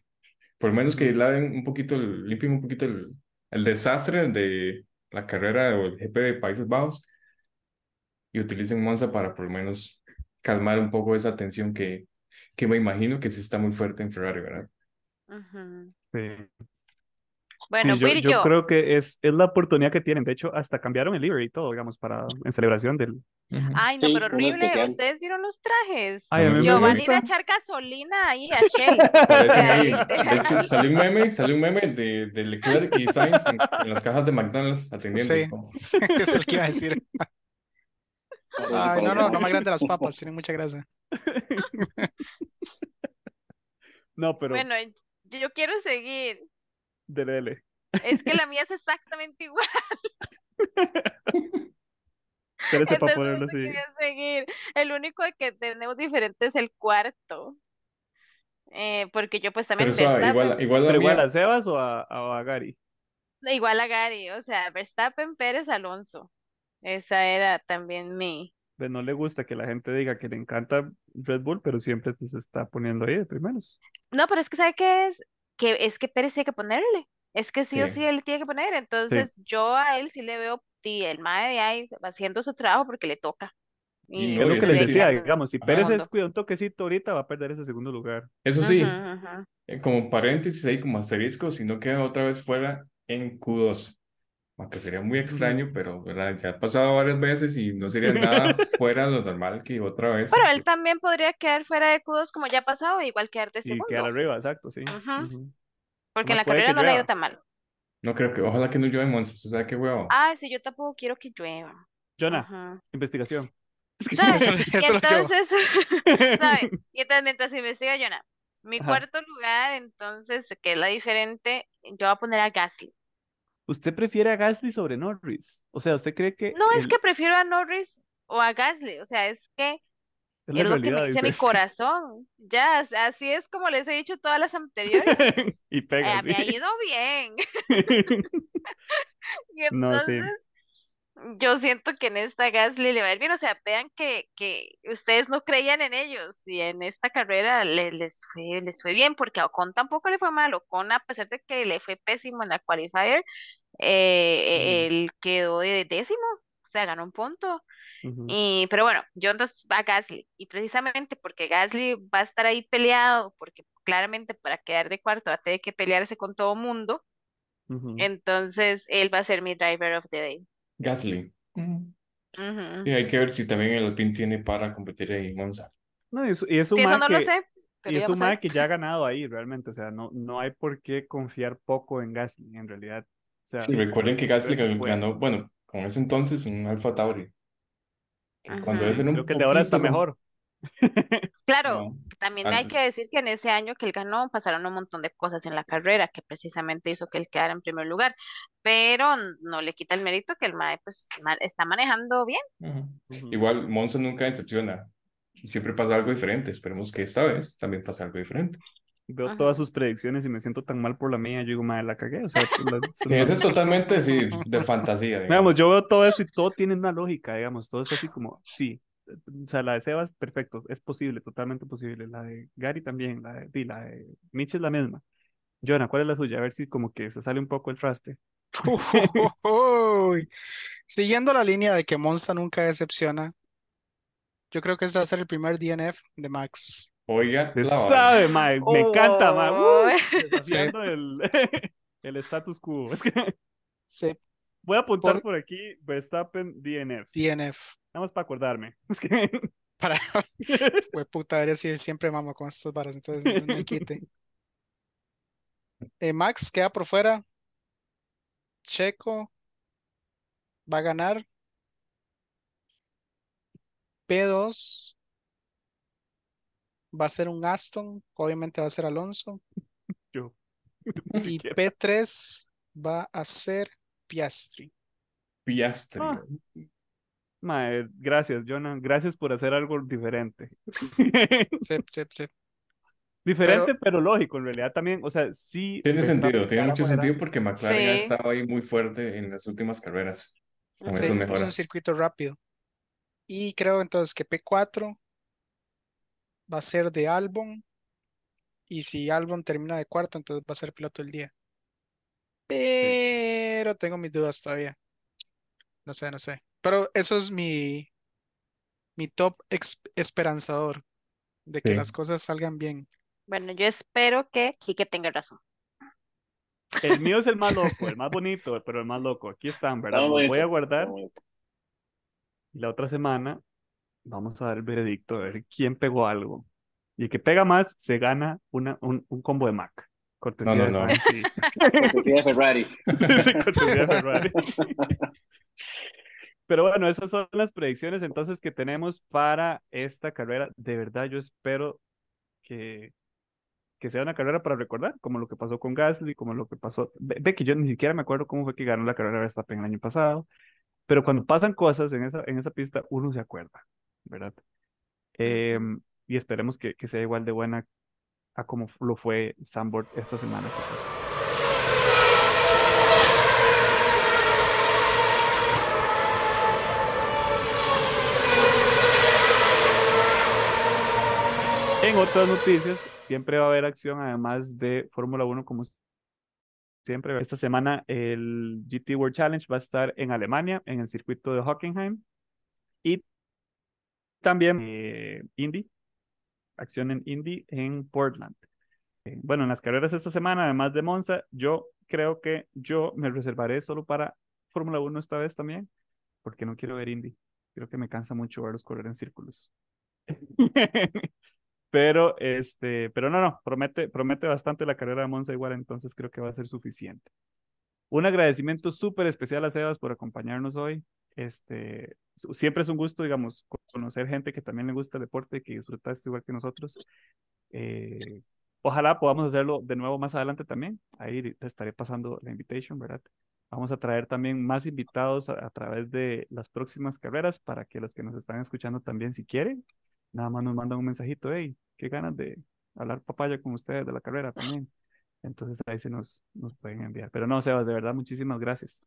[SPEAKER 4] Por lo menos que laven un poquito, el, limpien un poquito el, el desastre de la carrera o el GP de Países Bajos y utilicen Monza para por lo menos calmar un poco esa tensión que, que me imagino que sí está muy fuerte en Ferrari, ¿verdad?
[SPEAKER 2] Ujú.
[SPEAKER 1] Sí.
[SPEAKER 2] Bueno,
[SPEAKER 1] Sí, yo,
[SPEAKER 2] voy a ir
[SPEAKER 1] yo
[SPEAKER 2] yo.
[SPEAKER 1] creo que es, es la oportunidad que tienen. De hecho, hasta cambiaron el livery y todo, digamos, para, en celebración del...
[SPEAKER 2] Ay, no,
[SPEAKER 5] Sí,
[SPEAKER 2] pero horrible.
[SPEAKER 5] especial.
[SPEAKER 2] ¿Ustedes vieron los trajes?
[SPEAKER 1] Ay, a
[SPEAKER 4] No
[SPEAKER 1] mí
[SPEAKER 4] me
[SPEAKER 2] Yo,
[SPEAKER 1] me
[SPEAKER 2] van a ir a echar gasolina ahí a Shell.
[SPEAKER 4] De hecho, salió un meme, salió un meme de, de Leclerc y Sainz en, en las cajas de McDonald's atendiendo.
[SPEAKER 3] Sí.
[SPEAKER 4] es como,
[SPEAKER 3] Es el que iba a decir. Ay, no, no, no me agrande las papas, tienen mucha grasa.
[SPEAKER 1] No, pero
[SPEAKER 2] Bueno, yo, yo quiero seguir.
[SPEAKER 1] Dele, dele.
[SPEAKER 2] Es que la mía es exactamente igual.
[SPEAKER 1] Espérese para
[SPEAKER 2] Entonces
[SPEAKER 1] ponerlo
[SPEAKER 2] no
[SPEAKER 1] así.
[SPEAKER 2] seguir. El único que tenemos diferente es el cuarto. Eh, porque yo pues también
[SPEAKER 4] Pero igual,
[SPEAKER 2] Verstappen,
[SPEAKER 4] igual
[SPEAKER 1] ¿Pero igual a Sebas o a, a Gary?
[SPEAKER 2] igual a Gary, o sea, Verstappen, Pérez, Alonso. Esa era también mi.
[SPEAKER 1] Pues no le gusta que la gente diga que le encanta Red Bull, pero siempre se está poniendo ahí de primeros.
[SPEAKER 2] No, pero es que ¿sabe qué es? Que es que Pérez tiene que ponerle. Es que sí o
[SPEAKER 4] Sí.
[SPEAKER 2] sí él tiene que poner. Entonces yo a él sí le veo, sí, el mae de ahí haciendo su trabajo porque le toca.
[SPEAKER 4] Y
[SPEAKER 2] Y
[SPEAKER 1] Es lo
[SPEAKER 4] y
[SPEAKER 1] que
[SPEAKER 4] es
[SPEAKER 1] les decía, digamos, si. Pérez
[SPEAKER 2] fondo.
[SPEAKER 1] descuida un toquecito ahorita, va a perder ese segundo lugar.
[SPEAKER 4] eso sí, eh, como paréntesis ahí, como asterisco, si no queda otra vez fuera en Q2. Aunque sería muy extraño, pero ¿verdad? ya ha pasado varias veces y no sería nada fuera de lo normal que otra vez.
[SPEAKER 2] Pero él también podría quedar fuera de Q2 como ya ha pasado, e igual quedar de
[SPEAKER 1] Y quedar
[SPEAKER 2] segundo.
[SPEAKER 1] arriba, exacto, sí.
[SPEAKER 2] Ujú.
[SPEAKER 1] Ujú.
[SPEAKER 2] Porque en la carrera no le ha ido tan mal.
[SPEAKER 4] No creo que, ojalá que no llueva en Monza, o sea, qué huevo.
[SPEAKER 2] Ah, sí, yo tampoco quiero que llueva.
[SPEAKER 1] Jonah,
[SPEAKER 2] Ajá.
[SPEAKER 1] investigación.
[SPEAKER 2] ¿Sabe?
[SPEAKER 3] Eso,
[SPEAKER 2] Y entonces, ¿sabe? Y entonces mientras investiga Jonah, mi
[SPEAKER 1] Ajá.
[SPEAKER 2] cuarto lugar, entonces, que es la diferente, yo voy a poner a Gasly.
[SPEAKER 1] ¿Usted prefiere a Gasly sobre Norris? O sea, ¿usted cree que
[SPEAKER 2] No es que prefiero a Norris o a Gasly, o sea, es que
[SPEAKER 1] es
[SPEAKER 2] lo que me dice mi corazón. Ya, así es como les he dicho todas las anteriores.
[SPEAKER 1] y
[SPEAKER 2] Eh,
[SPEAKER 1] pega,
[SPEAKER 2] me ha ido bien. Y
[SPEAKER 1] No, sí.
[SPEAKER 2] Yo siento que en esta Gasly le va a ir bien. O sea, vean que, que ustedes no creían en ellos y en esta carrera le- les fue, les fue bien, porque a Ocon tampoco le fue mal. Ocon, a pesar de que le fue pésimo en la qualifier, eh, él quedó de décimo, o sea, ganó un punto. Y, pero bueno, yo entonces va a Gasly. Y precisamente porque Gasly va a estar ahí peleado, porque claramente para quedar de cuarto va a tener que pelearse con todo mundo. Entonces, él va a ser mi driver of the day.
[SPEAKER 4] Gasly. Sí, hay que ver si también el Alpine tiene para competir ahí en Monza.
[SPEAKER 1] No, y es, y es un
[SPEAKER 2] Sí, eso no lo
[SPEAKER 1] que-
[SPEAKER 2] sé, pero
[SPEAKER 1] Y
[SPEAKER 2] ya
[SPEAKER 1] es un que ya ha ganado ahí realmente, o sea, no, no hay por qué confiar poco en Gasly en realidad. O sea,
[SPEAKER 4] Sí, recuerden que Gasly ganó, bueno, con ese entonces un Alfa Tauri. Que cuando es en un
[SPEAKER 1] creo que de ahora está mejor.
[SPEAKER 2] Claro,
[SPEAKER 4] No.
[SPEAKER 2] también hay que decir que en ese año que él ganó pasaron un montón de cosas en la carrera que precisamente hizo que él quedara en primer lugar, pero no le quita el mérito que el mae pues está manejando bien.
[SPEAKER 4] Ujú.
[SPEAKER 1] Ujú.
[SPEAKER 4] Igual, Monza nunca decepciona. Y siempre pasa algo diferente. Esperemos que esta vez también pase algo diferente.
[SPEAKER 1] Veo
[SPEAKER 2] Ajá.
[SPEAKER 1] todas sus predicciones y me siento tan mal por la mía. Yo digo, madre, la cagué. O sea, la-
[SPEAKER 4] Sí, eso es totalmente sí, de fantasía.
[SPEAKER 1] Digamos,
[SPEAKER 4] digamos.
[SPEAKER 1] yo veo todo esto y todo tiene una lógica, digamos, todo es así como, sí. O sea, la de Sebas, perfecto, es posible, totalmente posible. La de Gary también, la de, di, la de Mitch es la misma. Jonah, ¿cuál es la suya? A ver si como que se sale un poco el traste.
[SPEAKER 3] Siguiendo la línea de que Monza nunca decepciona, yo creo que este va a ser el primer DNF de Max.
[SPEAKER 4] Oiga,
[SPEAKER 1] Se sabe, mae, me encanta, mae. ¡Uh!
[SPEAKER 2] Uy.
[SPEAKER 1] desafiando el, el status quo. Es que
[SPEAKER 3] Sí,
[SPEAKER 1] voy a apuntar
[SPEAKER 3] Por-
[SPEAKER 1] por aquí Verstappen DNF.
[SPEAKER 3] DNF.
[SPEAKER 1] Nada más para acordarme. Es que
[SPEAKER 3] Para, Fue puta, debería decir siempre mamo con estos varas, entonces no me quite. Eh, Max queda por fuera. Checo va a ganar. P2 va a ser un Aston, obviamente va a ser Alonso.
[SPEAKER 1] yo.
[SPEAKER 3] Y
[SPEAKER 1] siquiera.
[SPEAKER 3] P3 va a ser Piastri.
[SPEAKER 4] Piastri.
[SPEAKER 1] Ah. Mae, gracias, Jonah. Gracias por hacer algo diferente.
[SPEAKER 3] Sep, sep, sep.
[SPEAKER 1] Diferente, pero, lógico, en realidad también. O sea, sí.
[SPEAKER 4] Tiene sentido, tiene mucho sentido porque McLaren ha
[SPEAKER 2] Sí.
[SPEAKER 4] estado ahí muy fuerte en las últimas carreras. Con
[SPEAKER 2] Sí,
[SPEAKER 3] Sí, es un circuito rápido. Y creo entonces que P4 va a ser de Albon. Y si Albon termina de cuarto, entonces va a ser piloto del día. Pero tengo mis dudas todavía. No sé, no sé. Pero eso es mi, mi top esperanzador de que
[SPEAKER 4] Sí.
[SPEAKER 3] las cosas salgan bien.
[SPEAKER 2] Bueno, yo espero que Quique tenga razón.
[SPEAKER 1] El mío es el más loco, el más bonito, pero el más loco. Aquí están, ¿verdad? Los voy a guardar. Y la otra semana vamos a dar el veredicto, a ver quién pegó algo. Y el que pega más se gana una, un, un combo de Mac. Cortesía
[SPEAKER 4] No, no,
[SPEAKER 1] de
[SPEAKER 4] no.
[SPEAKER 1] Sainz, sí.
[SPEAKER 5] Cortesía de Ferrari.
[SPEAKER 1] Sí, sí, cortesía de Ferrari. Pero bueno, esas son las predicciones entonces que tenemos para esta carrera. De verdad, yo espero que, que sea una carrera para recordar, como lo que pasó con Gasly, como lo que pasó. Ve, ve que yo ni siquiera me acuerdo cómo fue que ganó la carrera Verstappen el año pasado, pero cuando pasan cosas en esa, en esa pista, uno se acuerda, ¿verdad? Em, y esperemos que, que sea igual de buena a como lo fue Sambord esta semana. En otras noticias, siempre va a haber acción, además de Fórmula 1, como siempre. Esta semana el GT World Challenge va a estar en Alemania, en el circuito de Hockenheim. Y también eh, Indy, acción en Indy en Portland. Eh, bueno, en las carreras esta semana, además de Monza, yo creo que yo me reservaré solo para Fórmula 1 esta vez también, porque no quiero ver Indy. Creo que me cansa mucho verlos correr en círculos. Pero, este, pero no, no, promete, promete bastante la carrera de Monza igual, entonces creo que va a ser suficiente. Un agradecimiento súper especial a Sebas por acompañarnos hoy. Este, siempre es un gusto, digamos, co- conocer gente que también le gusta el deporte, que disfruta esto igual que nosotros. Eh, ojalá podamos hacerlo de nuevo más adelante también. Ahí te estaré pasando la invitation, ¿verdad? Vamos a traer también más invitados a, a través de las próximas carreras para que los que nos están escuchando también, si quieren, nada más nos mandan un mensajito, hey, qué ganas de hablar papaya con ustedes de la carrera también. Entonces ahí se nos, nos pueden enviar. Pero no, Sebas, de verdad, muchísimas gracias.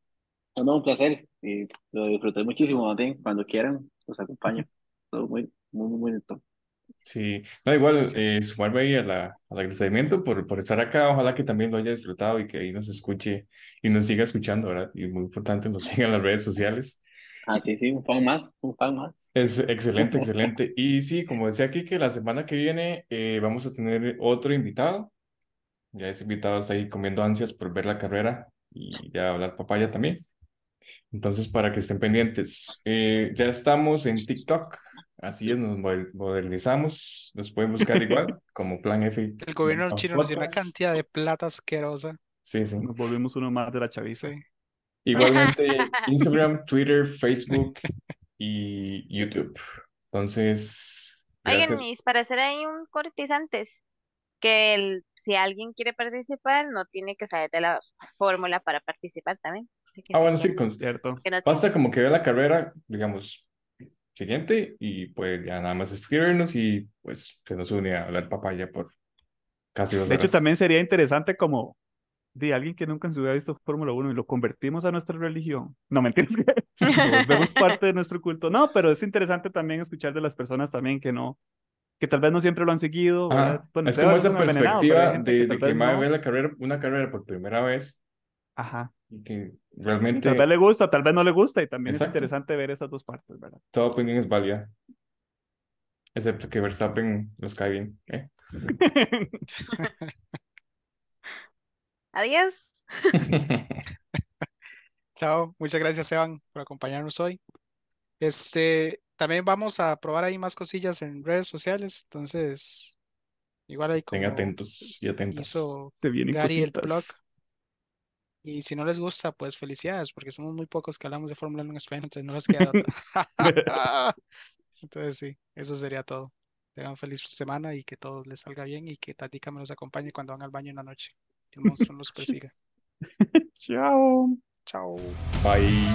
[SPEAKER 5] No, no, un placer. Y lo disfruté muchísimo, Martín. Cuando quieran, los acompaño. Todo muy, muy, muy bonito.
[SPEAKER 4] Sí, no, igual eh, sumarme ahí a la, al agradecimiento por, por estar acá. Ojalá que también lo haya disfrutado y que ahí nos escuche y nos siga escuchando, ¿verdad? Y muy importante, nos siga en las redes sociales.
[SPEAKER 5] Ah, sí, sí, un fan más, un fan más.
[SPEAKER 4] Es excelente, excelente. Y sí, como decía aquí, que la semana que viene eh, vamos a tener otro invitado. Ya ese invitado está ahí comiendo ansias por ver la carrera y ya hablar papaya también. Entonces, para que estén pendientes, Eh, ya estamos en TikTok. Así es, nos moder- modernizamos. Nos pueden buscar igual como Plan F.
[SPEAKER 3] El gobierno chino nos dio una cantidad de plata asquerosa.
[SPEAKER 4] Sí, sí.
[SPEAKER 1] Nos volvimos uno más de la chaviza.
[SPEAKER 3] Sí.
[SPEAKER 4] Igualmente Instagram, Twitter, Facebook y YouTube. Entonces,
[SPEAKER 2] Oigan, mis para hacer ahí un cortizantes, que el, si alguien quiere participar, no tiene que saber de la fórmula para participar también.
[SPEAKER 4] Ah, bueno, sí, con-
[SPEAKER 1] Cierto.
[SPEAKER 4] basta como que vea la carrera, digamos, siguiente y pues ya nada más escribirnos y pues se nos une a hablar papaya por casi dos
[SPEAKER 1] De hecho, también sería interesante como de alguien que nunca en su vida ha visto Fórmula 1 y lo convertimos a nuestra religión. No, mentiras, que lo volvemos parte de nuestro culto. No, pero es interesante también escuchar de las personas también que no, que tal vez no siempre lo han seguido,
[SPEAKER 4] Es como
[SPEAKER 1] es
[SPEAKER 4] esa perspectiva de,
[SPEAKER 1] que
[SPEAKER 4] de que
[SPEAKER 1] no.
[SPEAKER 4] ve la carrera, una carrera por primera vez
[SPEAKER 1] Ajá.
[SPEAKER 4] y que realmente
[SPEAKER 1] tal vez le gusta, tal vez no le gusta, y también
[SPEAKER 4] Exacto.
[SPEAKER 1] es interesante ver esas dos partes, ¿verdad?
[SPEAKER 4] toda opinión es válida, excepto que Verstappen nos cae bien. ¿eh?
[SPEAKER 2] Adiós.
[SPEAKER 3] Chao, muchas gracias, Evan, por acompañarnos hoy. Este, también vamos a probar ahí más cosillas en redes sociales, entonces, igual ahí
[SPEAKER 4] Estén
[SPEAKER 3] como
[SPEAKER 4] atentos y atentas.
[SPEAKER 3] hizo
[SPEAKER 1] Se vienen
[SPEAKER 3] Gary el blog. Y si no les gusta, pues felicidades, porque somos muy pocos que hablamos de Fórmula 1 en español, entonces no les queda otra. Entonces sí, eso sería todo. Tengan feliz semana y que todo les salga bien y que Tatica me los acompañe cuando van al baño en la noche. Que el monstruo los persiga.
[SPEAKER 1] Chao.
[SPEAKER 3] Chao.
[SPEAKER 4] Bye.